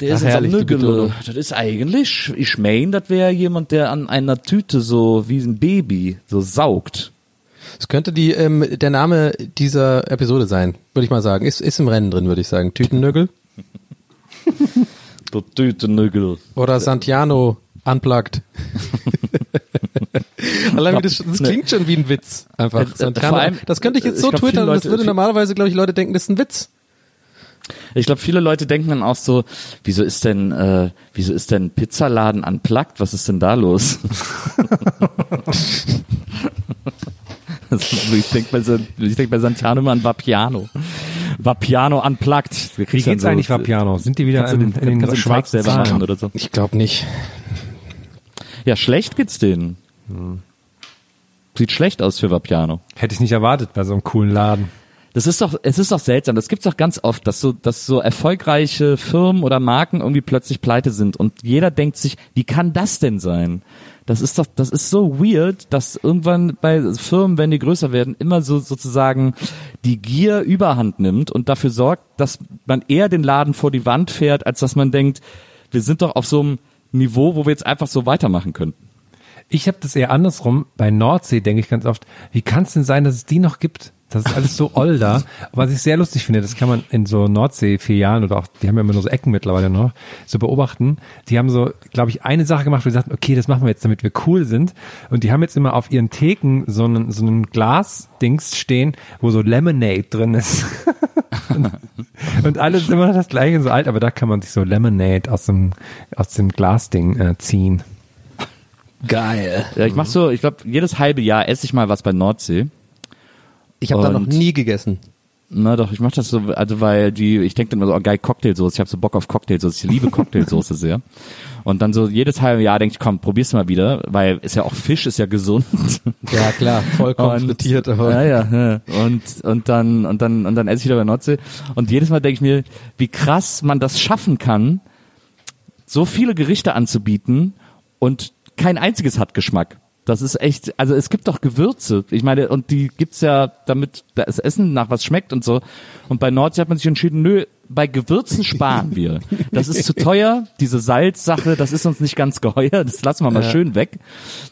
der Ach, ist herrlich, Nügele. Das ist eigentlich, ich mein, das wäre jemand, der an einer Tüte so wie ein Baby so saugt. Das könnte die, ähm, der Name dieser Episode sein, würde ich mal sagen. Ist, ist im Rennen drin, würde ich sagen. Tütennüggel Du Tütennügel. oder Santiano Unplugged. Allein das, das klingt schon wie ein Witz. Einfach. Äh, äh, Santiano, allem, das könnte ich jetzt ich so glaub, twittern und das Leute- würde normalerweise, glaube ich, Leute denken, das ist ein Witz. Ich glaube, viele Leute denken dann auch so, wieso ist denn, äh, wieso ist denn Pizzaladen unplugged? Was ist denn da los? Ich denke bei, ich denk bei Santiano immer an Vapiano. Vapiano unplugged. Wir Wie geht's eigentlich, Vapiano? Sind die wieder in, den, in den den schwarzen selber machen Zahlen? oder so? Ich glaube nicht. Ja, schlecht geht's denen. Sieht schlecht aus für Vapiano. Hätte ich nicht erwartet bei so einem coolen Laden. Das ist doch, es ist doch seltsam. Das gibt's doch ganz oft, dass so, dass so erfolgreiche Firmen oder Marken irgendwie plötzlich pleite sind und jeder denkt sich, wie kann das denn sein? Das ist doch, das ist so weird, dass irgendwann bei Firmen, wenn die größer werden, immer so sozusagen die Gier überhand nimmt und dafür sorgt, dass man eher den Laden vor die Wand fährt, als dass man denkt, wir sind doch auf so einem Niveau, wo wir jetzt einfach so weitermachen könnten. Ich habe das eher andersrum. Bei Nordsee denke ich ganz oft, wie kann es denn sein, dass es die noch gibt? Das ist alles so oll da. Was ich sehr lustig finde, das kann man in so Nordsee-Filialen oder auch, die haben ja immer nur so Ecken mittlerweile noch, so beobachten. Die haben so, glaube ich, eine Sache gemacht, wo sie sagten, okay, das machen wir jetzt, damit wir cool sind. Und die haben jetzt immer auf ihren Theken so einen, so einen Glas-Dings stehen, wo so Lemonade drin ist. und alles immer das gleiche, so alt, aber da kann man sich so Lemonade aus dem, aus dem Glasding äh, ziehen. Geil. Ja, ich mach so, ich glaube, jedes halbe Jahr esse ich mal was bei Nordsee. Ich habe da noch nie gegessen. Na doch, ich mach das so, also weil die, ich denke immer so, oh, geil, Cocktailsoße, ich habe so Bock auf Cocktailsoße, ich liebe Cocktailsoße sehr. Und dann so jedes halbe Jahr denke ich, komm, probier's mal wieder, weil ist ja auch Fisch, ist ja gesund. Ja klar, vollkommen frittiert. Aber Ja, ja, ja. Und, und dann, und dann, und dann esse ich wieder bei Nordsee. Und jedes Mal denke ich mir, wie krass man das schaffen kann, so viele Gerichte anzubieten und kein einziges hat Geschmack. Das ist echt, also es gibt doch Gewürze. Ich meine, und die gibt's ja, damit das Essen nach was schmeckt und so. Und bei Nordsee hat man sich entschieden, nö, bei Gewürzen sparen wir. Das ist zu teuer, diese Salzsache, das ist uns nicht ganz geheuer, das lassen wir mal schön weg.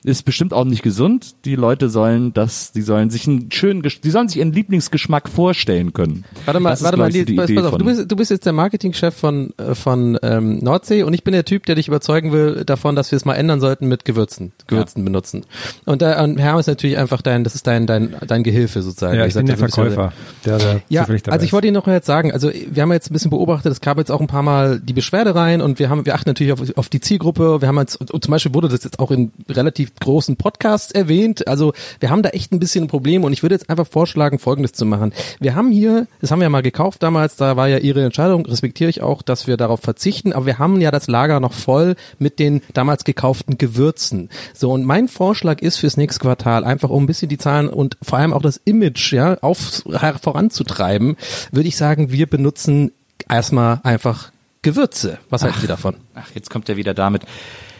Ist bestimmt auch nicht gesund. Die Leute sollen das, die sollen sich einen schönen, die sollen sich ihren Lieblingsgeschmack vorstellen können. Warte mal, Das warte mal, ich, die pass, pass auf, du bist, du bist jetzt der Marketingchef von, äh, von ähm, Nordsee und ich bin der Typ, der dich überzeugen will davon, dass wir es mal ändern sollten mit Gewürzen, Gewürzen benutzen. Und, da, und Herm ist natürlich einfach dein, das ist dein, dein, dein Gehilfe sozusagen. Ja, ich bin sag, der ja Verkäufer, der da Ja, also ich wollte Ihnen noch jetzt sagen, also wir haben jetzt ein bisschen beobachtet, es gab jetzt auch ein paar Mal die Beschwerde rein und wir haben, wir achten natürlich auf, auf die Zielgruppe. Wir haben jetzt, zum Beispiel wurde das jetzt auch in relativ großen Podcasts erwähnt. Also wir haben da echt ein bisschen ein Problem und ich würde jetzt einfach vorschlagen, Folgendes zu machen. Wir haben hier, das haben wir ja mal gekauft damals, da war ja Ihre Entscheidung, respektiere ich auch, dass wir darauf verzichten, aber wir haben ja das Lager noch voll mit den damals gekauften Gewürzen. So und mein Vorschlag ist fürs nächste Quartal einfach um ein bisschen die Zahlen und vor allem auch das Image ja auf voranzutreiben, würde ich sagen, wir benutzen erstmal einfach Gewürze. Was halten Sie davon? Ach, jetzt kommt er wieder damit.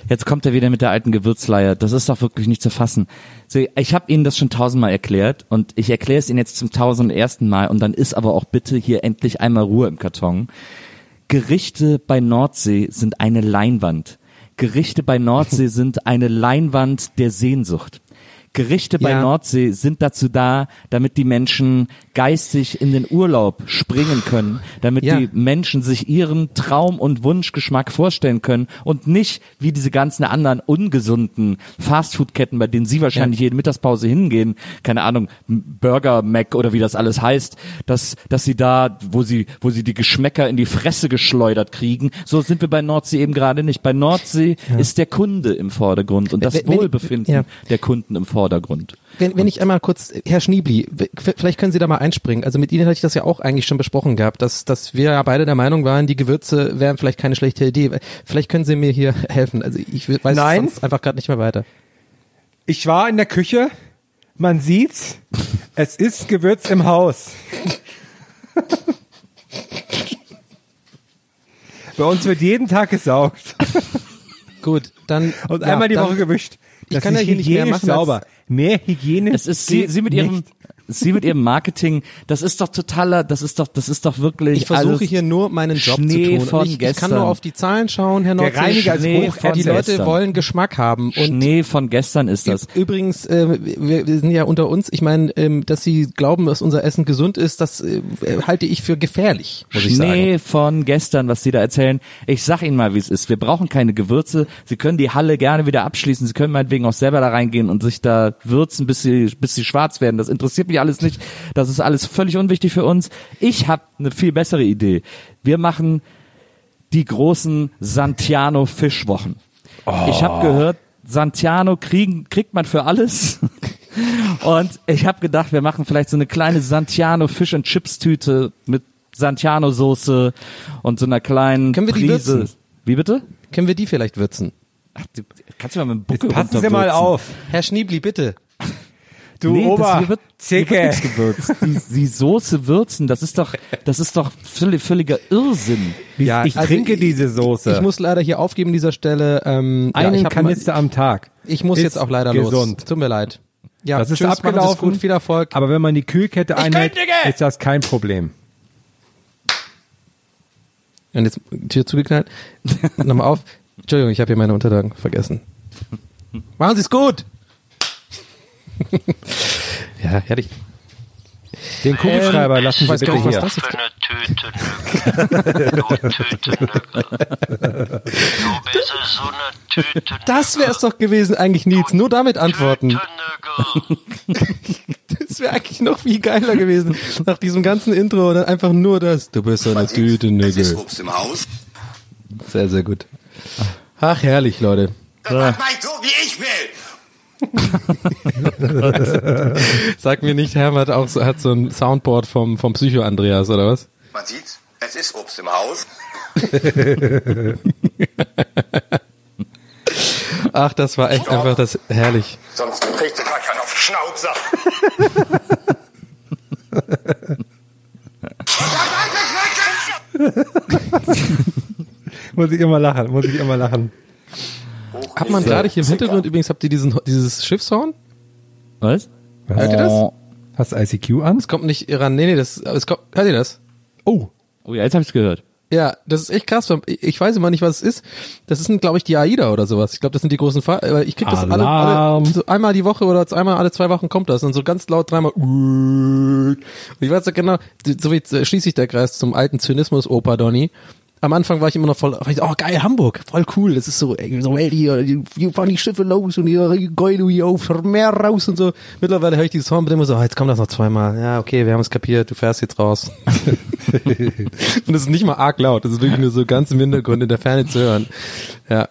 Jetzt kommt er wieder mit der alten Gewürzleier. Das ist doch wirklich nicht zu fassen. Ich habe Ihnen das schon tausendmal erklärt und ich erkläre es Ihnen jetzt zum tausendersten Mal und dann ist aber auch bitte hier endlich einmal Ruhe im Karton. Gerichte bei Nordsee sind eine Leinwand. Gerichte bei Nordsee sind eine Leinwand der Sehnsucht. Gerichte bei Ja. Nordsee sind dazu da, damit die Menschen geistig in den Urlaub springen können, damit Ja. die Menschen sich ihren Traum- und Wunschgeschmack vorstellen können und nicht wie diese ganzen anderen ungesunden Fastfood-Ketten, bei denen sie wahrscheinlich jede Mittagspause hingehen, keine Ahnung, Burger Mac oder wie das alles heißt, dass, dass sie da, wo sie, wo sie die Geschmäcker in die Fresse geschleudert kriegen, so sind wir bei Nordsee eben gerade nicht. Bei Nordsee ist der Kunde im Vordergrund und das Wenn- wenn- Wohlbefinden ja. der Kunden im Vordergrund. Wenn, wenn ich einmal kurz, Herr Schniebli, vielleicht können Sie da mal einspringen. Also mit Ihnen hatte ich das ja auch eigentlich schon besprochen gehabt, dass, dass wir ja beide der Meinung waren, die Gewürze wären vielleicht keine schlechte Idee. Vielleicht können Sie mir hier helfen. Also ich weiß Nein. sonst einfach gerade nicht mehr weiter. Ich war in der Küche, man sieht's, es ist Gewürz im Haus. Bei uns wird jeden Tag gesaugt Gut, dann und ja, einmal die dann, Woche gewischt. Ich Das kann ja hier nicht mehr machen sauber. Mehr Hygiene. Es ist sie, sie mit ihrem, nicht. Sie mit ihrem Marketing, das ist doch totaler, das ist doch, das ist doch wirklich Ich versuche hier nur meinen Job Schnee zu tun. von Und ich, ich kann gestern. nur auf die Zahlen schauen, Herr Nordsee. Reiniger ist Schnee hoch von Die Leute gestern. wollen Geschmack haben. Und Schnee von gestern ist das. Übrigens, äh, wir, wir sind ja unter uns. Ich meine, ähm, dass Sie glauben, dass unser Essen gesund ist, das äh, halte ich für gefährlich, muss ich sagen. Schnee von gestern, was Sie da erzählen. Ich sag Ihnen mal, wie es ist. Wir brauchen keine Gewürze. Sie können die Halle gerne wieder abschließen. Sie können meinetwegen auch selber da reingehen und sich da würzen, bis sie, bis sie schwarz werden. Das interessiert mich alles nicht. Das ist alles völlig unwichtig für uns. Ich habe eine viel bessere Idee. Wir machen die großen Santiano Fischwochen. Ich habe gehört, Santiano kriegen, kriegt man für alles. Und ich habe gedacht, wir machen vielleicht so eine kleine Santiano Fish and Chips Tüte mit Santiano Soße und so einer kleinen Können wir die Prise. würzen? Wie bitte? Können wir die vielleicht würzen? Ach, die, kannst du mal mit dem Buckel Jetzt passen Sie mal auf. Herr Schniebli, bitte. Du Nee, das Ober, hier wird, hier wird Zicke. nichts gewürzt. Die, die Soße würzen, das ist doch, das ist doch völlig, völliger Irrsinn. Ja, ich also trinke ich- diese Soße. Ich muss leider hier aufgeben an dieser Stelle. Ähm, ja, einen ich hab mal- Kanister am Tag. Ich muss ist jetzt auch leider gesund. los. Tut mir leid. Ja, Das ist tschüss, abgelaufen. Gut, viel Erfolg. Aber wenn man die Kühlkette einhält, ist das kein Problem. Und jetzt Tür zugeknallt. Nochmal auf. Entschuldigung, ich habe hier meine Unterlagen vergessen. Machen Sie es gut. Ja, fertig. Den Kugelschreiber lassen Sie weiß bitte gar nicht, was hier. das ist. Für eine Tüte Nügel. Du Tüte Nügel. Du bist so eine Tüte Das wäre es doch gewesen, eigentlich Nils. Nur damit antworten. Das wäre eigentlich noch viel geiler gewesen. Nach diesem ganzen Intro und dann einfach nur das. Du bist so eine Tüte Nügel. Obst im Haus. Sehr, sehr gut. Ach, herrlich, Leute. Das macht man so, wie ich will. Sag mir nicht, Herm hat auch so, hat so ein Soundboard vom, vom Psycho Andreas, oder was? Man sieht, es ist Obst im Haus. Ach, das war echt einfach das herrlich. Sonst kriegst du gar keinen auf Schnauzer. Muss ich immer lachen, muss ich immer lachen. Hat man gerade hier im Hintergrund übrigens, habt ihr diesen, dieses Schiffshorn? Was? Hört ihr das? Oh, Hast du ICQ an? Es kommt nicht Iran, nee, nee, das, es kommt, hört ihr das? Oh, oh ja, jetzt habe ich's gehört. Ja, das ist echt krass. Ich weiß immer nicht, was es ist. Das sind, glaube ich, die AIDA oder sowas. Ich glaube, das sind die großen Fahr Ich krieg das alle, alle so einmal die Woche oder einmal alle zwei Wochen kommt das und so ganz laut dreimal. Und ich weiß ja genau, so wie schließe ich der Kreis zum alten Zynismus-Opa Donny. Am Anfang war ich immer noch voll, oh geil, Hamburg, voll cool, das ist so, ey, so, ey, hier, die- hier fahren die Schiffe los und hier, geil, hier auf Meer raus und so. Mittlerweile höre ich dieses Horn immer so, oh, jetzt kommt das noch zweimal. Ja, okay, wir haben es kapiert, du fährst jetzt raus. und es ist nicht mal arg laut, das ist wirklich nur so ganz im Hintergrund in der Ferne zu hören. Ja.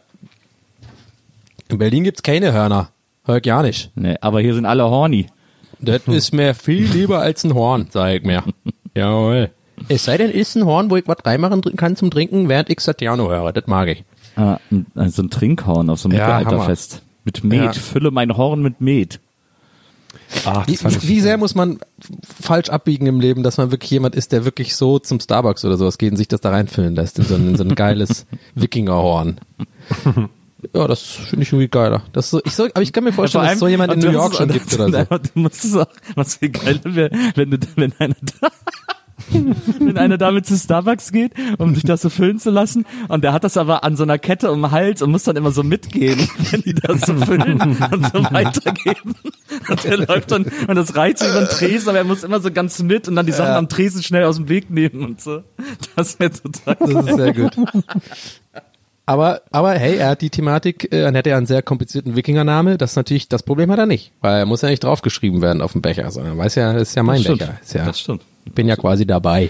In Berlin gibt's keine Hörner. Hör ich gar nicht. Nee, aber hier sind alle horny. Das ist mir viel lieber als ein Horn, sag ich mir. Jawohl. Es sei denn, ist ein Horn, wo ich was reinmachen kann zum Trinken, während ich Satiano höre. Das mag ich. Ah, ein- so ein Trinkhorn auf so einem Ja, Mittelalterfest. Mit Met. Ja. Fülle mein Horn mit Met. ach, Wie, wie sehr muss man falsch abbiegen im Leben, dass man wirklich jemand ist, der wirklich so zum Starbucks oder sowas geht und sich das da reinfüllen lässt in so ein, in so ein geiles Wikingerhorn. Ja, das finde ich irgendwie geiler. Das so, ich so, aber ich kann mir vorstellen, dass es so jemand in New du York musst- schon gibt oder so. Du musst es auch, was viel geiler wäre, wenn du, wenn einer da, wenn einer damit zu Starbucks geht, um sich das so füllen zu lassen, und der hat das aber an so einer Kette um den Hals und muss dann immer so mitgehen, wenn die das so füllen und so weitergeben. Und der läuft dann, und das reizt über den Tresen, aber er muss immer so ganz mit und dann die Sachen am Tresen schnell aus dem Weg nehmen und so. Das wäre total Das ist sehr gut. Aber, aber hey, er hat die Thematik, äh, dann hätte er einen sehr komplizierten Wikingername. Das ist natürlich, das Problem hat er nicht, weil er muss ja nicht draufgeschrieben werden auf dem Becher, sondern weiß ja, das ist ja mein Das stimmt. Becher. Ist ja, Das stimmt. Ich bin ja quasi dabei.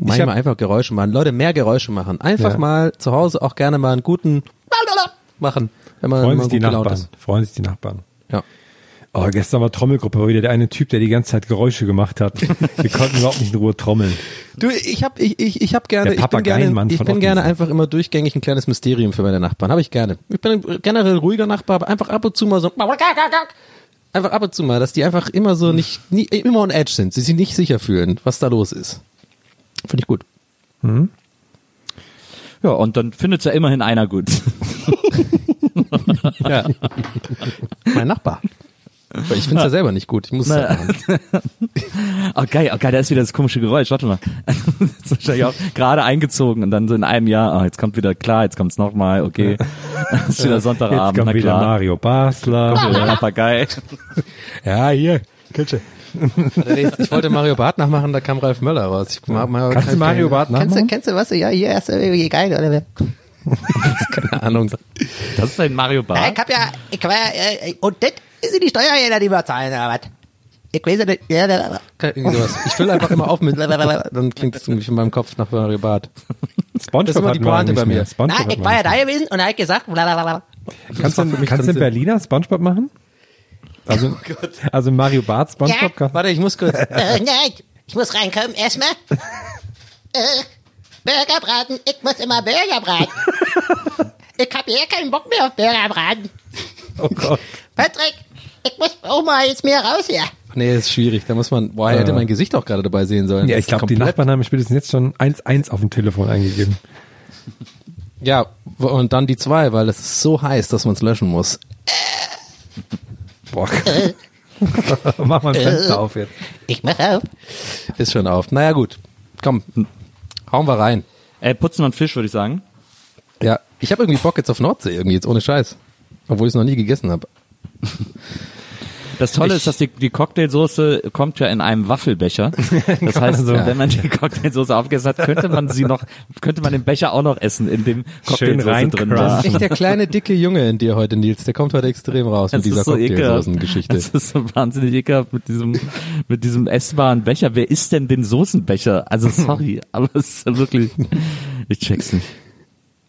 Manchmal einfach Geräusche machen. Leute, mehr Geräusche machen. Einfach Ja. mal zu Hause auch gerne mal einen guten machen, wenn man, wenn Freuen man sich die Nachbarn. ist. Freuen sich die Nachbarn. Ja. Oh, gestern war Trommelgruppe, war wieder der eine Typ, der die ganze Zeit Geräusche gemacht hat. Wir konnten überhaupt nicht in Ruhe trommeln. Du, ich hab, ich, ich, ich hab gerne, ich bin gerne, ich bin gerne einfach immer durchgängig ein kleines Mysterium für meine Nachbarn. Habe ich gerne. Ich bin ein generell ruhiger Nachbar, aber einfach ab und zu mal so, einfach ab und zu mal, dass die einfach immer so nicht, nie, immer on edge sind, sie sich nicht sicher fühlen, was da los ist. Finde ich gut. Ja, und dann findet's ja immerhin einer gut. Ja. mein Nachbar. Ich finde es ja selber nicht gut. Ich muss es halt machen. Oh geil, oh geil, da ist wieder das komische Geräusch. Warte mal. Das ist wahrscheinlich auch gerade eingezogen und dann so in einem Jahr, ah, jetzt kommt wieder klar, jetzt kommt's nochmal, okay. Das ist wieder Jetzt Sonntagabend, kommt na wieder klar. Mario Basler. Kommt wieder Papagei. Ja, hier. Kitsche. Ich wollte Mario Barth nachmachen, da kam Ralf Möller raus. Ich mal, Kannst du Mario Barth Kennst du, nachmachen? kennst du was? Ja, hier ist irgendwie geil, oder? Keine Ahnung. Das ist ein Mario Ich Bart. hab ja, ich war ja, äh, und das sind die Steuergelder, die wir zahlen, oder was? Ich weiß ja nicht, ja. Ich fülle einfach immer auf mit, dann klingt es irgendwie in meinem Kopf nach Mario Barth. SpongeBob Das ist immer die Pointe bei mir. Na, ich war ja da gewesen und da hab ich gesagt, blablabla. Kannst du, kannst du in Berliner SpongeBob machen? Also, also Mario Bart SpongeBob? Ja. Warte, ich muss kurz. Äh, nein, ich muss reinkommen, erstmal. Äh, Burgerbraten, ich muss immer Burger braten. ich hab hier keinen Bock mehr auf Burgerbraten. Oh Gott. Patrick, ich muss auch mal jetzt mehr raus hier. Nee, ist schwierig. Da muss man, boah, er hätte mein Gesicht auch gerade dabei sehen sollen. Ja, ich glaube, die Nachbarn haben spätestens jetzt schon 1-1 auf dem Telefon eingegeben. Ja, und dann die zwei, weil es ist so heiß, dass man es löschen muss. Boah. Mach mal ein Fenster auf jetzt. Ich mach auf. Ist schon auf. Naja, gut. Komm, hauen wir rein. Äh, putzen einen Fisch, würde ich sagen. Ja, ich habe irgendwie Bock jetzt auf Nordsee, irgendwie jetzt ohne Scheiß. Obwohl ich es noch nie gegessen habe. Das Tolle ist, dass die, die Cocktailsoße kommt ja in einem Waffelbecher. Das heißt, so. wenn man die Cocktailsoße aufgegessen hat, könnte man sie noch, könnte man den Becher auch noch essen, in dem Cocktailsoße drin war. reincrunchen. Echt der kleine, dicke Junge in dir heute, Nils. Der kommt heute extrem raus mit Es dieser ist so. Cocktailsoßen-Geschichte. Es ist so wahnsinnig ekelhaft mit diesem, mit diesem essbaren Becher. Wer isst denn den Soßenbecher? Also sorry, aber es ist wirklich, ich check's nicht.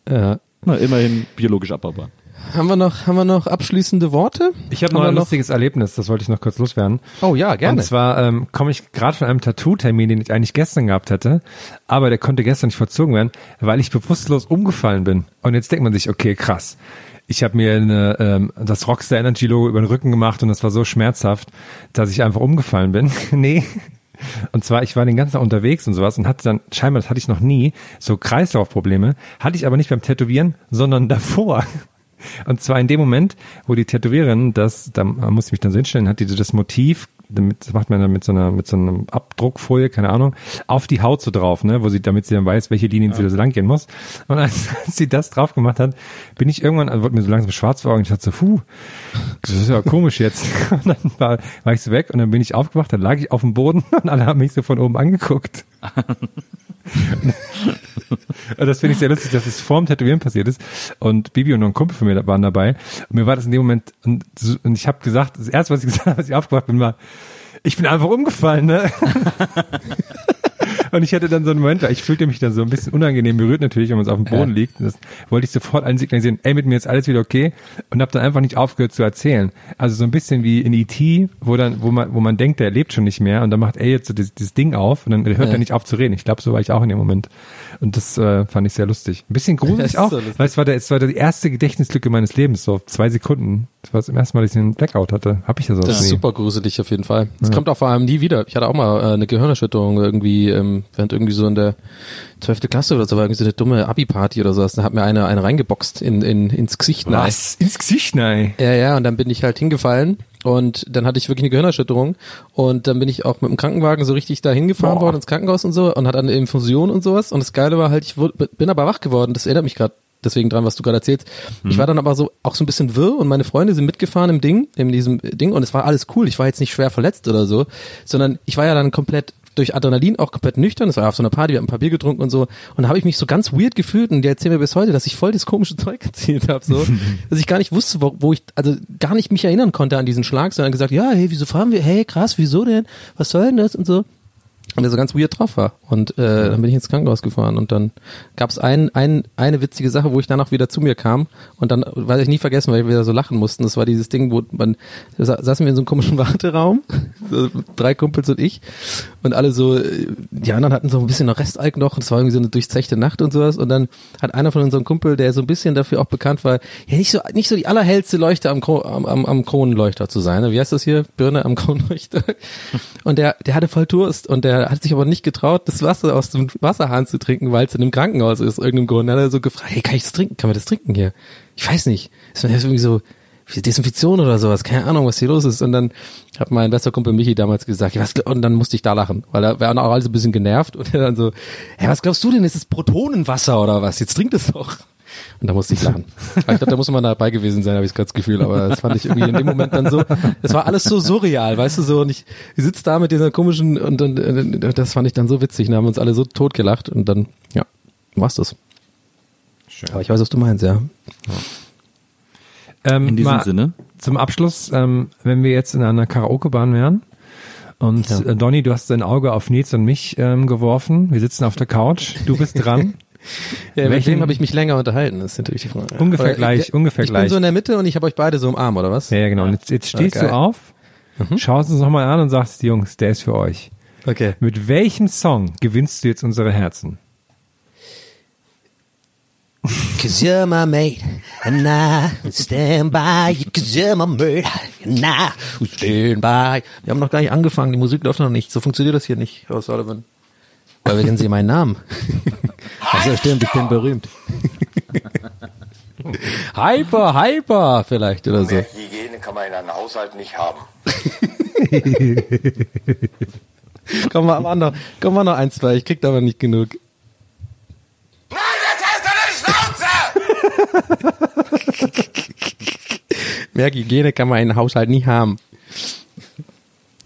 Ja. Na, immerhin biologisch abbaubar. Haben wir noch, haben wir noch abschließende Worte? Ich habe noch ein lustiges Erlebnis, das wollte ich noch kurz loswerden. Oh ja, gerne. Und zwar ähm, komme ich gerade von einem Tattoo-Termin, den ich eigentlich gestern gehabt hätte, aber der konnte gestern nicht vollzogen werden, weil ich bewusstlos umgefallen bin. Und jetzt denkt man sich, okay, krass. Ich habe mir eine, ähm, das Rockstar Energy Logo über den Rücken gemacht und das war so schmerzhaft, dass ich einfach umgefallen bin. nee. Und zwar, ich war den ganzen Tag unterwegs und sowas und hatte dann, scheinbar, das hatte ich noch nie, so Kreislaufprobleme. Hatte ich aber nicht beim Tätowieren, sondern davor. Und zwar in dem Moment, wo die Tätowiererin das, da musste ich mich dann so hinstellen, hat die das Motiv, damit, das macht man dann mit so einer, mit so einem Abdruckfolie, keine Ahnung, auf die Haut so drauf, ne, wo sie, damit sie dann weiß, welche Linien sie da so lang gehen muss. Und als, als sie das drauf gemacht hat, bin ich irgendwann, also wurde mir so langsam schwarz vor Augen, ich dachte so, puh, das ist ja komisch jetzt. Und dann war, war ich so weg und dann bin ich aufgewacht, dann lag ich auf dem Boden und alle haben mich so von oben angeguckt. Und das finde ich sehr lustig, dass es vor dem Tätowieren passiert ist. Und Bibi und noch ein Kumpel von mir waren dabei. Und mir war das in dem Moment, und, und ich habe gesagt, das erste, was ich gesagt habe, als ich aufgewacht bin, war, ich bin einfach umgefallen, ne? Und ich hatte dann so einen Moment, ich fühlte mich dann so ein bisschen unangenehm berührt natürlich, wenn man auf dem Boden liegt. Und das wollte ich sofort allen signalisieren, ey, mit mir ist alles wieder okay. Und habe dann einfach nicht aufgehört zu erzählen. Also so ein bisschen wie in E.T., wo dann, wo man, wo man denkt, der lebt schon nicht mehr. Und dann macht er jetzt so dieses, dieses Ding auf und dann hört er nicht auf zu reden. Ich glaube, so war ich auch in dem Moment. Und das äh, fand ich sehr lustig. Ein bisschen gruselig auch, so weil es war, der, es war die erste Gedächtnislücke meines Lebens, so zwei Sekunden. Das war das erste Mal, dass ich einen Blackout hatte. Hab ich ja so. Das ist super gruselig auf jeden Fall. Das kommt auch vor allem nie wieder. Ich hatte auch mal äh, eine Gehirnerschütterung irgendwie, ähm, während irgendwie so in der 12. Klasse oder so war irgendwie so eine dumme Abi-Party oder sowas. Da hat mir eine, eine reingeboxt in, in, ins Gesicht. Was? Ins Gesicht, nein. Ja, ja, und dann bin ich halt hingefallen und dann hatte ich wirklich eine Gehirnerschütterung. Und dann bin ich auch mit dem Krankenwagen so richtig da hingefahren worden ins Krankenhaus und so und hatte eine Infusion und sowas. Und das Geile war halt, ich wurde, bin aber wach geworden, das erinnert mich gerade deswegen dran, was du gerade erzählst. Ich war dann aber so auch so ein bisschen wirr und meine Freunde sind mitgefahren im Ding, in diesem Ding. Und es war alles cool. Ich war jetzt nicht schwer verletzt oder so, sondern ich war ja dann komplett durch Adrenalin auch komplett nüchtern. Das war auf so einer Party, wir haben ein paar Bier getrunken und so. Und da habe ich mich so ganz weird gefühlt und die erzählen mir bis heute, dass ich voll das komische Zeug erzählt habe, so, dass ich gar nicht wusste, wo, wo ich, also gar nicht mich erinnern konnte an diesen Schlag, sondern gesagt, ja, hey, wieso fahren wir? Hey, krass, wieso denn? Was soll denn das und so? Und der so ganz weird drauf war. Und äh, dann bin ich ins Krankenhaus gefahren und dann gab es ein, ein, eine witzige Sache, wo ich danach wieder zu mir kam und dann, werde ich nie vergessen, weil wir wieder so lachen mussten. Das war dieses Ding, wo man, da sa- saßen wir in so einem komischen Warteraum, so drei Kumpels und ich und alle so, äh, die anderen hatten so ein bisschen noch Restalk noch und es war irgendwie so eine durchzechte Nacht und sowas und dann hat einer von unserem Kumpel, der so ein bisschen dafür auch bekannt war, ja nicht so, nicht so die allerhellste Leuchte am, am, am, am Kronenleuchter zu sein. Wie heißt das hier? Birne am Kronenleuchter. Und der, der hatte voll Durst und der hat sich aber nicht getraut, das Wasser aus dem Wasserhahn zu trinken, weil es in einem Krankenhaus ist, irgendeinem Grund. Dann hat er so gefragt, hey, kann ich das trinken? Kann man das trinken hier? Ich weiß nicht. Ist mir irgendwie so, Desinfektion oder sowas, keine Ahnung, was hier los ist. Und dann hat mein bester Kumpel Michi damals gesagt, was, und dann musste ich da lachen, weil da waren auch alle so ein bisschen genervt und er dann so, hey, was glaubst du denn, ist es Protonenwasser oder was? Jetzt trink das doch. Und da musste ich lachen. Aber ich glaube, da muss man dabei gewesen sein, habe ich gerade das Gefühl. Aber das fand ich irgendwie in dem Moment dann so, das war alles so surreal, weißt du so. Und ich, ich sitze da mit dieser komischen, und, und, und das fand ich dann so witzig. Da haben wir uns alle so tot gelacht und dann, ja, war's das. Schön. Aber ich weiß, was du meinst, ja. Ähm, In diesem mal Sinne. Zum Abschluss, ähm, wenn wir jetzt in einer Karaoke-Bahn wären und Ja. äh, Donny, du hast dein Auge auf Nils und mich ähm, geworfen. Wir sitzen auf der Couch. Du bist dran. Ja, mit Welchen- wem habe ich mich länger unterhalten? Das ist natürlich die Frage. Ungefähr Oder- gleich, ungefähr ich gleich. bin so in der Mitte und ich habe euch beide so im Arm, oder was? ja, ja, genau. Und jetzt, jetzt stehst Okay. du auf, schaust uns nochmal an und sagst, Jungs, der ist für euch. Okay. Mit welchem Song gewinnst du jetzt unsere Herzen? Cause you're my mate, and I stand by you, cause you're my mate, and I stand by. Wir haben noch gar nicht angefangen, die Musik läuft noch nicht. So funktioniert das hier nicht, Frau Sullivan. Wir kennen Sie meinen Namen. Also stimmt, ich bin berühmt. Hyper, Hyper vielleicht oder so. Mehr Hygiene kann man in einem Haushalt nicht haben. Komm mal, mal noch, komm mal noch ein, zwei. Ich krieg da aber nicht genug. Nein, jetzt hast du eine Schnauze! Mehr Hygiene kann man in einem Haushalt nie haben.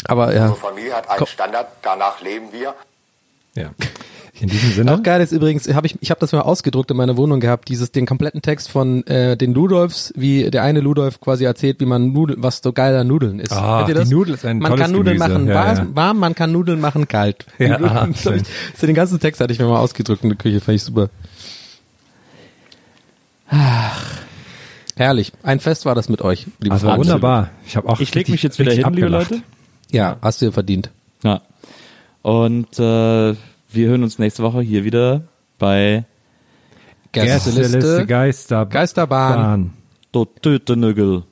Aber ja. Unsere Familie hat einen Standard, danach leben wir. Ja. In diesem Sinne. Auch geil ist übrigens, habe ich, ich habe das mal ausgedruckt in meiner Wohnung gehabt, dieses den kompletten Text von äh, den Ludolfs, wie der eine Ludolf quasi erzählt, wie man Nudeln, was so geiler Nudeln ist. Ah, die Nudel ist ein Man kann Nudeln Gemüse. machen Ja, warm, ja. warm, man kann Nudeln machen kalt. Ja, Nudeln- ah, hab schön. so den ganzen Text hatte ich mir mal ausgedruckt in der Küche, fand ich super. Herrlich. Ein Fest war das mit euch, liebe Also Freunde. wunderbar. Ich habe auch Ich leg richtig- mich jetzt wieder hin, liebe abgelacht. Leute. Ja, hast du dir verdient. Ja. Und äh, wir hören uns nächste Woche hier wieder bei Gästeliste Geister Geisterbahn. Bahn. Do Tötenögel.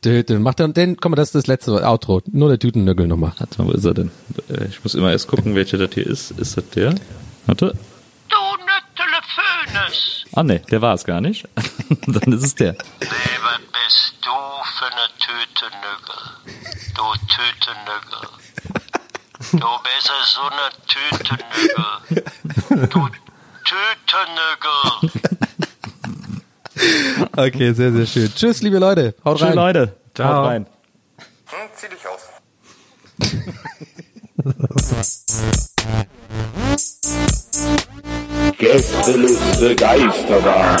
Töten. Mach dann, den, komm mal, das ist das letzte Outro. Nur der Tütennögel nochmal. Warte mal, wo ist er denn? Äh, Ich muss immer erst gucken, welcher das hier ist. Ist das der? Warte. Du Nüttele Föhnes. Ah ne, der war es gar nicht. Dann ist es der. Was bist du für ne Tütenögel? Du Tütenögel. Du bist so ne Tütenögel. Du. Okay, sehr, sehr schön. Tschüss, liebe Leute. Haut Schön, rein. Leute. Ciao. Haut rein. Hm, zieh dich aus. Gästeliste Geisterbahn.